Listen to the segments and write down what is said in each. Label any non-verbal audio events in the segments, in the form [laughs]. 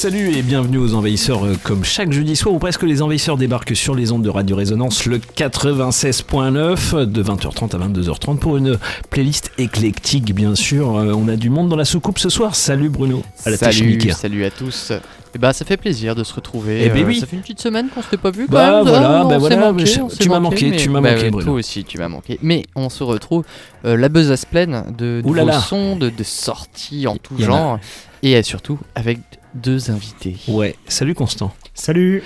Salut et bienvenue aux Envahisseurs. Euh, Comme chaque jeudi soir ou presque, les Envahisseurs débarquent sur les ondes de Radio Résonance, le 96.9, de 20h30 à 22h30 pour une playlist éclectique, bien sûr. Euh, On a du monde dans la soucoupe ce soir. Salut Bruno. À la Salut, salut à tous. Et bah ça fait plaisir de se retrouver. Eh ben Euh, oui. Ça fait une petite semaine qu'on s'était pas vu quand Bah même. voilà, Ah, bah voilà, manqué, je- on tu m'as manqué, mais- tu m'as bah, manqué, Bruno. Toi aussi tu m'as manqué. Mais on se retrouve euh, la besace pleine de là. sons, de, de sorties en tout a. genre. Et euh, surtout avec deux invités. Ouais, salut Constant. Salut,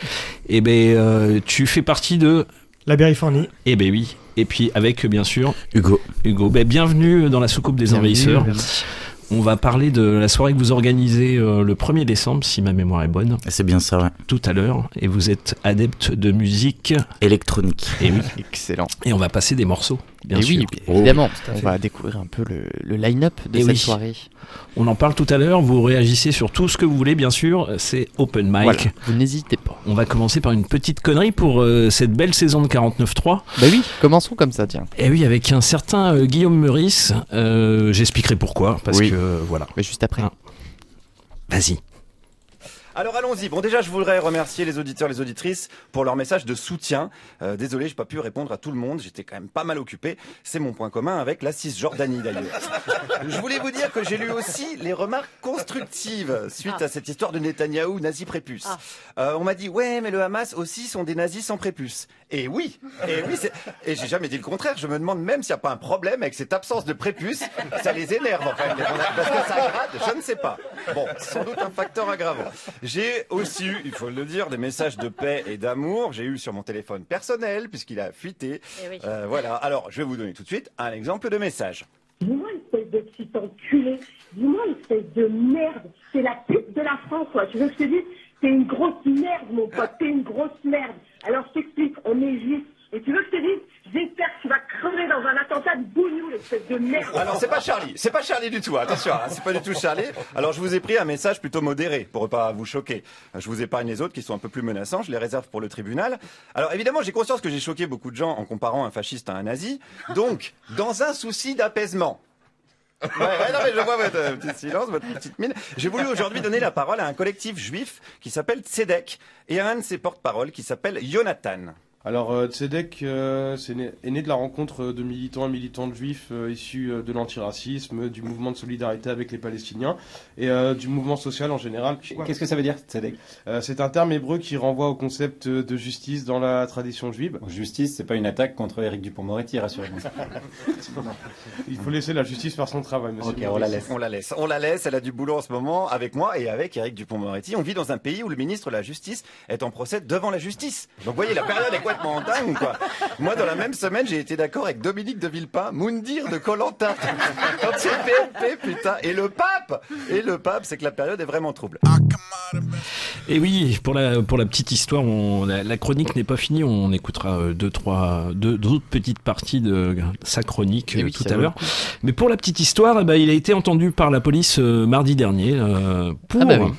Eh ben, euh, tu fais partie de. la Bérifornie. Eh ben oui. Et puis avec, bien sûr, Hugo. Hugo. Ben, bienvenue dans la soucoupe des Bienvenue, Envahisseurs. merci. On va parler de la soirée que vous organisez euh, le 1er décembre, si ma mémoire est bonne, C'est bien ça, ouais. tout à l'heure. Et vous êtes adepte de musique. Électronique. Et oui. Excellent. Et on va passer des morceaux, bien et sûr. oui, Oh, évidemment, tout à on va découvrir un peu le, le line-up de Et cette oui. soirée. On en parle tout à l'heure. Vous réagissez sur tout ce que vous voulez, bien sûr. C'est open mic. Voilà, vous n'hésitez pas. On va commencer par une petite connerie pour euh, cette belle saison de 49.3. Bah oui, commençons comme ça, tiens. Et oui, avec un certain euh, Guillaume Meurice. Euh, J'expliquerai pourquoi, parce Oui. que euh, voilà. Mais juste après. Ah. Vas-y. Alors allons-y. Bon déjà je voudrais remercier les auditeurs, les auditrices pour leur message de soutien. Euh, désolé, j'ai pas pu répondre à tout le monde. J'étais quand même pas mal occupé. C'est mon point commun avec la Cisjordanie d'ailleurs. je voulais vous dire que j'ai lu aussi les remarques constructives suite à cette histoire de Netanyahou nazi prépuce. Euh, on m'a dit ouais mais le Hamas aussi sont des nazis sans prépuce. Et oui, et oui, et j'ai jamais dit le contraire. Je me demande même s'il n'y a pas un problème avec cette absence de prépuce. Ça les énerve en fait, parce que ça grade. Je ne sais pas. Bon, sans doute un facteur aggravant. J'ai aussi eu, il faut le dire, des messages de paix et d'amour. J'ai eu sur mon téléphone personnel puisqu'il a fuité. Euh, voilà. Alors, je vais vous donner tout de suite un exemple de message. Dis-moi, espèce de petit enculé. Dis-moi, espèce de merde. C'est la pute de la France, quoi. Tu veux que je te dise T'es une grosse merde, mon pote. T'es une grosse merde. Alors, je t'explique. On est juif. Et tu veux que je te dise J'espère que tu vas crever dans un attentat de bougnou, espèce de merde. Alors, c'est pas Charlie. C'est pas Charlie du tout. Attention, hein, c'est pas du tout Charlie. Alors, je vous ai pris un message plutôt modéré pour pas vous choquer. Je vous épargne les autres qui sont un peu plus menaçants. Je les réserve pour le tribunal. Alors, évidemment, j'ai conscience que j'ai choqué beaucoup de gens en comparant un fasciste à un nazi. Donc, dans un souci d'apaisement. Je vois votre euh, petit silence, votre petite mine. J'ai voulu aujourd'hui donner la parole à un collectif juif qui s'appelle Tzedek et à un de ses porte-paroles qui s'appelle Jonathan. Alors, euh, Tzedek euh, c'est né- est né de la rencontre de militants et militantes juifs euh, issus euh, de l'antiracisme, du mouvement de solidarité avec les Palestiniens et euh, du mouvement social en général. Qu'est-ce que ça veut dire, Tzedek? Euh, C'est un terme hébreu qui renvoie au concept de justice dans la tradition juive. Justice, c'est pas une attaque contre Éric Dupont-Moretti, rassurez-moi. [laughs] Il faut laisser la justice faire son travail, monsieur. Ok, on la laisse. On la laisse, on la laisse. Elle a du boulot en ce moment avec moi et avec Éric Dupont-Moretti. On vit dans un pays où le ministre de la Justice est en procès devant la justice. Donc, vous voyez, la période est quoi. Moi, dans la même semaine, j'ai été d'accord avec Dominique de Villepin, Moundir de Colanta. Quand c'est putain. Et le pape! Et le pape, c'est que la période est vraiment trouble. Et oui, pour la, pour la petite histoire, on- la, la chronique n'est pas finie. On écoutera euh, deux, trois, deux, d'autres petites parties de sa chronique Eh euh, oui, tout à l'heure. Mais pour la petite histoire, eh ben, il a été entendu par la police euh, mardi dernier euh, pour, Ah bah oui.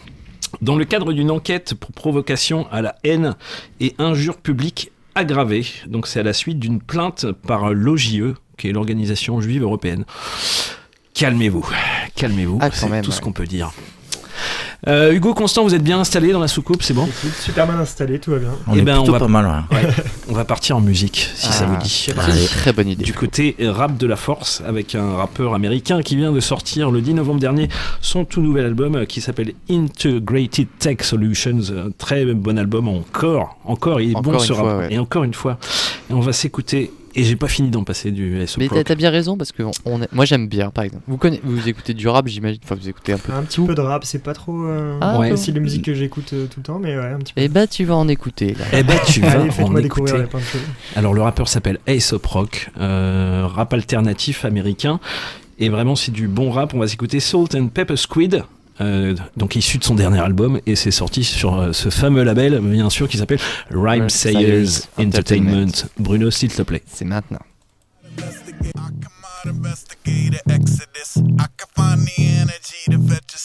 dans le cadre d'une enquête pour provocation à la haine et injure publique aggravée. Donc c'est à la suite d'une plainte par l'OJE, qui est l'organisation juive européenne. Calmez-vous, calmez-vous, Ah, c'est tout ce qu'on peut dire. Euh, Hugo Constant, vous êtes bien installé dans la soucoupe, c'est bon super mal installé, tout va bien. On Eh est ben, on va- pas mal, ouais. On va partir en musique, si ça Ah, vous dit. Allez. très bonne idée. Du côté rap de la force, avec un rappeur américain qui vient de sortir le 10 novembre dernier son tout nouvel album euh, qui s'appelle Integrated Tech Solutions. Un très bon album encore, encore, il est Encore bon ce fois, rap. ouais. Et encore une fois, et on va s'écouter. Et j'ai pas fini d'en passer du SO Mais t'as bien raison parce que on- on est- moi j'aime bien par exemple. Vous connaissez, vous écoutez du rap, j'imagine. Enfin, vous écoutez un peu. Un petit peu de rap, c'est pas trop euh, Ah, Ouais. style de musique que j'écoute euh, tout le temps, mais ouais, un petit peu. Et bah tu vas en écouter là. Eh ben, tu [laughs] vas Allez, en écouter. Alors le rappeur s'appelle Aesop Rock, euh, rap alternatif américain. Et vraiment c'est du bon rap. On va s'écouter Salt and Pepper Squid euh, donc issu de son dernier album, et c'est sorti sur euh, ce fameux label, bien sûr, qui s'appelle Rhyme Sayers Entertainment. Bruno, s'il te plaît. C'est maintenant. Investigator exodus. I can find the energy to fetch you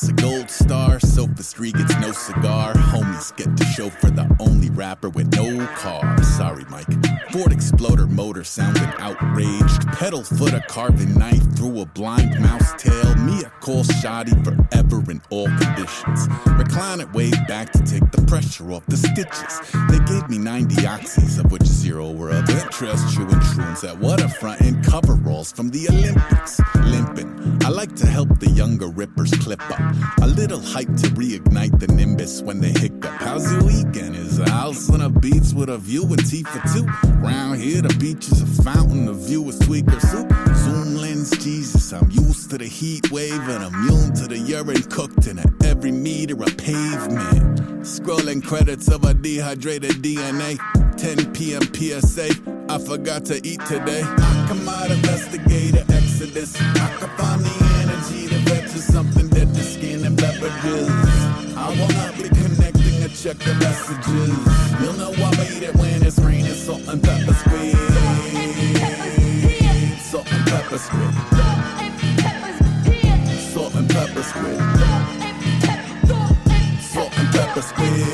gets a gold star, Sofa sophistry gets no cigar. Homies get to show for the only rapper with no car. Sorry, Mike. Ford Exploder motor sounding outraged. Pedal foot a carving knife through a blind mouse tail. Me a cool shoddy forever in all conditions. Recline it way back to take the pressure off the stitches. They gave me 90 oxys, of which zero were of interest. True and at waterfront and coveralls from the Olympics. Limping. I like to help the younger rippers clip up. A little hype to reignite the nimbus when they hiccup. How's your weekend? Is a house on a beach with a view and tea for two? Round here, the beach is a fountain, the view is tweaker soup. Zoom lens, Jesus, I'm used to the heat wave and immune to the urine cooked in every meter of pavement. Scrolling credits of a dehydrated DNA. 10 p.m. PSA. I forgot to eat today. I come out investigator exodus. I can find the energy to fetch something that the skin and beverages. I will not be check the messages. You'll know I made it when it's raining salt and pepper squid. Salt and pepper squid. Salt and pepper squid. Salt and pepper squid.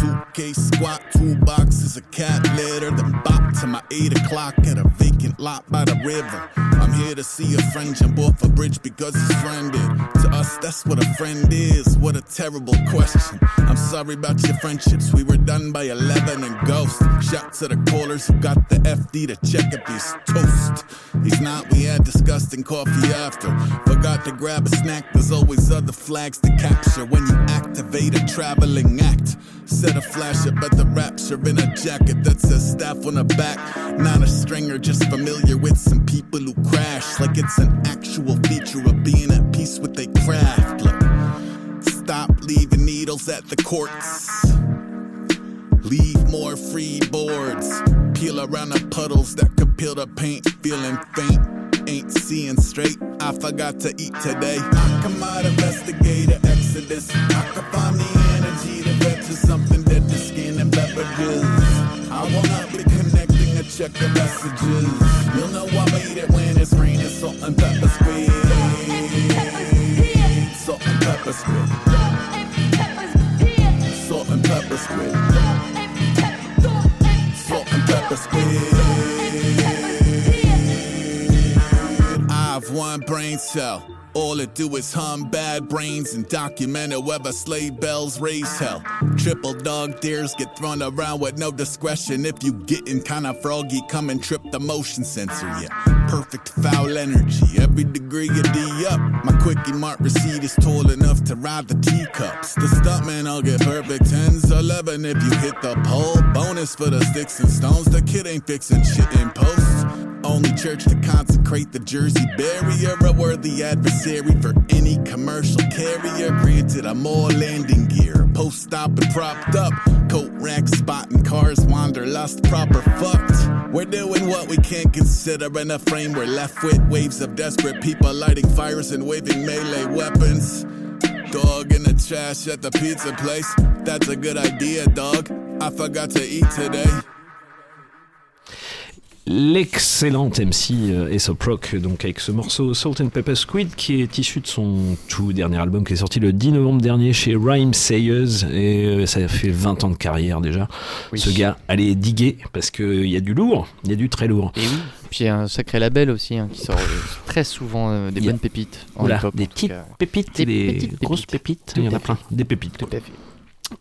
Suitcase squat, two boxes of cat litter, then bop to my eight o'clock at a vacant lot by the river. I'm here to see a friend jump off a bridge because his friend. To us, that's what a friend is. What a terrible question. I'm sorry about your friendships. We were done by 11 and ghost. Shout to the callers who got the FD to check if he's toast. He's not, we had disgusting coffee after. Forgot to grab a snack. There's always other flags to capture when you activate a traveling act. Set a flash up at the rapture in a jacket that says staff on the back. Not a stringer, just familiar with some people who crash like it's an actual feature of being at peace with their craft. Look, stop leaving needles at the courts. Leave more free boards. Peel around the puddles that could peel the paint. Feeling faint, ain't seeing straight. I forgot to eat today. I come out investigator exodus. I can find the check the messages. You'll know I made it when it's raining salt and pepper squid. Salt and pepper squid. Salt and pepper squid. Salt and pepper squid. I've one brain cell. All it do is hum bad brains and document it whether sleigh bells raise hell. Triple dog dares get thrown around with no discretion. If you getting kinda froggy, come and trip the motion sensor. Yeah, perfect foul energy. Every degree of D up. My quickie mark receipt is tall enough to ride the teacups. The stuntman, I'll get perfect 10s, 11 if you hit the pole. Bonus for the sticks and stones. The kid ain't fixing shit in post. Only church to consecrate the Jersey barrier, a worthy adversary for any commercial carrier. Granted, I'm all landing gear, post stop and propped up. Coat rack spotting cars, wanderlust, proper fucked. We're doing what we can't consider in a frame we're left with. Waves of desperate people lighting fires and waving melee weapons. Dog in the trash at the pizza place. That's a good idea, dog. I forgot to eat today. L'excellente MC euh, Aesop Rock, donc avec ce morceau Salt and Pepper Squid, qui est issu de son tout dernier album qui est sorti le 10 novembre dernier chez Rhyme Sayers, et euh, ça fait 20 ans de carrière déjà. Oui. Ce gars, allez diguer, parce qu'il y a du lourd, il y a du très lourd. Et oui. Puis il y a un sacré label aussi hein, qui sort euh, très souvent euh, des bonnes pépites. en Oula, des petites pépites, Des des, petites grosses pépites. pépites, il y en a plein, des pépites. Tout à fait.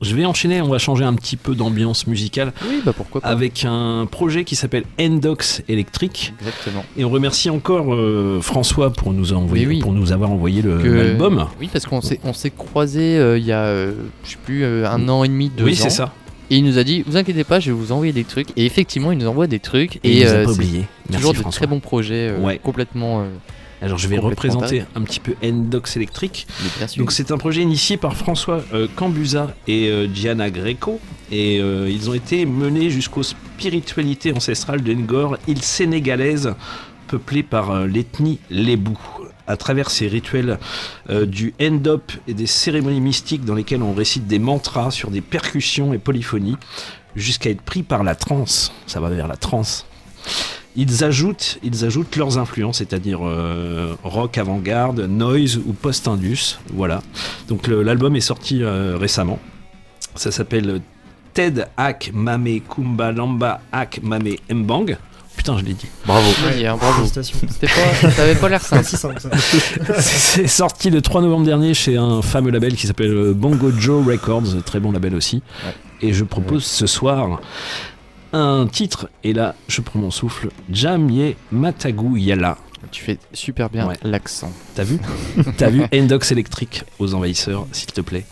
Je vais enchaîner, on va changer un petit peu d'ambiance musicale Oui, bah pourquoi pas. avec un projet qui s'appelle Endox Electric. Exactement. Et on remercie encore euh, François pour nous, envoyer, Mais oui. pour nous avoir envoyé l'album. Oui, parce qu'on s'est on s'est croisés euh, il y a, euh, je sais plus, un an et demi, deux ans. Oui, c'est ça. Et il nous a dit, vous inquiétez pas, je vais vous envoyer des trucs. Et effectivement, il nous envoie des trucs. Et, il nous a pas oublié. Merci toujours de très bons projets, Ouais. complètement. Alors je vais représenter un petit peu Endox Electric. Donc c'est un projet initié par François euh, Cambusa et euh, Gianna Greco et euh, ils ont été menés jusqu'aux spiritualités ancestrales de Ngor, île sénégalaise peuplée par l'ethnie Lébou. À travers ces rituels euh, du end-up et des cérémonies mystiques dans lesquelles on récite des mantras sur des percussions et polyphonies, jusqu'à être pris par la transe. Ça va vers la transe. Ils ajoutent, ils ajoutent leurs influences, c'est-à-dire euh, rock avant-garde, noise ou post-indus. Voilà. Donc l'album est sorti euh, récemment. Ça s'appelle Ted Hack Mame Kumba Lamba Hack Mame Mbang. Putain, je l'ai dit. Bravo. Hein, bravo. [laughs] C'était pas, ça avait pas l'air simple. si simple ça. [laughs] C'est c'est sorti le 3 novembre dernier chez un fameux label qui s'appelle euh, Bongo Joe Records, très bon label aussi. Et je propose ce soir un titre, et là je prends mon souffle, Jamie Matagu Yala. Tu fais super bien Ouais. l'accent. T'as vu? [laughs] T'as vu Endox électrique aux envahisseurs, s'il te plaît?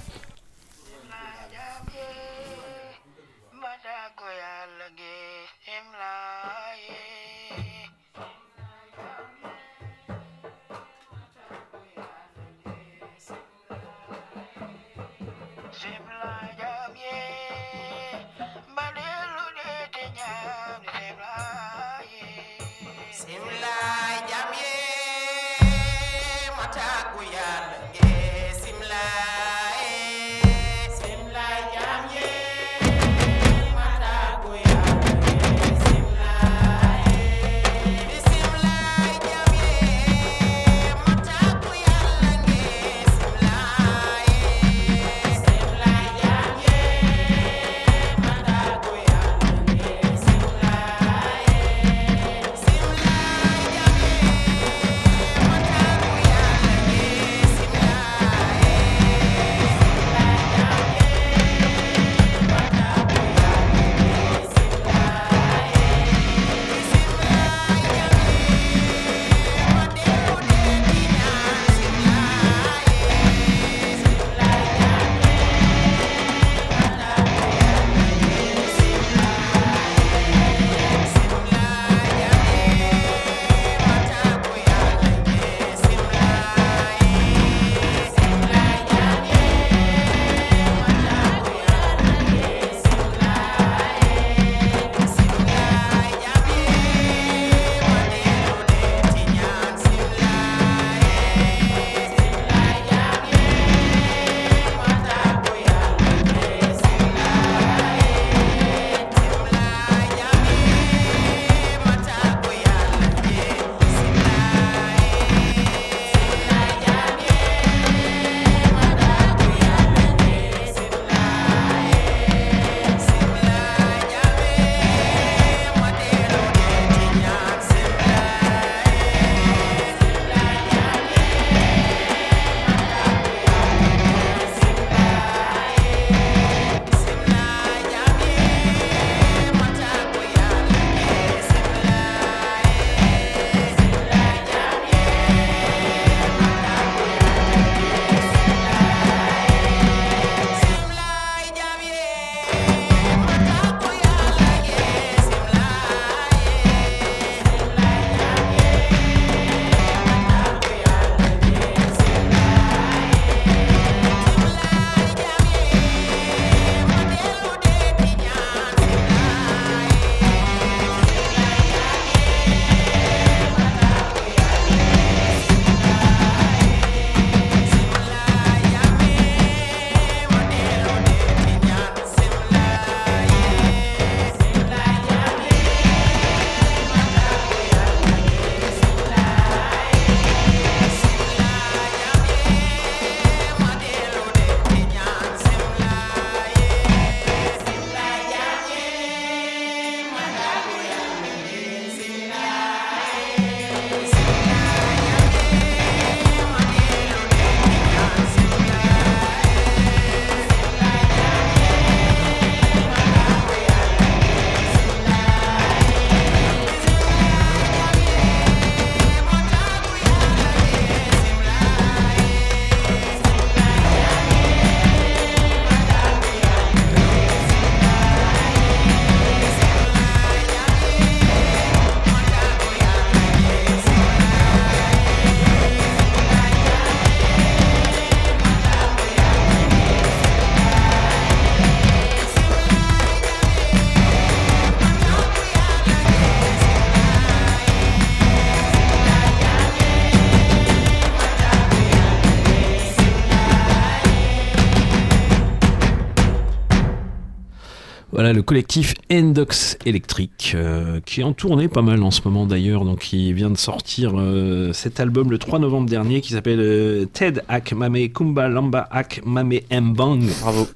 Voilà le collectif Endox Electric euh, qui est en tournée pas mal en ce moment d'ailleurs. Donc il vient de sortir euh, cet album le 3 novembre dernier qui s'appelle euh, Ted Ak Mame Kumba Lamba Ak Mame Mbang. Bravo.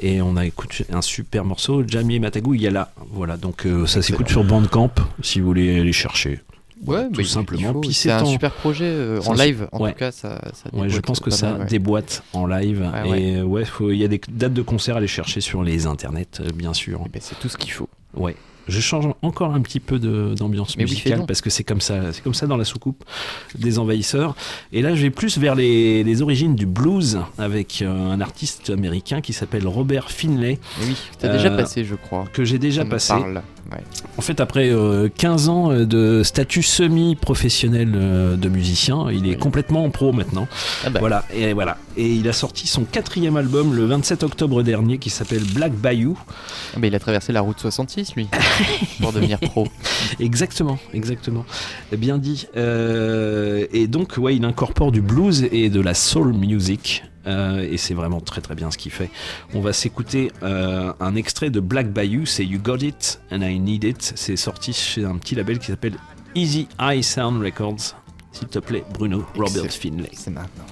Et on a écouté un super morceau, Jamie Matagou Yala. Voilà, donc ça s'écoute sur Bandcamp si vous voulez aller chercher. Ouais, tout mais simplement. Puis c'est un super projet euh, en live. En ouais. tout cas, ça. ça Ouais, je pense que ça mal, ouais. déboîte en live. Et ouais, il y a des dates de concert à aller chercher sur les internets, euh, bien sûr. Eh ben, c'est tout ce qu'il faut. Ouais. Je change encore un petit peu d'ambiance oui, musicale parce que c'est comme ça, c'est comme ça dans la soucoupe des envahisseurs. Et là, je vais plus vers les, les origines du blues avec euh, un artiste américain qui s'appelle Robert Finlay Mais oui, t'as déjà Euh, passé, je crois. que j'ai déjà passé. parle. Ouais. En fait, après euh, 15 ans euh, de statut semi-professionnel euh, de musicien, il est Oui. complètement en pro maintenant. Ah bah. Voilà, et voilà. Et il a sorti son quatrième album le 27 octobre dernier qui s'appelle Black Bayou. Ah bah, il a traversé la route 66, lui, [laughs] pour devenir pro. Exactement, exactement. Bien dit. Euh, et donc, ouais, il incorpore du blues et de la soul music. Euh, et c'est vraiment très très bien ce qu'il fait. On va s'écouter euh, un extrait de Black Bayou, c'est You Got It and I Need It. C'est sorti chez un petit label qui s'appelle Easy Eye Sound Records. S'il te plaît, Bruno Robert. Finlay. C'est maintenant.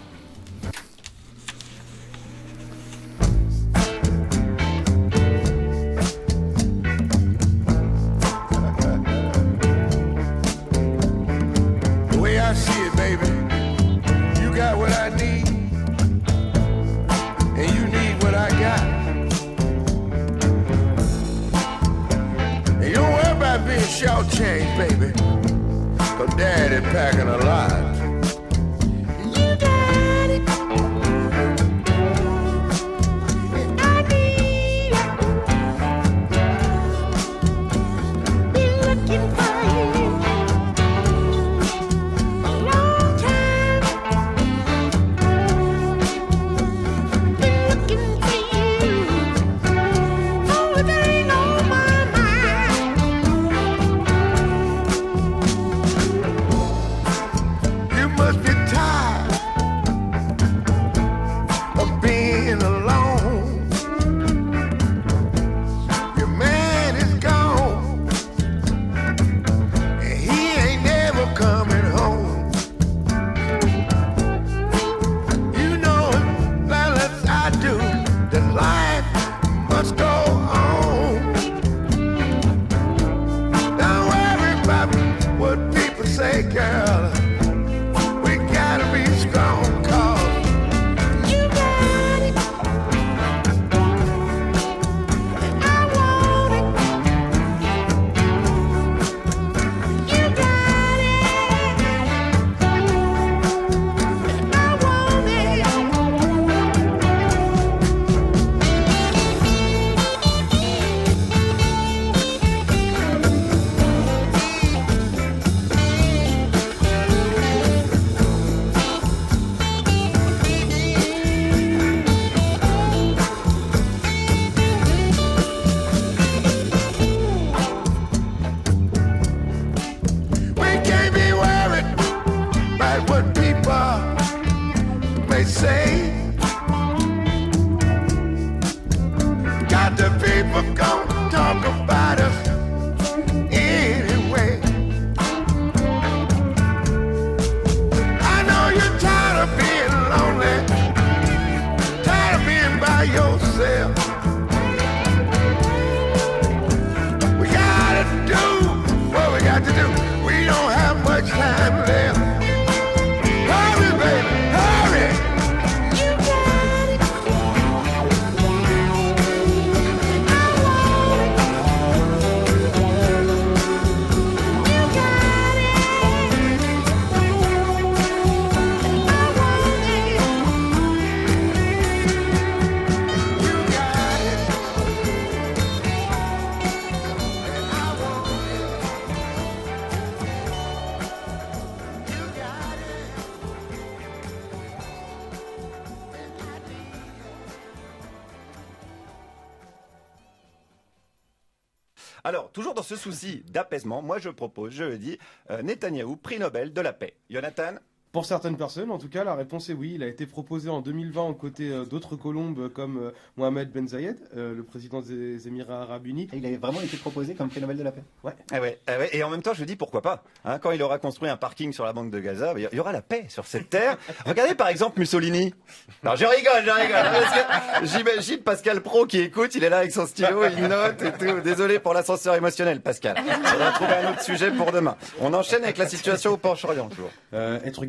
Being shortchanged, baby, cause daddy packing a lot. Dans ce souci d'apaisement, moi je propose, je le dis, euh, Netanyahou, prix Nobel de la paix. Jonathan Pour certaines personnes, en tout cas, la réponse est oui. Il a été proposé en 2020 aux côtés euh, d'autres colombes comme euh, Mohamed Ben Zayed, euh, le président des Émirats Arabes Unis. Et il avait vraiment été proposé comme prix Nobel de la paix. Ouais. Ah ouais, ah ouais. Et en même temps, je dis pourquoi pas. Hein, quand il aura construit un parking sur la banque de Gaza, il y aura la paix sur cette terre. [laughs] Regardez par exemple Mussolini. Non, je rigole, je rigole. J'imagine Pascal Pro qui écoute, il est là avec son stylo, il note et tout. Désolé pour l'ascenseur émotionnel, Pascal. On va trouver un autre sujet pour demain. On enchaîne avec la situation au Proche-Orient toujours. Euh, être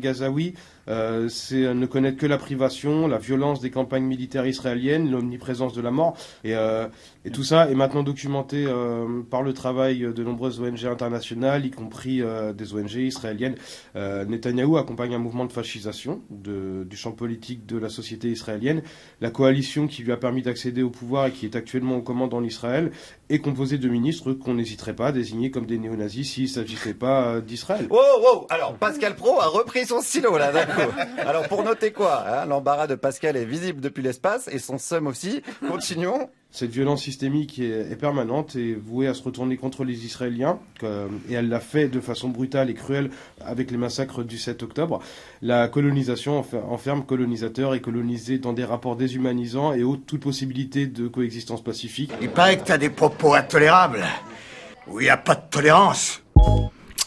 euh, c'est ne connaître que la privation, la violence des campagnes militaires israéliennes, l'omniprésence de la mort. Et, euh, et tout ça est maintenant documenté euh, par le travail de nombreuses ONG internationales, y compris euh, des ONG israéliennes. Euh, Netanyahou accompagne un mouvement de fascisation du champ politique de la société israélienne. La coalition qui lui a permis d'accéder au pouvoir et qui est actuellement aux commandes en Israël est composée de ministres qu'on n'hésiterait pas à désigner comme des néo-nazis s'il ne s'agissait pas euh, d'Israël. Wow, wow Alors, Pascal Pro a repris son stylo, là, d'un coup. Alors, pour noter quoi hein, L'embarras de Pascal est visible depuis l'espace, et son seum aussi. Continuons. Cette violence systémique est, est permanente et vouée à se retourner contre les Israéliens, que- et elle l'a fait de façon brutale et cruelle avec les massacres du 7 octobre. La colonisation enfer- enferme colonisateurs et colonisés dans des rapports déshumanisants et ôte toute possibilité de coexistence pacifique. Il paraît que t'as des propos intolérables. Où il n'y a pas de tolérance.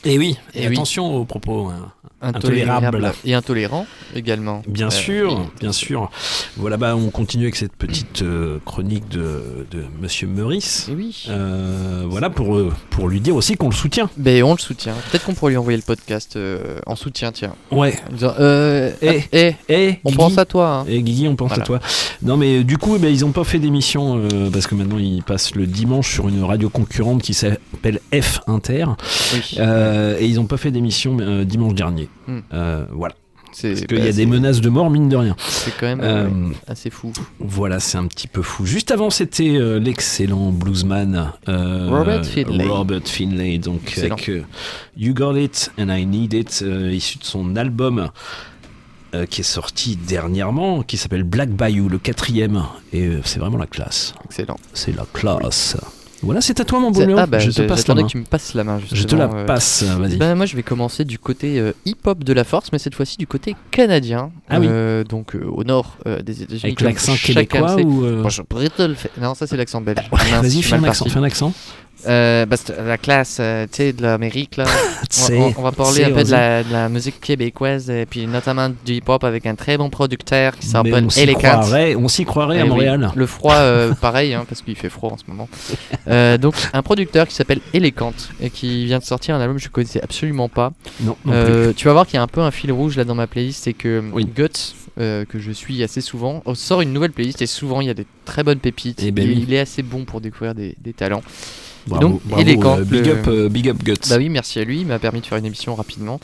Et oui, et Eh oui. attention aux propos hein, Intolérable et intolérant également. Bien Euh, sûr, bien sûr. Voilà, bah, on continue avec cette petite euh, chronique de, de Monsieur Meurice. Et oui. Euh, voilà, pour, pour lui dire aussi qu'on le soutient. Ben on le soutient. Peut-être qu'on pourrait lui envoyer le podcast en soutien, tiens. Ouais. En disant, Eh, eh, Eh, on Guigui. pense à toi. hein. Et Guigui, on pense Voilà. à toi. Non, mais du coup, eh ben, ils n'ont pas fait d'émission parce que maintenant ils passent le dimanche sur une radio concurrente qui s'appelle F Inter. Oui. Et ils n'ont pas fait d'émission dimanche dernier. Hmm. Euh, voilà. Parce qu'il bah, y a des menaces de mort, mine de rien. C'est quand même Euh, ouais, assez fou. Voilà, c'est un petit peu fou. Juste avant, c'était euh, l'excellent bluesman euh, Robert Finlay. Robert Finlay, donc Excellent. avec You Got It and I Need It, issu de son album qui est sorti dernièrement, qui s'appelle Black Bayou, le quatrième. Et c'est vraiment la classe. Excellent. C'est la classe. Voilà, c'est à toi, mon beau Léon. ah bah, Je te passe la main. que tu me passes la main. Je te la euh. passe, vas-y. Ben, moi, je vais commencer du côté euh, hip-hop de la force, mais cette fois-ci du côté canadien. Ah oui. Euh, donc euh, au nord des États-Unis. Avec l'accent québécois ou. Non, ça c'est l'accent belge. [laughs] Vas-y, fais un accent. Fais un accent. Euh, bah, la classe, euh, tu sais, de l'Amérique, là. [laughs] on, C'est- on- on va parler un peu de la, de la musique québécoise, et puis notamment du hip-hop avec un très bon producteur qui s'appelle on s'y croirait, on s'y croirait Eh à oui, Montréal. Le froid, euh, pareil, hein, parce qu'il fait froid en ce moment. [laughs] Euh, donc, un producteur qui s'appelle Elegant et qui vient de sortir un album que je connaissais absolument pas. Non, non Euh, tu vas voir qu'il y a un peu un fil rouge là dans ma playlist, c'est que Oui. Guts, euh, que je suis assez souvent, oh, sort une nouvelle playlist et souvent il y a des très bonnes pépites. Eh ben et il est assez bon pour découvrir des, des talents. Bravo, donc, bravo, euh, big, up, euh, big up Guts. Bah oui, merci à lui, il m'a permis de faire une émission rapidement.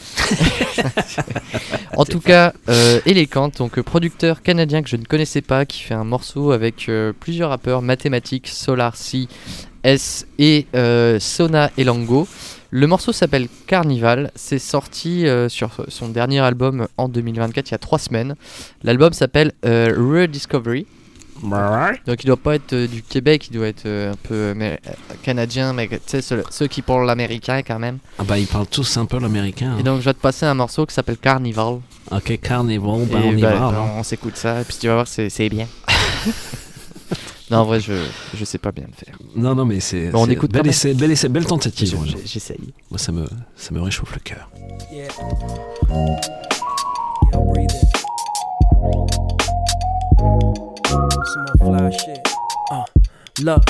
[laughs] en tout cas, euh, Elegant, donc euh, producteur canadien que je ne connaissais pas, qui fait un morceau avec euh, plusieurs rappeurs mathématiques, Solar C, S et euh, Sona Elango. Le morceau s'appelle Carnival, c'est sorti euh, sur son dernier album en 2024, il y a trois semaines. L'album s'appelle euh, Rediscovery. Donc il doit pas être euh, du Québec, il doit être euh, un peu mais, euh, canadien, mais tu sais, ceux, ceux qui parlent l'américain quand même. Ah bah ils parlent tous un peu l'américain. Et donc je vais te passer un morceau qui s'appelle Carnival. Ok, Carnival, bah Et on y bah, va. bah, alors. on s'écoute ça, et puis tu vas voir, c'est bien. [laughs] non, en vrai, je, je sais pas bien le faire. Non, non, mais c'est. Bon, on écoute bel essai, bel essai, belle tentative. J'essaye. Moi, ça me, ça me réchauffe le cœur. Yeah. Yo, breathe it. Some more fly shit. Uh, look.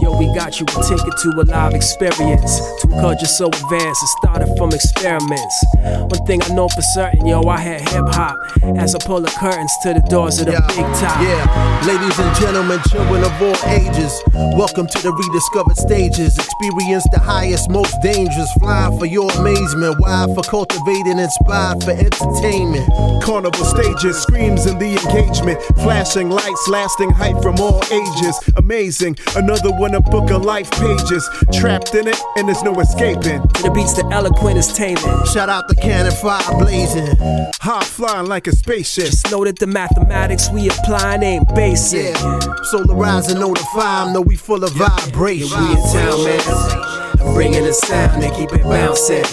Yo, we got you a ticket to a live experience. To a culture so advanced, it started from experiments. One thing I know for certain, yo, I had hip hop as I pull the curtains to the doors of the big top. Yeah, ladies and gentlemen, children of all ages, welcome to the rediscovered stages. Experience the highest, most dangerous, flying for your amazement, wild for cultivating, inspired for entertainment. Carnival stages, screams in the engagement, flashing lights, lasting hype from all ages. Amazing, another one a book of life pages. Trapped in it, and there's no escaping. The beats, the eloquent is taming. Shout out the cannon fire blazing. High flying like a spaceship. Just know that the mathematics we applying ain't basic. Yeah, solarizing, notify 'em, know we full of vibration. We in town, man. Bringing the sound and keep it bouncing.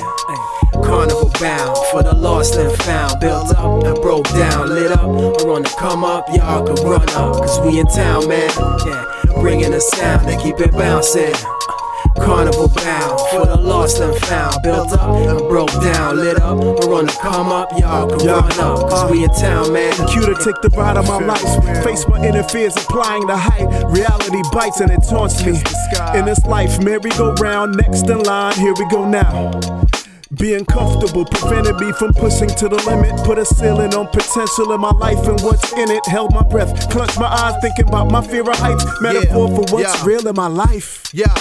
Carnival bound for the lost and found. Built up and broke down, lit up or on the come up. Y'all can run up, cause we in town, man. Yeah, bringing the sound and keep it bouncing. Carnival bound for the lost and found. Built up and broke down, lit up or on the come up. Y'all can run up, cause we in town, man. Cue to take the ride of my life. Face my inner fears, applying the height. Reality bites and it taunts me. In this life, merry-go-round, next in line, here we go now. Being comfortable prevented me from pushing to the limit. Put a ceiling on potential in my life and what's in it. Held my breath, clenched my eyes, thinking about my fear of heights. Metaphor for what's yeah. real in my life. Yeah.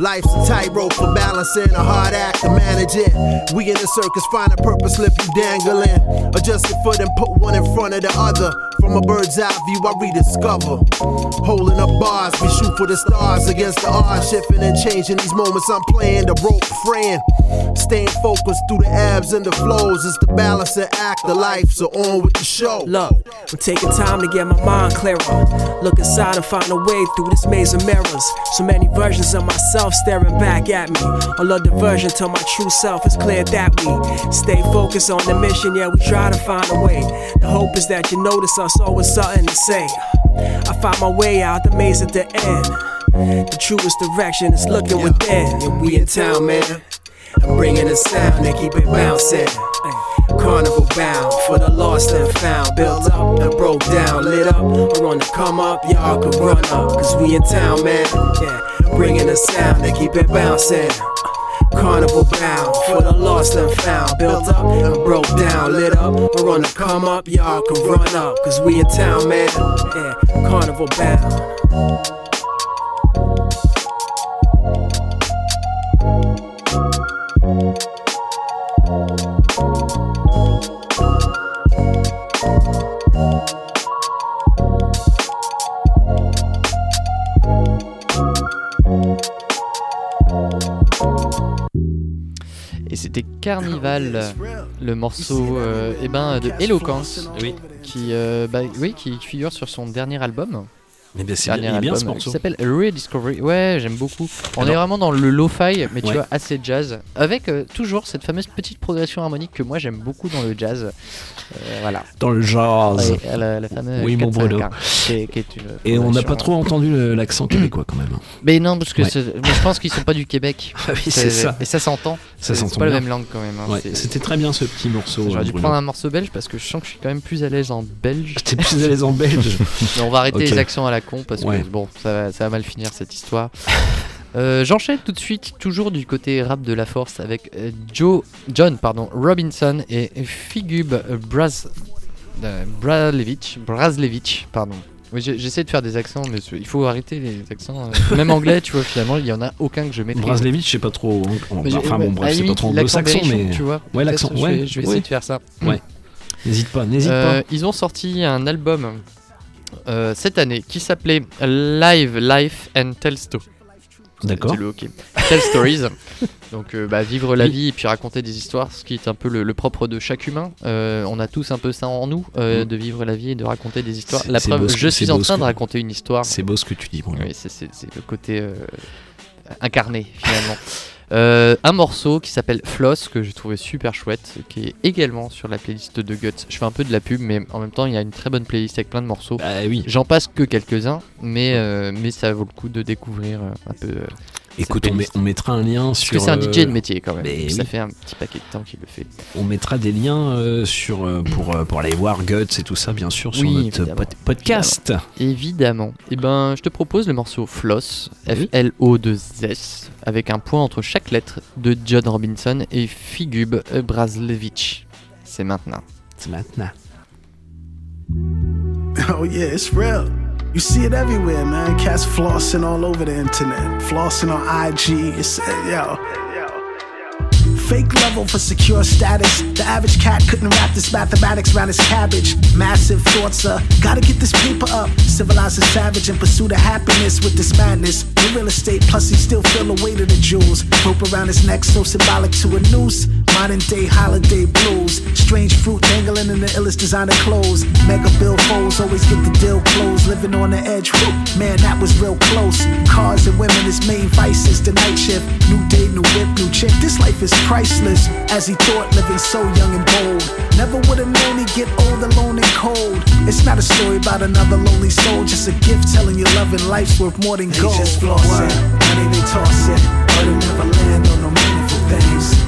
Life's a tightrope for balancing, a hard act to manage it. We in the circus, find a purpose, slip you dangling. Adjust your foot and put one in front of the other. From a bird's eye view, I rediscover. Holding up bars, we shoot for the stars against the odds. Shifting and changing these moments, I'm playing the rope, friend. Staying focused through the ebbs and the flows. It's the balancing act of life, so on with the show. Look, I'm taking time to get my mind clearer. Look inside and find a way through this maze of mirrors. So many versions of myself staring back at me. All of diversion till my true self is clear that we stay focused on the mission. Yeah, we try to find a way. The hope is that you notice us always something to say. I find my way out the maze at the end. The truest direction is looking within. And we in town, man. I'm bringing the sound and keep it bouncing. Carnival bound for the lost and found. Built up and broke down, lit up or on the come up. Y'all can run up, cause we in town, man. Yeah, bringing the sound and keep it bouncing. Carnival bound for the lost and found. Built up and broke down, lit up or on the come up. Y'all can run up, cause we in town, man. Yeah, carnival bound. Carnival, le morceau euh, eh ben, de Eloquence, Oui. qui, euh, bah, oui, qui figure sur son dernier album. Eh bien, c'est bien, bien ce morceau. Qui s'appelle Rediscovery. Ouais, j'aime beaucoup. On Alors- est vraiment dans le lo-fi, mais tu Ouais. vois, assez jazz. Avec euh, toujours cette fameuse petite progression harmonique que moi j'aime beaucoup dans le jazz. Euh, voilà. Dans le jazz. Ouais, la, la fameuse Oui, mon 4-5, Bruno. hein, qui qui Et on n'a pas trop entendu le- l'accent québécois quand même. Mais non, parce que Ouais. je pense qu'ils sont pas du Québec. [laughs] Ah oui, c'est ça. Et ça s'entend. Ça C'est- s'entend C'est pas la même langue quand même. hein, C'était très bien ce petit morceau. J'aurais dû prendre un morceau belge parce que je sens que je suis quand même plus à l'aise en belge. [laughs] T'es plus à l'aise en belge. [laughs] On va arrêter les accents à la con parce Ouais. que bon, ça va, ça va mal finir cette histoire. [laughs] Euh, J'enchaîne tout de suite, toujours du côté rap de la force, avec euh, Joe, John pardon, Robinson et Figub Braz, euh, Brazlevich, Brazlevich, pardon. Oui, J'essaie de faire des accents, mais il faut arrêter les accents. euh, Même anglais, tu vois, finalement, il y en a aucun que je maîtrise. Braslevich, je sais pas trop. Enfin bon, bref, c'est pas trop anglo-saxon, mais. tu vois. Ouais, l'accent, ouais. Je vais, je vais ouais. essayer de faire ça. Ouais. N'hésite pas, n'hésite Euh, pas. Ils ont sorti un album euh, cette année qui s'appelait Live Life and Tell Stories. D'accord. C'est le hockey. Tell Stories. [laughs] Donc euh, bah, vivre la vie et puis raconter des histoires, ce qui est un peu le, le propre de chaque humain. Euh, on a tous un peu ça en nous, euh, Mm. de vivre la vie et de raconter des histoires. La preuve, beau je suis en train de raconter une histoire. C'est beau ce que tu dis, Bruno. Oui, c'est- le côté incarné finalement. [laughs] Euh, un morceau qui s'appelle Floss que j'ai trouvé super chouette, qui est également sur la playlist de Guts. Je fais un peu de la pub, mais en même temps il y a une très bonne playlist avec plein de morceaux. Ah oui. J'en passe que quelques-uns, mais, euh, mais ça vaut le coup de découvrir euh, un peu. Euh, Écoute, on, met- playlist. on mettra un lien Parce sur. que c'est un euh, DJ de métier quand même. ça oui. fait un petit paquet de temps qu'il le fait. On mettra des liens euh, sur, euh, pour, euh, pour aller voir Guts et tout ça, bien sûr, sur Oui, notre évidemment, pod- podcast. Évidemment. Et ben, je te propose le morceau Floss, Oui. F-L-O-2-S, avec un point entre chaque lettre de John Robinson et Figub Brazlevich. C'est maintenant. C'est maintenant. Oh yeah, it's real. You see it everywhere, man. Cats flossing all over the internet, flossing on IG. It's, uh, yo. Fake level for secure status. The average cat couldn't wrap this mathematics around his cabbage. Massive thoughts, uh, gotta get this paper up. Civilize a savage and pursue the happiness with this madness. In real estate, plus he still feel the weight of the jewels. Rope around his neck, so symbolic to a noose. Modern day holiday blues. Strange fruit dangling in the illest designer clothes. Mega bill foes always get the deal closed. Living on the edge, whew, man, that was real close. Cars and women his main vices. The night shift, new day, new whip, new chick. This life is priceless. As he thought, living so young and bold. Never would have known he'd get old, alone and cold. It's not a story about another lonely soul, just a gift telling you love and life's worth more than gold. They just floss it, money they toss it, but it never land on no.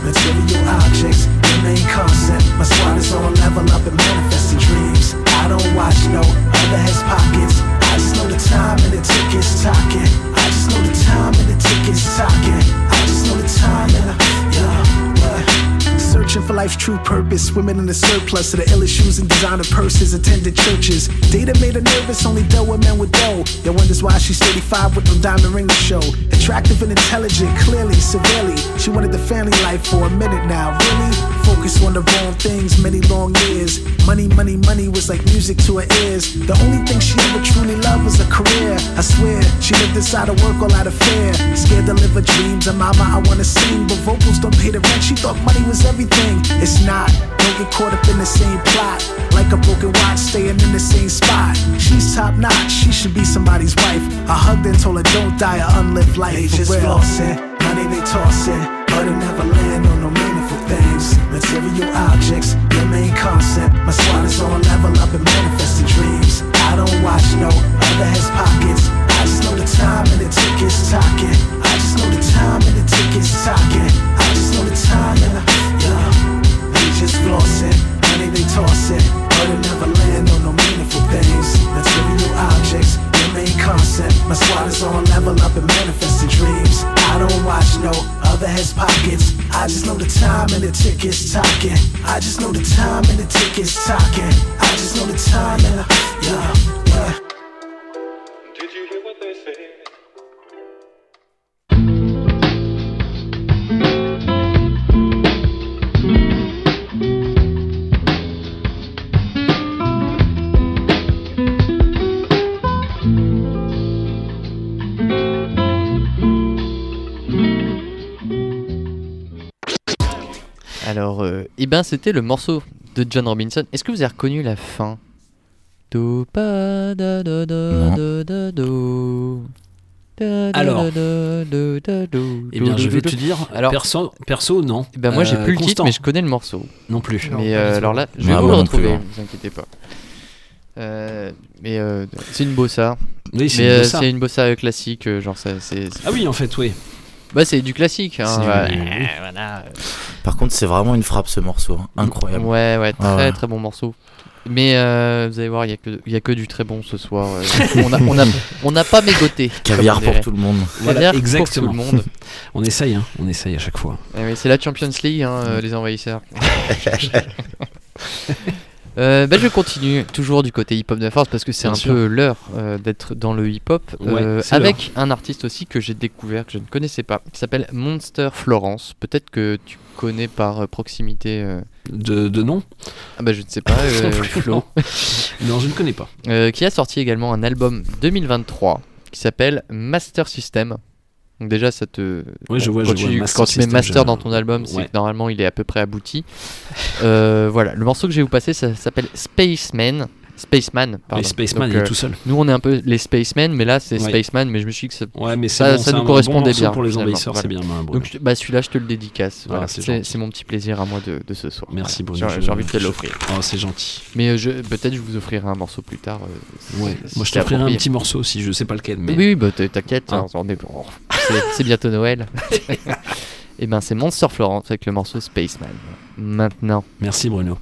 Material objects, the main concept. My squad is on a level up and manifesting dreams. I don't watch no other heads pockets. I just know the time and the tickets talking. I just know the time and the tickets talking. I just know the time and the yeah. yeah. Searching for life's true purpose. Women in the surplus of the illest shoes and designer purses. Attended churches. Data made her nervous. Only dealt with men with dough. Yo wonders why she's 35 with no diamond ring to show. Attractive and intelligent, clearly, severely. She wanted the family life for a minute now. Really? Focus on the wrong things. Many long years. Money, money, money was like music to her ears. The only thing she ever truly loved was a career. I swear, she lived inside of work all out of fear. Scared to live her dreams. And mama, I wanna sing, but vocals don't pay the rent. She thought money was everything. It's not. Don't get caught up in the same plot. Like a broken watch, staying in the same spot. She's top notch. She should be somebody's wife. I hugged and told her, don't die a unlived life. They just real. flossing, money they tossing, but it never land on no meaningful things. Material objects, the main concept. My squad is on level up and manifesting dreams. I don't watch no other heads pockets. I just know the time and the tickets talking. I just know the time and the tickets talking. I just know the time and the just flossing, money they tossing, but it never land on no meaningful things. Material objects, the main concept. My squad is on level up and manifesting dreams. I don't watch no other heads pockets. I just know the time and the tickets talking. I just know the time and the tickets talking. I just know the time and the yeah, yeah. Alors, euh, eh ben, c'était le morceau de John Robinson. Est-ce que vous avez reconnu la fin? Do, pa, da, da, da, Non. da, da, do. Da, da, Alors. Eh bien, je vais te dire, Alors, perso, perso non. eh ben, moi, j'ai Euh, plus le titre, mais je connais le morceau. Non plus. Mais euh, alors là, je vais Ah, vous le retrouver, ne vous inquiétez pas. Euh, mais euh, c'est une bossa. Oui, c'est Mais, une euh, une bossa classique, genre ça, c'est. Ah oui, en fait, oui. Bah, c'est du classique. Hein, ouais. voilà. Par contre, c'est vraiment une frappe ce morceau, hein. incroyable. Ouais, ouais, très Ah ouais. très bon morceau. Mais euh, vous allez voir, il n'y a, que- il y a que du très bon ce soir. euh, on n'a on a, on n'a pas mégoté. Caviar on pour dirait. tout le monde. Voilà, Caviar pour exactement. tout le monde. [laughs] on essaye, hein, on essaye à chaque fois. Eh oui, c'est la Champions League, hein, euh, les envahisseurs. [laughs] [laughs] Euh, bah, je continue toujours du côté hip-hop de la force parce que c'est un sûr. peu l'heure euh, d'être dans le hip-hop Ouais, euh, avec un artiste aussi que j'ai découvert que je ne connaissais pas qui s'appelle Monster Florence. Peut-être que tu connais par euh, proximité. De, de nom? Ah bah je ne sais pas. euh, [laughs] Non [laughs] non. Je ne connais pas. Qui a sorti également un album 2023 qui s'appelle Master System. Donc déjà ça te Oui, je vois, quand je tu, vois, quand tu mets master dans ton album, c'est Ouais. que normalement il est à peu près abouti. Euh, voilà, le morceau que je vais vous passer ça s'appelle Spaceman. Spaceman, pardon. Les Spaceman, Donc, il est euh, tout seul. Nous on est un peu les Spacemen, mais là c'est Ouais. Spaceman, mais je me suis dit que ça, Ouais, mais ça, bon, ça nous bon correspondait bien. pour les envahisseurs, c'est bien. Donc bah, celui-là je te le dédicace. Voilà, Voilà, c'est mon petit plaisir à moi de, de ce soir. Merci. Bruno. J'ai envie de te l'offrir. Oh, c'est gentil. Mais euh, peut-être je vous offrirai un morceau plus tard. euh, Ouais. Moi, je t'offrirai un petit morceau si je sais pas lequel. Mais... Oui, oui, bah t'inquiète, Hein. on est bon. C'est- C'est bientôt Noël. [laughs] Et ben c'est Monster Florence avec le morceau Spaceman. Maintenant. Merci, Bruno.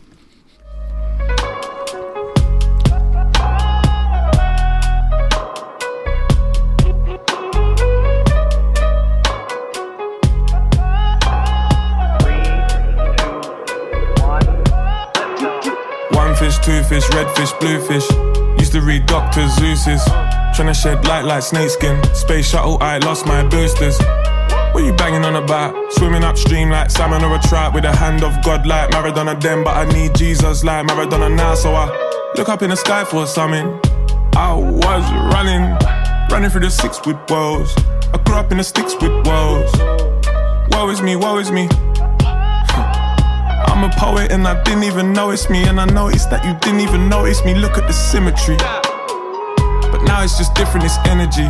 Two fish, red fish, blue fish. Used to read Dr. Zeus's. Tryna shed light like snakeskin. Space shuttle, I lost my boosters. What you banging on about? Swimming upstream like salmon or a trout with the hand of God like Maradona then, but I need Jesus like Maradona now. So I look up in the sky for something. I was running, running through the six with woes. I grew up in the sticks with woes. Woe is me, woe is me. I'm a poet and I didn't even notice me. And I noticed that you didn't even notice me. Look at the symmetry. But now it's just different, it's energy.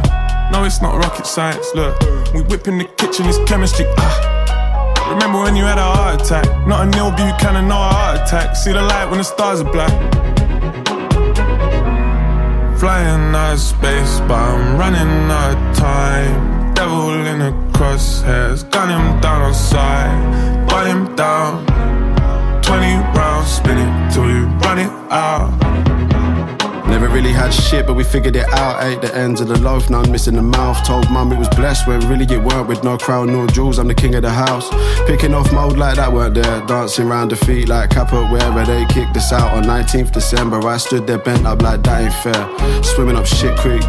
No, it's not rocket science. Look, we whip in the kitchen, it's chemistry. Ah. Remember when you had a heart attack? Not a nil Buchanan, no a heart attack. See the light when the stars are black. Flying out of space, but I'm running out of time. Devil in the crosshairs, gun him down on sight, butt him down. 20 rounds, spin it till you run it out. Never really had shit, but we figured it out. Ate the ends of the loaf, none missing the mouth. Told mum it was blessed, when really it weren't. With no crown nor jewels, I'm the king of the house. Picking off mold like that weren't there. Dancing round the feet like wherever they kicked us out on 19th December. I stood there bent up like that ain't fair. Swimming up shit creek.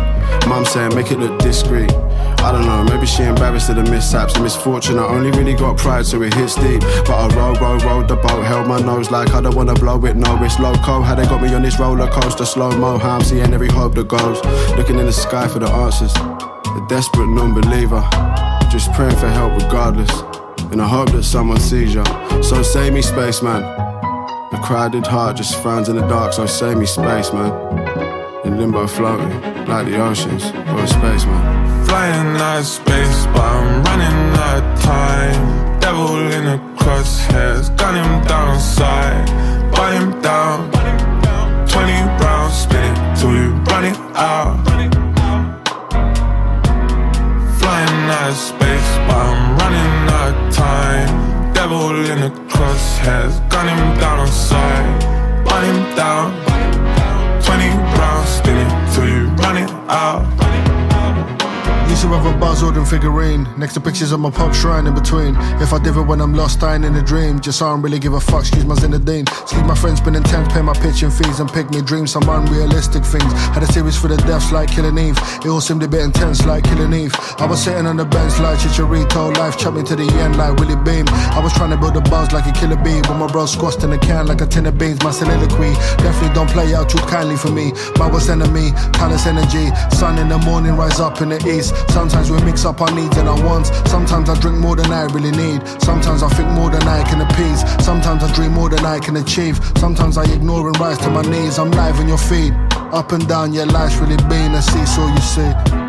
Mum saying, make it look discreet. I don't know, maybe she embarrassed of the mishaps and misfortune. I only really got pride, so it hits deep. But I row, row, rowed the boat, held my nose like I don't wanna blow it. No, it's loco. How they got me on this roller coaster, slow mo. How I'm seeing every hope that goes. Looking in the sky for the answers. A desperate non believer. Just praying for help regardless. In a hope that someone sees ya. So save me, spaceman. A crowded heart just frowns in the dark, so save me, spaceman. In limbo floating, like the oceans, or a spaceman. Flying out of space, but I'm running out of time. Devil in the crosshairs, gun him down sight, butt him down. 20 rounds, spin it till you run it out. Flying out of space, but I'm running out of time. Devil in the crosshairs, gun him down on sight, butt him down. 20 rounds, spin it till you run it out. To have a buzzword and figurine. Next to pictures of my pub shrine in between. If I diver when I'm lost, dying in a dream. Just I don't really give a fuck, excuse my Zinedine. Excuse my friends been intense, pay my pitching fees And pick me dreams, some unrealistic things. Had a series for the deaths like Killing Eve. It all seemed a bit intense like Killing Eve. I was sitting on the bench like Chicharito Life chopped me to the end like Willie Beam. I was trying to build a buzz like a killer bee. But my bro squashed in a can like a tin of beans. My soliloquy. Definitely don't play out too kindly for me. My worst enemy, talents energy. Sun in the morning, rise up in the east Sometimes we mix up our needs and our wants. Sometimes I drink more than I really need. Sometimes I think more than I can appease. Sometimes I dream more than I can achieve. Sometimes I ignore and rise to my knees. I'm live on your feet. Up and down, yeah, life's really been a seesaw, you see.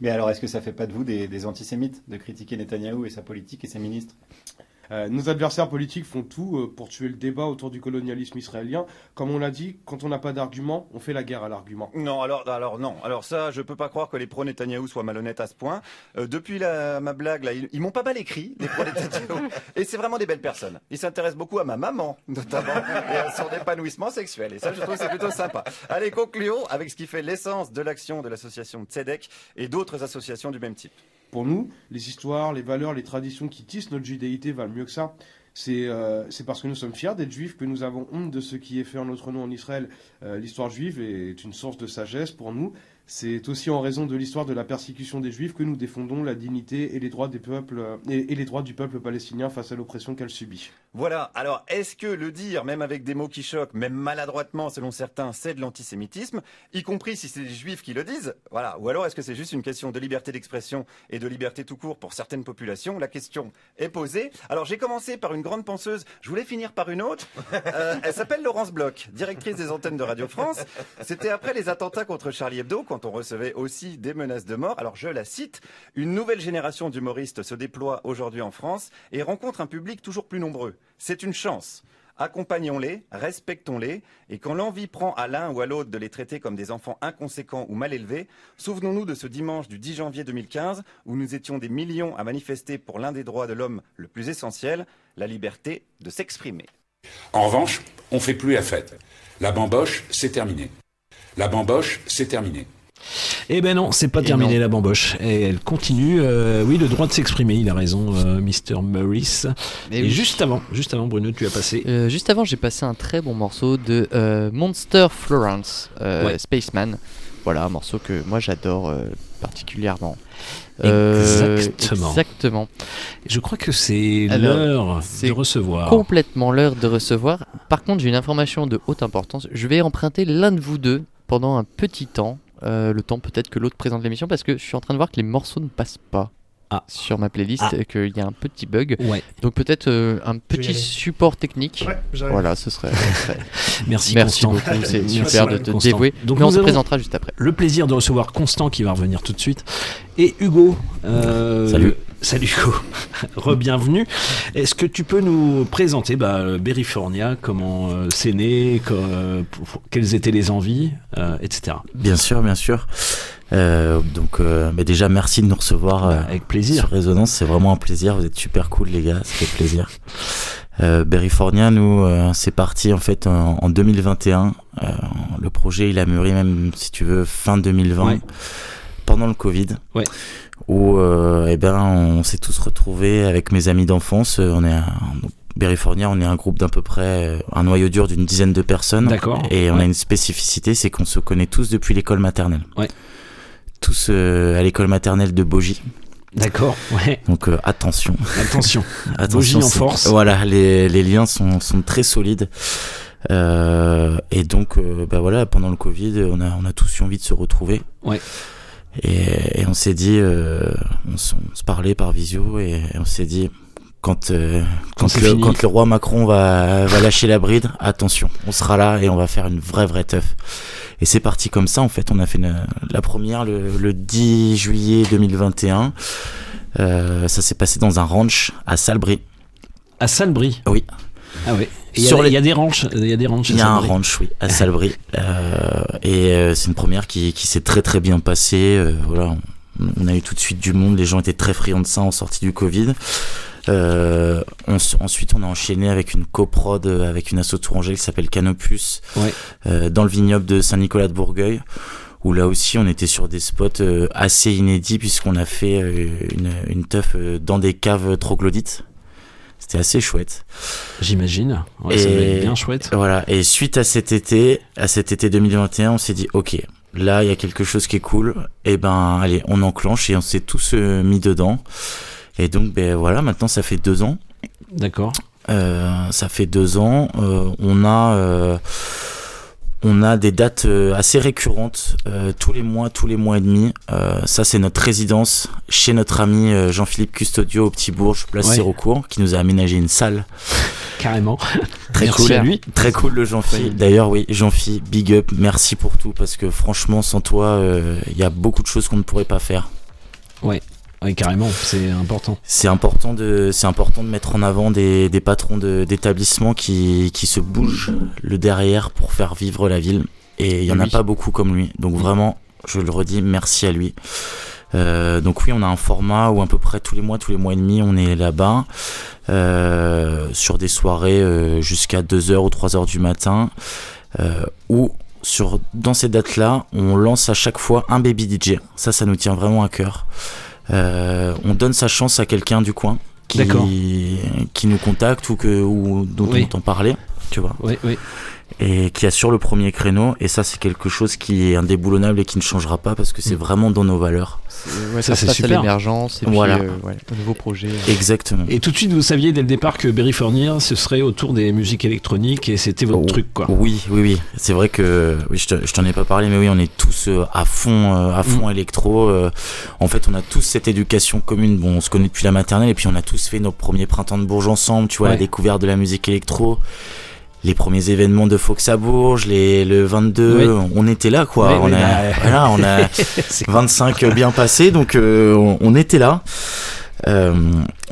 Mais alors, est-ce que ça fait pas de vous des, des antisémites de critiquer Netanyahou et sa politique et ses ministres? Euh, nos adversaires politiques font tout euh, pour tuer le débat autour du colonialisme israélien. Comme on l'a dit, quand on n'a pas d'argument, on fait la guerre à l'argument. Non, alors, alors non. Alors ça, je peux pas croire que les pro-Netanyahou soient malhonnêtes à ce point. Euh, depuis la, ma blague, là, ils, ils m'ont pas mal écrit, les pro-Netanyahou. [laughs] et c'est vraiment des belles personnes. Ils s'intéressent beaucoup à ma maman, notamment, et à son épanouissement sexuel. Et ça, je trouve que c'est plutôt sympa. Allez, concluons avec ce qui fait l'essence de l'action de l'association Tzedek et d'autres associations du même type. Pour nous, les histoires, les valeurs, les traditions qui tissent notre judéité valent mieux que ça. C'est euh, c'est parce que nous sommes fiers d'être juifs que nous avons honte de ce qui est fait en notre nom en Israël. Euh, l'histoire juive est une source de sagesse pour nous. C'est aussi en raison de l'histoire de la persécution des juifs que nous défendons la dignité et les droits des peuples euh, et, les droits du peuple palestinien face à l'oppression qu'elle subit. Voilà. Alors, est-ce que le dire, même avec des mots qui choquent, même maladroitement selon certains, c'est de l'antisémitisme, y compris si c'est les juifs qui le disent? Voilà. Ou alors est-ce que c'est juste une question de liberté d'expression et de liberté tout court pour certaines populations? La question est posée. Alors, j'ai commencé par une grande penseuse. Je voulais finir par une autre. Euh, elle s'appelle Laurence Bloch, directrice des antennes de Radio France. C'était après les attentats contre Charlie Hebdo, on recevait aussi des menaces de mort. Alors, je la cite. Une nouvelle génération d'humoristes se déploie aujourd'hui en France et rencontre un public toujours plus nombreux. C'est une chance. Accompagnons-les, respectons-les, et quand l'envie prend à l'un ou à l'autre de les traiter comme des enfants inconséquents ou mal élevés, souvenons-nous de ce dimanche du 10 janvier 2015 où nous étions des millions à manifester pour l'un des droits de l'homme le plus essentiel, la liberté de s'exprimer. En revanche, on fait plus la fête. La bamboche, c'est terminé. La bamboche, c'est terminé. Eh ben non, c'est pas terminé la bamboche. Et elle continue. euh, oui, le droit de s'exprimer, il a raison, euh, Mr. Morris. Mais Et oui. juste avant, juste avant, Bruno, tu as passé. Euh, juste avant, j'ai passé un très bon morceau de euh, Monster Florence, euh, Ouais. Spaceman. Voilà, un morceau que moi j'adore euh, particulièrement. Euh, Exactement. Exactement. Je crois que c'est l'heure c'est de recevoir. Complètement l'heure de recevoir. Par contre, j'ai une information de haute importance. Je vais emprunter l'un de vous deux pendant un petit temps. Euh, le temps peut-être que l'autre présente l'émission parce que je suis en train de voir que les morceaux ne passent pas. sur ma playlist Ah. et qu'il y a un petit bug. Ouais. Donc peut-être euh, un petit support technique. Ouais, voilà, ce serait. [laughs] Merci, Merci Constant. beaucoup, c'est Merci, super de te Constant. dévouer. Donc Mais on se présentera juste après. Le plaisir de recevoir Constant qui va revenir tout de suite. Et Hugo. euh, Salut. Salut Hugo. [laughs] Re-bienvenue. Est-ce que tu peux nous présenter bah, Berryfornia, comment euh, c'est né, co- euh, pour- quelles étaient les envies, euh, etc. Bien sûr, bien sûr. Euh, donc, euh, mais déjà, merci de nous recevoir euh, avec plaisir. sur Résonance. C'est vraiment un plaisir. Vous êtes super cool, les gars. Ça fait plaisir. Euh, Berryfornia, nous, euh, c'est parti en fait en, en 2021. Euh, le projet, il a mûri même, si tu veux, fin 2020, Ouais. pendant le Covid. Ouais. Où, euh, eh ben, on s'est tous retrouvés avec mes amis d'enfance. Euh, On est un, Berryfornia, on est un groupe d'à peu près euh, un noyau dur d'une dizaine de personnes. D'accord. Et on Ouais. a une spécificité, c'est qu'on se connaît tous depuis l'école maternelle. Ouais. Tous euh, à l'école maternelle de Bogie. D'accord, ouais. Donc euh, attention. Attention. [laughs] Bogie en force. Voilà, les, les liens sont, sont très solides. Euh, et donc, bah voilà, pendant le Covid, on a, on a tous eu envie de se retrouver. Ouais. Et, et on s'est dit, euh, on, se parlait par visio et on s'est dit, quand, euh, Quand le, fini. quand le roi Macron va, va lâcher la bride, attention, on sera là et on va faire une vraie vraie teuf. Et c'est parti comme ça, en fait, on a fait une- la première le, le 10 juillet 2021. Euh, ça s'est passé dans un ranch à Salbris. À Salbris Oui. Ah. Et Il y, a- les- il y a des ranchs. Il y a des ranchs. Il y a un ranch, oui, à Salbris. Euh, et euh, c'est une première qui, qui s'est très très bien passée. Euh, voilà, on, on a eu tout de suite du monde. Les gens étaient très friands de ça en sortie du Covid. Euh, on ensuite, on a enchaîné avec une coprod avec une asso tourangelle qui s'appelle Canopus Ouais. dans le vignoble de Saint-Nicolas de Bourgueil. Où là aussi, on était sur des spots assez inédits puisqu'on a fait une, une teuf dans des caves troglodytes. C'était assez chouette. J'imagine. Ouais, ça doit être bien chouette. Voilà. Et suite à cet été, à cet été 2021, on s'est dit, ok, là, il y a quelque chose qui est cool. Et ben, allez, on enclenche et on s'est tous euh, mis dedans. Et donc, ben voilà, maintenant, ça fait deux ans. D'accord. Euh, ça fait deux ans. Euh, on a, euh, on a des dates euh, assez récurrentes, euh, tous les mois, tous les mois et demi. Euh, ça, c'est notre résidence chez notre ami Jean-Philippe Custodio au Petit Bourges, place Ouais. Sirocourt, qui nous a aménagé une salle. Carrément. [laughs] Très Merci cool. à lui. Très cool le Jean-Phi. D'ailleurs, oui, Jean-Phi, big up, merci pour tout parce que franchement, sans toi, il y a beaucoup de choses qu'on ne pourrait pas faire. Ouais. Ouais, carrément. C'est important. C'est important de, c'est important de mettre en avant des, des patrons de- d'établissements qui, qui se bougent le derrière pour faire vivre la ville. Et il y en a Oui. pas beaucoup comme lui. Donc vraiment, je le redis, merci à lui. Euh, donc oui, on a un format où à peu près tous les mois, tous les mois et demi, on est là-bas euh, sur des soirées euh, jusqu'à 2h ou 3h du matin euh, où sur, dans ces dates-là, on lance à chaque fois un baby DJ. Ça, ça nous tient vraiment à cœur. Euh, on donne sa chance à quelqu'un du coin qui, qui nous contacte ou, que, ou dont Oui. on entend parler, tu vois. Oui, oui. Et qui assure le premier créneau. Et ça, c'est quelque chose qui est indéboulonnable et qui ne changera pas parce que c'est vraiment dans nos valeurs. Ouais, ça, passe à l'émergence et puis Voilà. euh, ouais, au nouveau projet. Exactement. Et tout de suite, vous saviez dès le départ que Berryfornia, ce serait autour des musiques électroniques et c'était votre truc, quoi. Oui, oui, oui. C'est vrai que oui, je te- je t'en ai pas parlé, mais oui, on est tous euh, à fond, euh, à fond électro. euh. en fait, on a tous cette éducation commune. Bon, on se connaît depuis la maternelle et puis on a tous fait nos premiers printemps de Bourges ensemble. Tu vois, Ouais. la découverte de la musique électro. Les premiers événements de Fox à Bourges, les, le 22, Oui. on était là quoi. Oui, on, oui, a, bah, voilà, on a [laughs] c'est 25 bien passés, donc euh, on, on était là. Euh,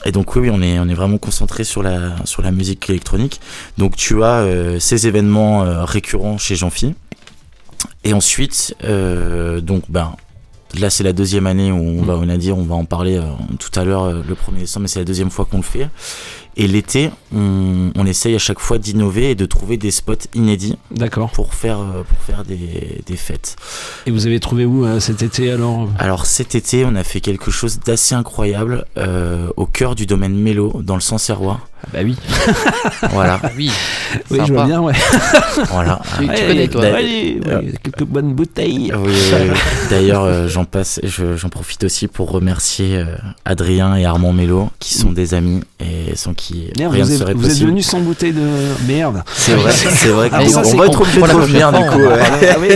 et donc oui, on est on est vraiment concentré sur la sur la musique électronique. Donc tu as euh, ces événements récurrents chez Jean-Phi. Et ensuite, donc ben là c'est la deuxième année où on va on a dit on va en parler tout à l'heure le 1er décembre, mais c'est la deuxième fois qu'on le fait. Et l'été, on, on essaye à chaque fois d'innover et de trouver des spots inédits. D'accord. Pour faire, euh, pour faire des, des fêtes. Et vous avez trouvé où euh, cet été alors? Alors cet été, on a fait quelque chose d'assez incroyable euh, au cœur du domaine Mélo, dans le Sancerrois. Ah bah oui. [laughs] voilà. Ah oui. Oui, je vois bien, ouais. [laughs] Voilà. Tu- tu Ouais, connais, toi. d'a- Ouais, ouais, quelques bonnes bouteilles. Oui. D'ailleurs, euh, j'en passe, je- j'en profite aussi pour remercier euh, Adrien et Armand Mélo, qui sont des amis et sans qui Merde, rien vous, ne êtes, serait vous êtes possible. venu sans bouteille de merde. C'est vrai, [laughs] c'est vrai qu'on ça, on va être obligé de revenir du coup. Ah oui.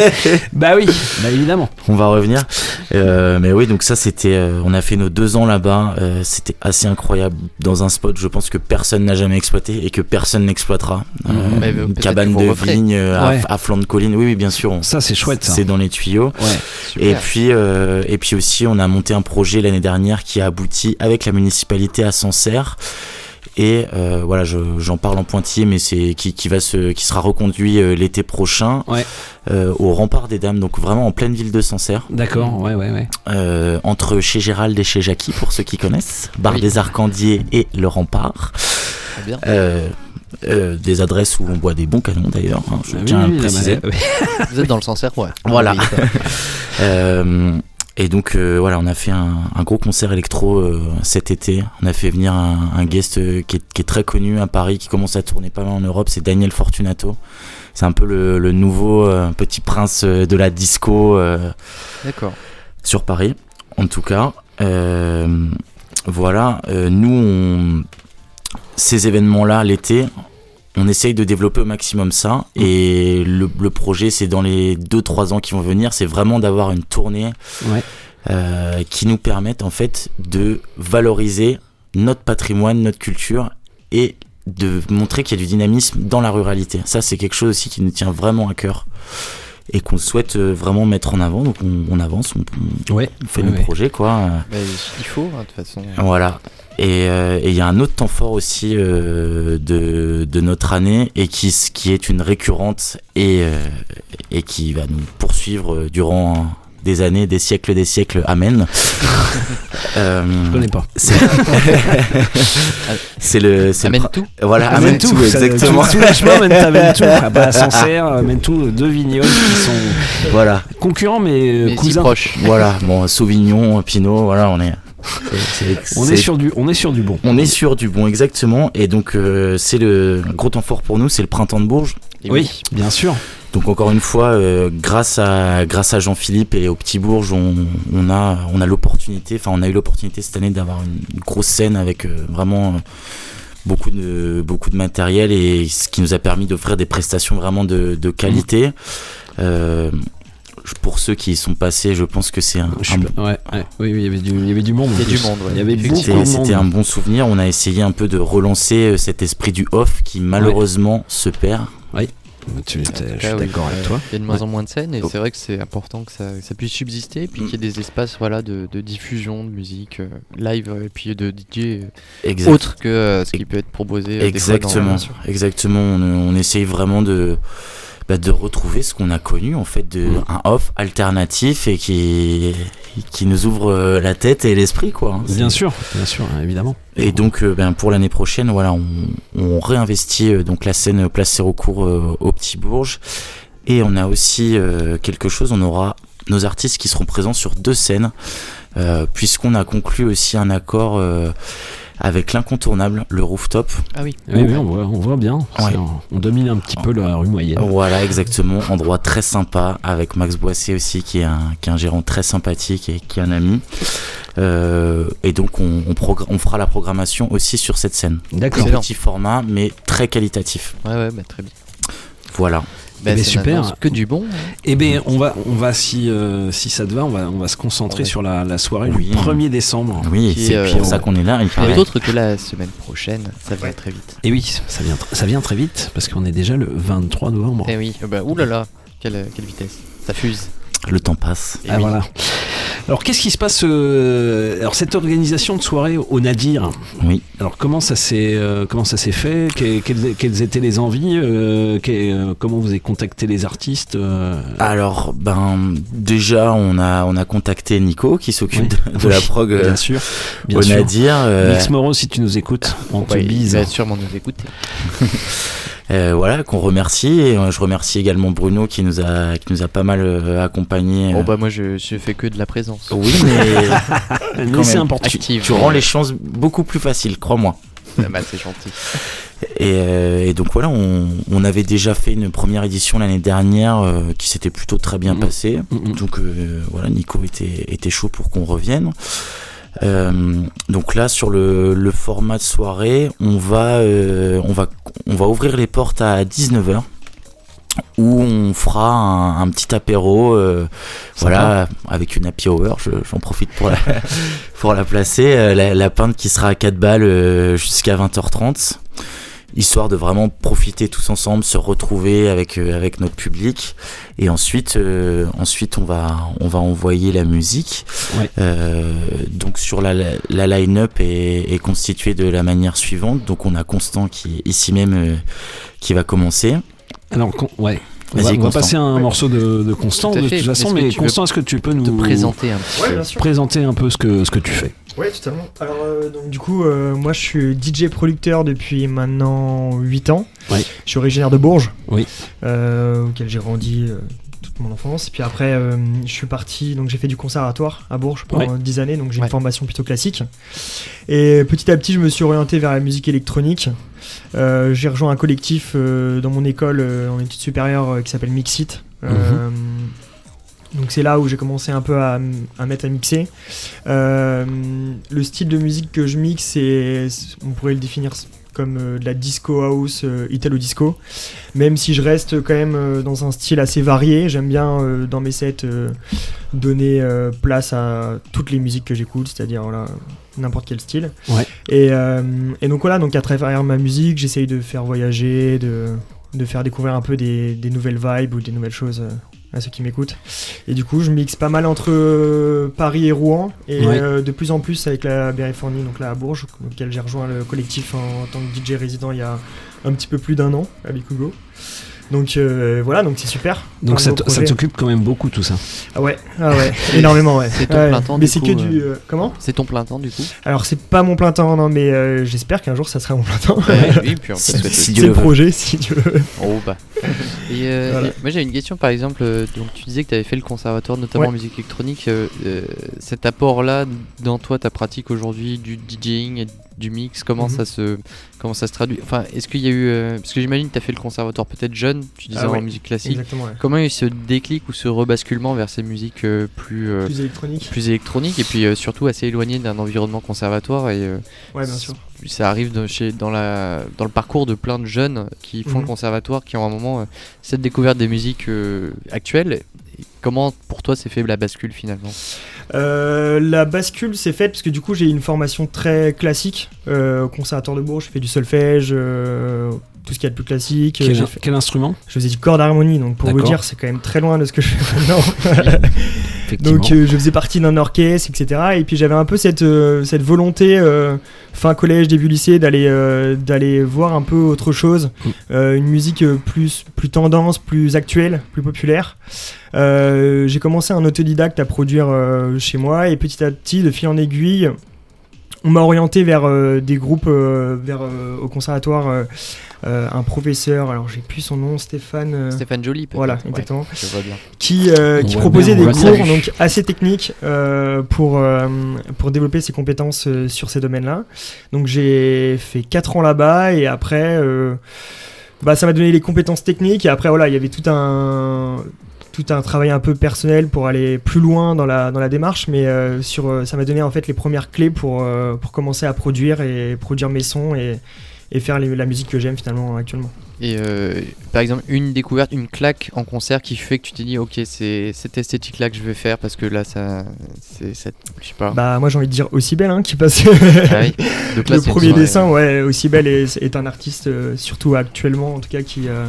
Bah oui, bah évidemment. On va revenir. Euh, mais oui, donc ça c'était, euh, on a fait nos deux ans là-bas. euh, c'était assez incroyable dans un spot. Je pense que personne n'a jamais exploité et que personne n'exploitera. Euh. Mais une peut-être cabane de vigne euh, à, Ouais. à flanc de colline. Oui, oui, bien sûr. on- Ça, c'est chouette. C'est dans les tuyaux. Ouais. Et puis, euh, et puis aussi, on a monté un projet l'année dernière qui a abouti avec la municipalité à Sancerre. Et euh, voilà, je- j'en parle en pointillé, mais c'est qui, qui va se, qui sera reconduit euh, l'été prochain Ouais. euh, au rempart des Dames, donc vraiment en pleine ville de Sancerre, D'accord, ouais, ouais, ouais. euh, entre chez Gérald et chez Jackie pour ceux qui connaissent, Bar Oui. des Arcandiers et le rempart. Bien. Euh, euh, des adresses où on boit des bons canons d'ailleurs, hein, je Ah tiens à oui, préciser. bah, oui. Vous êtes dans le Sancerre, ouais. [laughs] Voilà. Ça. [laughs] Euh, et donc euh, voilà, on a fait un, un gros concert électro cet été. On a fait venir un, un guest qui, est, qui est très connu à Paris, qui commence à tourner pas mal en Europe, c'est Daniel Fortunato. C'est un peu le, le nouveau petit prince de la disco D'accord. sur Paris, en tout cas. Voilà, nous, on, ces événements-là, l'été, on essaye de développer au maximum ça. Et le, le projet, c'est dans les 2-3 ans qui vont venir, c'est vraiment d'avoir une tournée Ouais. euh, qui nous permette en fait de valoriser notre patrimoine, notre culture et de montrer qu'il y a du dynamisme dans la ruralité. Ça, c'est quelque chose aussi qui nous tient vraiment à cœur et qu'on souhaite euh, vraiment mettre en avant. Donc on, on avance, on, on- Ouais, on fait ouais, nos ouais. projets quoi. Mais il faut, hein, de toute façon. Voilà. Et euh, et il y a un autre temps fort aussi euh, de, de notre année et qui, qui est une récurrente et, euh, et qui va nous poursuivre durant des années, des siècles, des siècles. Amen. [laughs] Euh, Je connais pas. C'est [laughs] le. pr- tout. Voilà, Amène amène tout, ça- exactement. Mènent [laughs] à Mentou. Ah bah, Sancerre, Mentou, deux vignobles qui sont Voilà, concurrents mais, Mais si cousins. proche. voilà. Bon, Sauvignon, Pinot, voilà, on est. On est sur du, on est sur du bon. On est sûr du bon, exactement. Et donc, euh, c'est le gros temps fort pour nous, c'est le printemps de Bourges. Oui, bien sûr. Donc encore une fois, euh, grâce à grâce à Jean-Philippe et au Petit Bourges, on, on a on a l'opportunité, enfin on a eu l'opportunité cette année d'avoir une grosse scène avec euh, vraiment euh, beaucoup de beaucoup de matériel et ce qui nous a permis d'offrir des prestations vraiment de, de qualité. Euh, pour ceux qui y sont passés, je pense que c'est un, Je un suis- ouais, ouais, oui, oui, il y avait du, il y avait du monde. Il y du monde, ouais. Il y avait beaucoup c'était de monde. c'était un bon souvenir. On a essayé un peu de relancer euh, cet esprit du off qui malheureusement se perd. Tu- En je suis cas, oui, d'accord avec toi. Il y a de moins en moins de scènes et c'est vrai que c'est important que ça, que ça puisse subsister et puis qu'il y ait des espaces voilà, de, de diffusion de musique euh, live euh, et puis de DJ euh, Exact. autre que euh, ce qui peut être proposé. des fois dans- Exactement, exactement. On, on essaye vraiment de, bah, de retrouver ce qu'on a connu en fait, de un off alternatif et qui, qui nous ouvre euh, la tête et l'esprit quoi. hein. Bien sûr, bien sûr, évidemment. Et donc euh, ben, pour l'année prochaine, voilà, on, on réinvestit euh, donc la scène Place Sérocourt au Petit Bourges et on a aussi quelque chose. On aura nos artistes qui seront présents sur deux scènes puisqu'on a conclu aussi un accord. Avec l'incontournable, le rooftop. Ah oui. Oui, oui, on voit, on voit bien. On domine un petit peu la rue moyenne. Voilà, exactement. Endroit très sympa avec Max Boissé aussi, qui est un, qui est un gérant très sympathique et qui est un ami. Euh, et donc, on, on, progr- on fera la programmation aussi sur cette scène. D'accord. Petit format, mais très qualitatif. Ouais, ouais, bah, très bien. Voilà. Eh ben, ça super. n'annonce Que du bon. hein. Eh bien, on va, on va si, euh, si ça te va, on va, on va se concentrer Ouais. sur la, la soirée Oui. du 1er décembre. Oui, c'est euh, pour ça qu'on est là. Il paraît. d'autres que la semaine prochaine, ça va très vite. Et oui, ça vient, tr- ça vient très vite parce qu'on est déjà le 23 novembre. Eh oui, euh, bah, oulala, quelle, quelle vitesse. Ça fuse. Le temps passe. Ah oui. voilà. Alors qu'est-ce qui se passe euh, Alors cette organisation de soirée au Nadir? Oui. Alors comment ça s'est euh, comment ça s'est fait? Que- quelles, quelles étaient les envies euh, que- euh, Comment vous avez contacté les artistes euh, Alors, ben, déjà, on a, on a contacté Nico qui s'occupe Oui. de, de la Oui, prog euh, bien sûr, bien au sûr. Nadir. euh, Mix Moreau, si tu nous écoutes, on te bise. Il va sûrement nous écouter. [laughs] euh, voilà, qu'on remercie. Et euh, je remercie également Bruno qui nous a, qui nous a pas mal euh, accompagnés. Oh bah moi je, je fais que de la présence. Oui, mais, [laughs] c'est important. Tu, rends les choses beaucoup plus faciles, crois-moi. Ah bah, c'est gentil. Et, euh, et donc voilà, on, on avait déjà fait une première édition l'année dernière euh, qui s'était plutôt très bien Mhm. passée. Mhm. Donc euh, voilà, Nico était, était chaud pour qu'on revienne. Euh, donc là, sur le, le format de soirée, on va, euh, on, va, on va ouvrir les portes à 19h où on fera un, un petit apéro, euh, voilà, avec une happy hour. je- J'en profite pour la, [laughs] pour la placer. La, la pinte qui sera à 4 balles jusqu'à 20h30 histoire de vraiment profiter tous ensemble, se retrouver avec euh, avec notre public et ensuite euh, ensuite on va on va envoyer la musique. Ouais. Euh, donc sur la la line-up est, est constituée de la manière suivante. Donc on a Constant qui est ici même euh, qui va commencer. Alors con- ouais. On va, Vas-y, on va Constant. passer un morceau de, de Constant de toute façon, mais Constant, est-ce que tu peux nous Te présenter un Ouais, peu? présenter un peu ce que ce que tu fais? Ouais, totalement. Alors, euh, donc, du coup, euh, moi, je suis DJ producteur depuis maintenant 8 ans. Oui. Je suis originaire de Bourges, Oui. euh, auquel j'ai grandi euh, toute mon enfance. Puis après, euh, je suis parti, donc j'ai fait du conservatoire à Bourges pendant Ouais. 10 années, donc j'ai Ouais. une formation plutôt classique. Et petit à petit, je me suis orienté vers la musique électronique. Euh, j'ai rejoint un collectif euh, dans mon école euh, en études supérieures euh, qui s'appelle Mixit. Euh, Donc c'est là où j'ai commencé un peu à, mettre à mixer. Euh, le style de musique que je mixe, c'est, on pourrait le définir comme euh, de la disco house, euh, italo disco. Même si je reste quand même dans un style assez varié, j'aime bien dans mes sets donner place à toutes les musiques que j'écoute, c'est-à-dire voilà, n'importe quel style. Ouais. Et, euh, et donc voilà, donc à travers ma musique, j'essaye de faire voyager, de, de faire découvrir un peu des, des nouvelles vibes ou des nouvelles choses à ceux qui m'écoutent. Et du coup, je mixe pas mal entre euh, Paris et Rouen, et Ouais. euh, de plus en plus avec la Berryfornie, donc là à Bourges, auquel j'ai rejoint le collectif en, en tant que DJ résident il y a un petit peu plus d'un an à Bikugo. Donc euh, voilà, donc c'est super. donc ça, t'occupe quand même beaucoup tout ça Ah ouais, ah ouais, [laughs] énormément ouais. C'est ton Ouais, plein temps, Mais du c'est coup, que euh. du euh, comment? C'est ton plein temps du coup Alors c'est pas mon plein temps non, mais euh, j'espère qu'un jour ça sera mon plein temps. Ouais, [laughs] oui, puis on peut Si- c'est Dieu le projet si tu veux. Oh bah. Et, euh, Voilà. et moi j'ai une question par exemple, euh, donc tu disais que tu avais fait le conservatoire notamment Ouais. en musique électronique. euh, euh, cet apport là dans toi, ta pratique aujourd'hui du DJing et du mix, comment Mhm. ça se comment ça se traduit Enfin, est-ce qu'il y a eu euh, parce que j'imagine que tu as fait le conservatoire peut-être jeune, tu disais Ah ouais, en musique classique. Exactement. ouais. Comment il y a eu ce déclic ou ce rebasculement vers ces musiques euh, plus euh, Plus électronique. plus électroniques et puis surtout assez éloignées d'un environnement conservatoire et Ouais, bien sûr. ça arrive de- chez, dans, la, dans le parcours de plein de jeunes qui font Mhm. le conservatoire, qui ont un moment cette découverte des musiques actuelles. Comment pour toi s'est fait la bascule finalement? Euh, la bascule s'est faite parce que du coup j'ai une formation très classique euh, au conservatoire de Bourges. Je fais du solfège, euh, tout ce qu'il y a de plus classique. quel, J'ai fait- quel instrument? Je faisais du corps d'harmonie, donc pour vous dire, c'est quand même très loin de ce que je fais maintenant. [laughs] Donc euh, je faisais partie d'un orchestre, etc. Et puis j'avais un peu cette, euh, cette volonté, euh, fin collège, début lycée, d'aller euh, d'aller voir un peu autre chose, Mm. Euh, une musique euh, plus, plus tendance, plus actuelle, plus populaire. Euh, j'ai commencé un autodidacte à produire euh, chez moi et petit à petit, de fil en aiguille, on m'a orienté vers euh, des groupes, euh, vers euh, au conservatoire, euh, euh, un professeur, alors j'ai plus son nom, Stéphane. euh, Stéphane Joly peut-être Voilà, Ouais, exactement. je vois bien. Qui, euh, proposait bien, des cours donc assez techniques euh, pour, euh, pour développer ses compétences euh, sur ces domaines-là. Donc j'ai fait 4 ans là-bas et après, euh, bah, ça m'a donné les compétences techniques et après voilà, il y avait tout un tout un travail un peu personnel pour aller plus loin dans la, dans la démarche, mais euh, sur, euh, ça m'a donné en fait les premières clés pour, euh, pour commencer à produire et produire mes sons et, et faire les- la musique que j'aime finalement actuellement. Et euh, par exemple, une découverte, une claque en concert qui fait que tu t'es dit, ok, c'est cette esthétique là que je vais faire parce que là, ça, c'est cette, je sais pas. Bah moi j'ai envie de dire aussi belle hein, qui passe. Ah oui. [laughs] Donc là, le premier soirée, dessin, ouais, aussi belle est, est un artiste euh, surtout actuellement en tout cas qui. euh,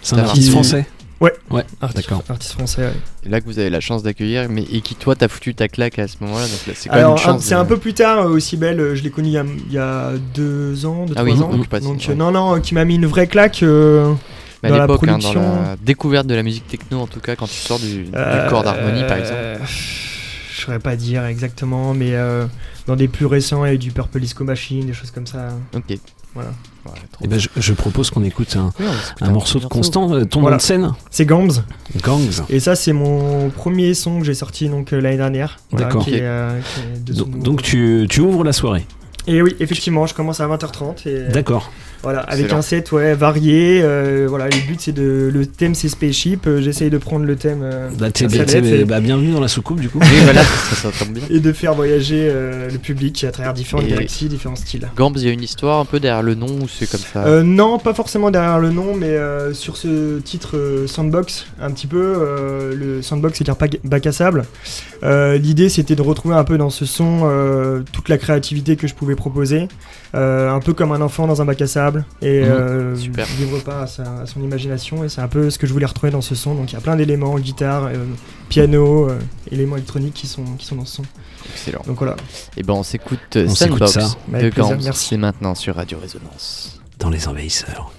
C'est un Qui- artiste français Ouais. Ouais, Artiste, d'accord. artiste français. ouais. Et là que vous avez la chance d'accueillir, mais et qui toi t'as foutu ta claque à ce moment-là, donc là c'est quand même Alors, une chance. un- c'est de- un peu plus tard, euh, aussi belle. euh, Je l'ai connu il y, a, il y a deux ans, deux, Ah trois oui, ans. donc pas si- Donc, euh, ouais. non, non, qui m'a mis une vraie claque euh, Mais dans à la l'époque, hein, dans la découverte de la musique techno, en tout cas, quand tu sors du, du corps d'harmonie, par exemple. Je saurais pas dire exactement, mais euh, dans des plus récents, il y a eu du Purple Disco Machine, des choses comme ça. Ok. Voilà. Eh ben, je, je propose qu'on écoute un, Oui, morceau de. Constant. Euh, Ton Voilà. nom de scène C'est Gams. Gangs. Et ça, c'est mon premier son que j'ai sorti donc euh, l'année dernière. Voilà, D'accord. euh, Donc, tu, tu ouvres la soirée. Et oui, effectivement, je commence à 20h30. et- D'accord. Voilà, avec un set ouais, varié. euh, voilà, le but c'est de. Le thème c'est Spaceship. euh, J'essaye de prendre le thème. euh, Bah, t'es- l'aide, et- bah, bienvenue dans la soucoupe du coup. Oui, voilà, [laughs] ça, ça tombe bien. Et de faire voyager euh, le public à travers différentes Et- galaxies, différents styles. Gambs, il y a une histoire un peu derrière le nom ou c'est comme ça Euh, non, pas forcément derrière le nom, mais euh, sur ce titre euh, Sandbox, un petit peu. euh, le Sandbox, c'est-à-dire pas- bac à sable. Euh, L'idée, c'était de retrouver un peu dans ce son euh, toute la créativité que je pouvais proposer. Euh, un peu comme un enfant dans un bac à sable. Et Mhm. euh, vivre pas à, sa- à son imagination. Et c'est un peu ce que je voulais retrouver dans ce son. Donc il y a plein d'éléments, guitare, euh, piano, euh, éléments électroniques qui sont, qui sont dans ce son. Excellent. Donc voilà. Et ben on s'écoute On s'écoute Sandbox ça. de plaisir, Gambs. merci. C'est maintenant sur Radio Résonance. Dans les envahisseurs.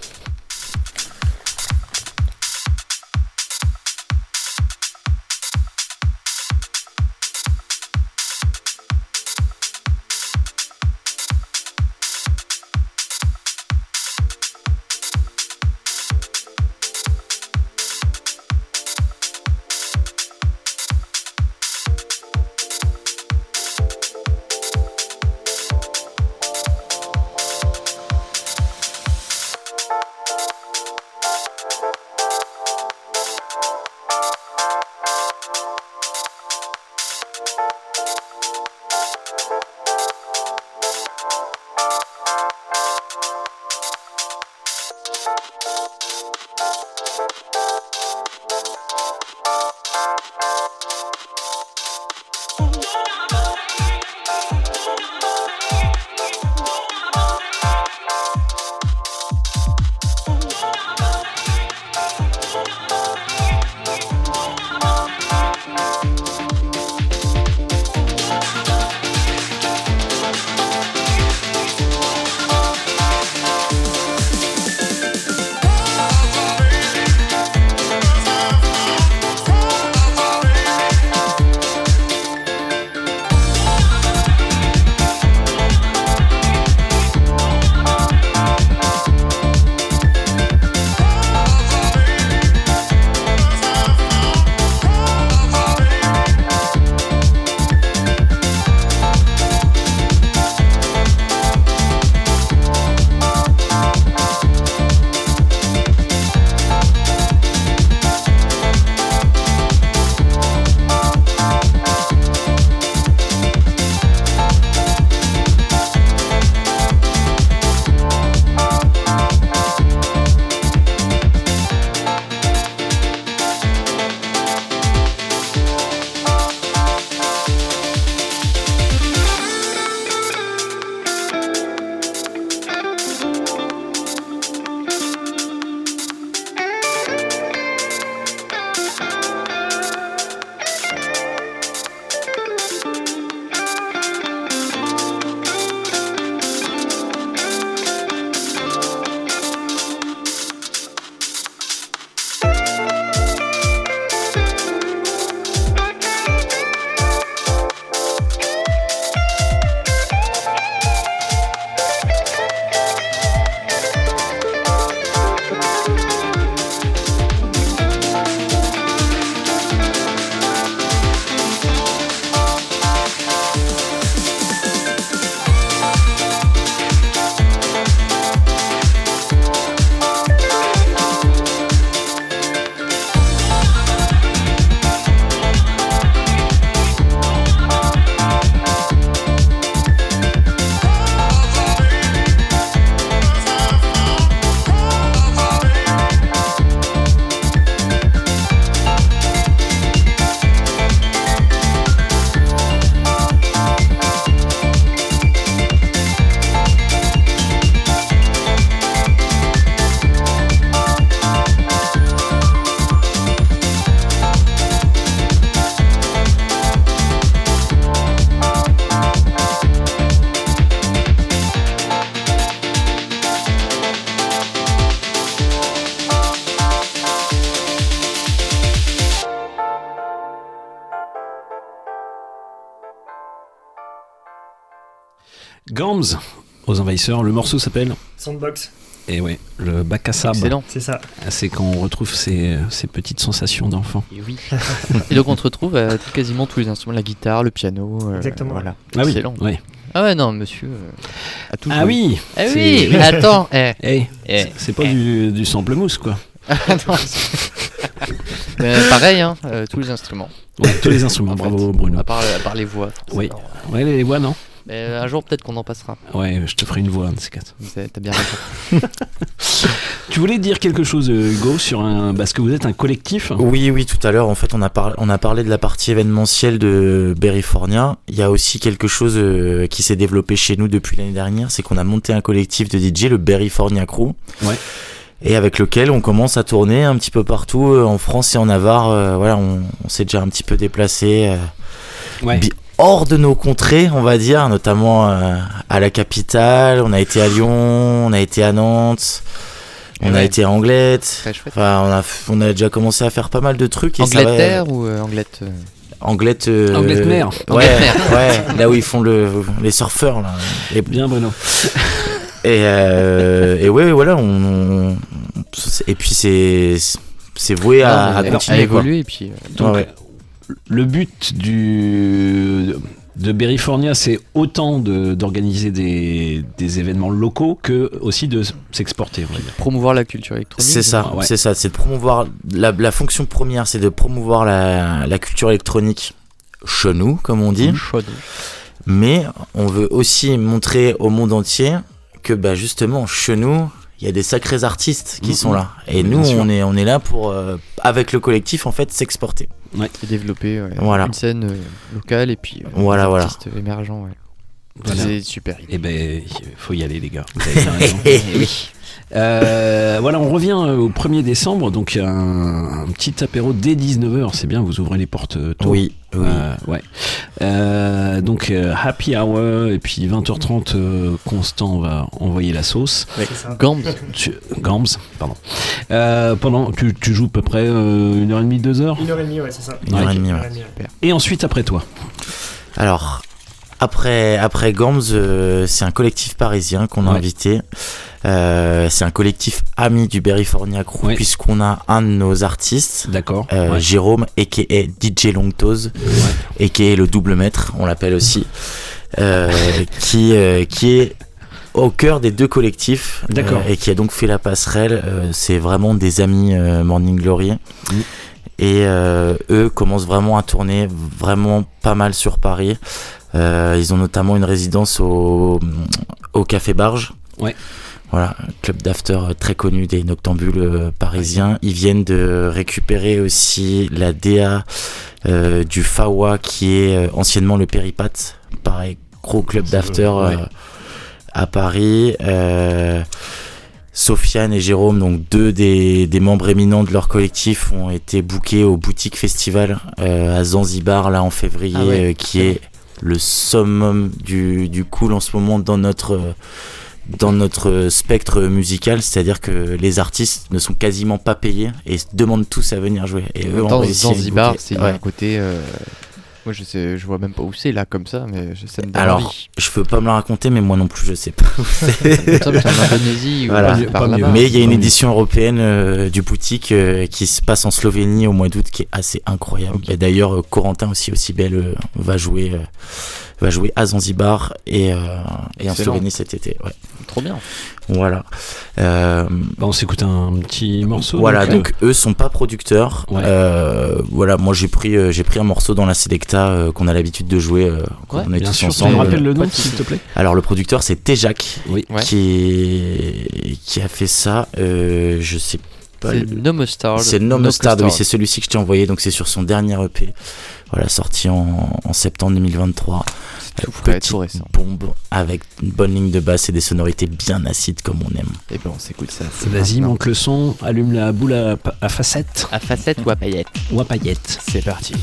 Aux envahisseurs. Le morceau s'appelle Sandbox. Et ouais, le bac à sable. Excellent. C'est ça. C'est quand on retrouve ces, ces petites sensations d'enfant. Et oui. Et donc on te retrouve à quasiment tous les instruments, la guitare, le piano. euh, Exactement. Voilà. Ah oui, Excellent. ouais. Ah ouais, non, monsieur. euh, a tout Ah joué. oui Ah oui, mais [laughs] attends. eh. Eh, Eh. c'est- pas du, du sample mousse quoi. [laughs] Non, Mais pareil, hein, euh, tous les instruments. Ouais, tous les instruments, En bravo fait. Bruno. À part, à part les voix. Oui, ouais, les voix non euh, un jour, peut-être qu'on en passera. Ouais, je te ferai une voix, un de ces quatre. C'est- T'as bien raison. [laughs] Tu voulais dire quelque chose, euh, Hugo, sur un. Parce que vous êtes un collectif Oui, oui, tout à l'heure, en fait, on a, par- on a parlé de la partie événementielle de Berryfornia. Il y a aussi quelque chose euh, qui s'est développé chez nous depuis l'année dernière, c'est qu'on a monté un collectif de DJ, le Berryfornia Crew. Ouais. Et avec lequel on commence à tourner un petit peu partout euh, en France et en Navarre. euh, voilà, on, on s'est déjà un petit peu déplacé. euh, Ouais. Hors de nos contrées, on va dire, notamment euh, à la capitale. On a été à Lyon, on a été à Nantes, on a été à Anglette. Très chouette. Enfin, on a, on a déjà commencé à faire pas mal de trucs. et ça va- Angleterre ou euh, Anglette euh, Anglette. euh, Anglette mer. Ouais, là où ils font le, les surfeurs. Là. Et, Bien, Bruno. [laughs] et, euh, et ouais, voilà. On, on- et puis c'est voué à, non, à mais continuer. à quoi. évoluer et puis. euh, Donc, Ouais, ouais. Le but du de Berryfornia, c'est autant de- d'organiser des, des événements locaux que aussi de s'exporter. promouvoir la culture électronique. C'est ça, Ouais. c'est ça, c'est de promouvoir la, la fonction première, c'est de promouvoir la, la culture électronique chez nous, comme on dit. Chaud. Mais on veut aussi montrer au monde entier que bah justement chez nous, il y a des sacrés artistes qui sont là. Et nous, sûr. on est on est là pour euh, avec le collectif en fait s'exporter. Et développer ouais, Voilà. une scène euh, locale et puis euh, Voilà, des voilà. artistes émergents. Ouais. Voilà. C'est super. Eh ben, il faut y aller, les gars. Vous avez bien [laughs] raison. Eh oui. Euh, voilà, on revient euh, au 1er décembre, donc un, un petit apéro dès 19h, c'est bien, vous ouvrez les portes euh, tôt. Oui, oui. Euh, ouais. Euh, donc euh, happy hour et puis 20h30 euh, Constant va envoyer la sauce. C'est ça. Gambs. Tu- Gams, pardon. Euh, pendant tu, tu joues à peu près euh, une heure et demie, deux heures? Une heure et demie, ouais, c'est ça. Une heure et demie, ouais. ouais. Et ensuite après toi. Alors, après, après Gams, euh, c'est un collectif parisien qu'on a Ouais. invité. Euh, c'est un collectif ami du Berryfornia Crew, Ouais. puisqu'on a un de nos artistes, D'accord. euh, Ouais. Jérôme, a.k.a. DJ Longtose, a.k.a. le double maître, on l'appelle aussi, euh, [laughs] qui, euh, qui est au cœur des deux collectifs D'accord. euh, et qui a donc fait la passerelle. Euh, c'est vraiment des amis euh, Morning Glory. Mm. Et euh, eux commencent vraiment à tourner vraiment pas mal sur Paris. Euh, ils ont notamment une résidence au, au Café Barge. Ouais. Voilà, club d'after très connu des noctambules euh, parisiens. Ils viennent de récupérer aussi la DA euh, du Fawa qui est anciennement le Péripat. Pareil, gros club d'after euh, ouais. à Paris. Euh, Sofiane et Jérôme, donc deux des, des membres éminents de leur collectif, ont été bookés au Boutique Festival à Zanzibar là en février, Ah ouais, qui est le summum du, du cool en ce moment dans notre dans notre spectre musical, c'est-à-dire que les artistes ne sont quasiment pas payés et demandent tous à venir jouer. Et eux Dans Zanzibar, c'est Ouais. un côté. euh, Moi, je sais, je vois même pas où c'est là comme ça, mais je, ça me donne Alors, envie. je peux pas me la raconter, mais moi non plus, je sais pas. où c'est. [laughs] En Indonésie Voilà. par. Mais il y a une édition européenne euh, du boutique euh, qui se passe en Slovénie au mois d'août, qui est assez incroyable. Et d'ailleurs, euh, Corentin aussi aussi belle euh, va jouer euh, va jouer à Zanzibar et, euh, et en. Slovénie cet été. Ouais. Trop bien. Voilà. Euh, Bah, on s'écoute un petit morceau. voilà, donc, donc eux sont pas producteurs. Ouais. Euh, voilà, moi j'ai pris euh, j'ai pris un morceau dans la Selecta euh, qu'on a l'habitude de jouer euh, quand Ouais, on est bien tous sûr. Tu ensemble. me rappelles le nom, s'il te plaît? Alors le producteur c'est Tejac Oui. Ouais. qui qui a fait ça. Euh, je sais pas. C'est le- No Mustard. C'est oui, c'est celui-ci que je t'ai envoyé, donc c'est sur son dernier EP. Voilà, sorti en, en septembre 2023. C'est tout frais, petite tout récent. bombe avec une bonne ligne de basse et des sonorités bien acides comme on aime. Et ben on s'écoute ça. c'est Vas-y, monte le son, allume la boule à, à facettes À facette ou à paillettes ou à paillettes. C'est parti.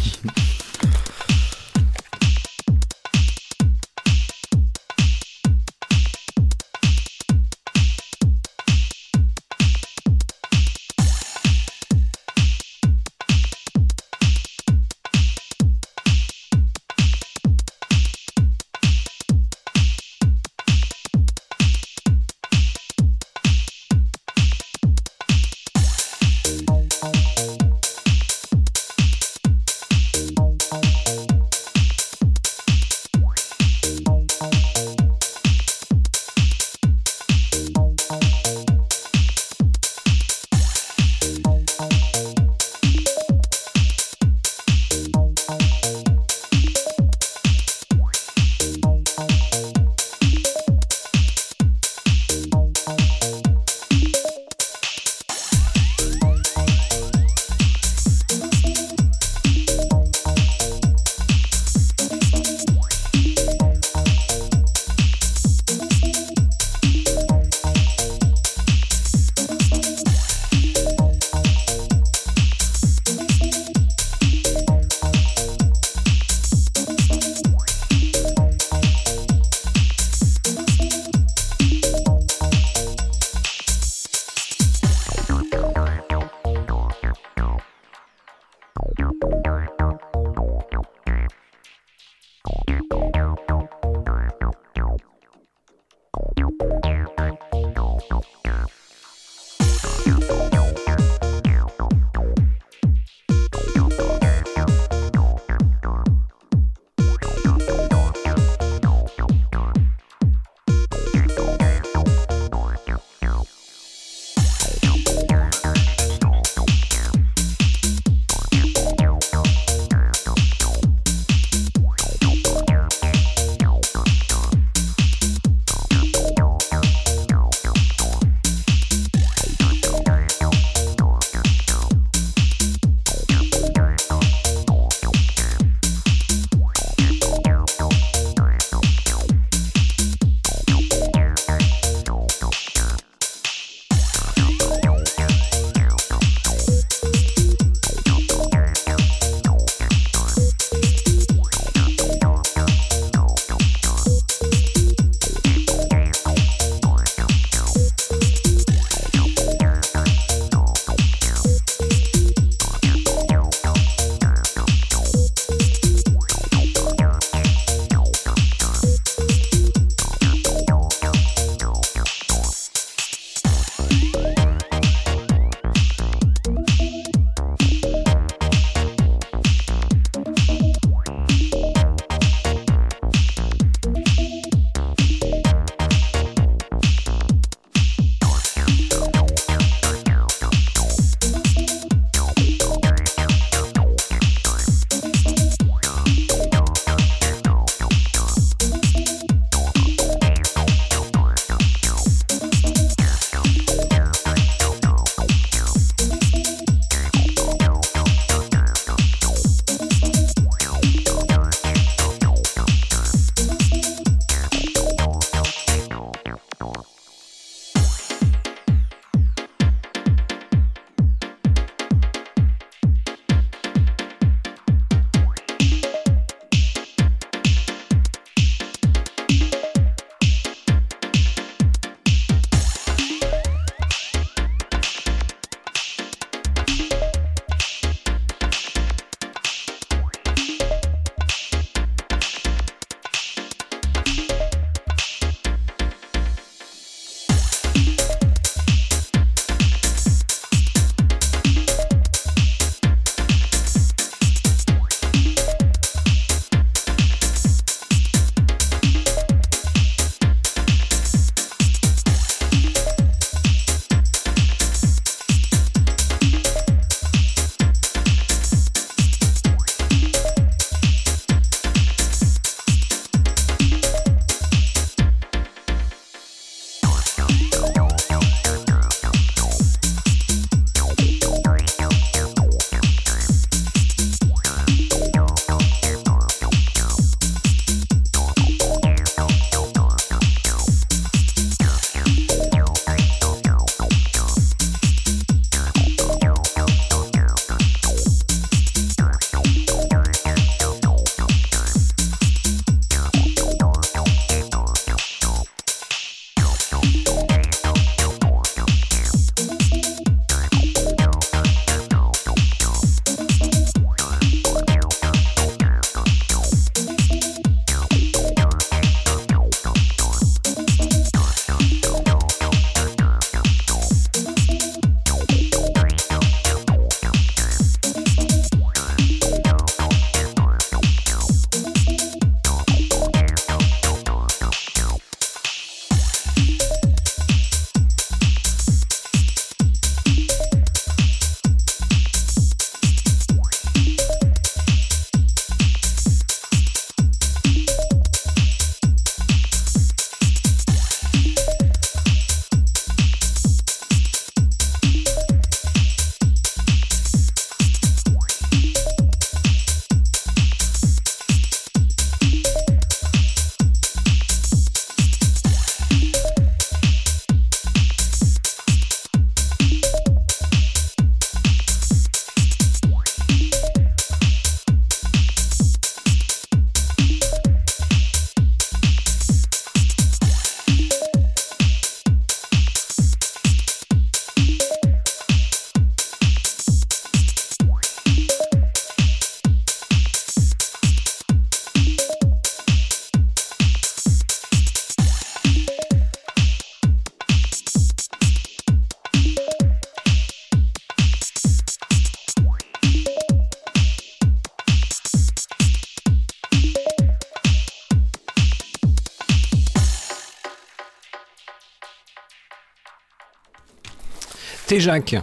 T'es Jacques.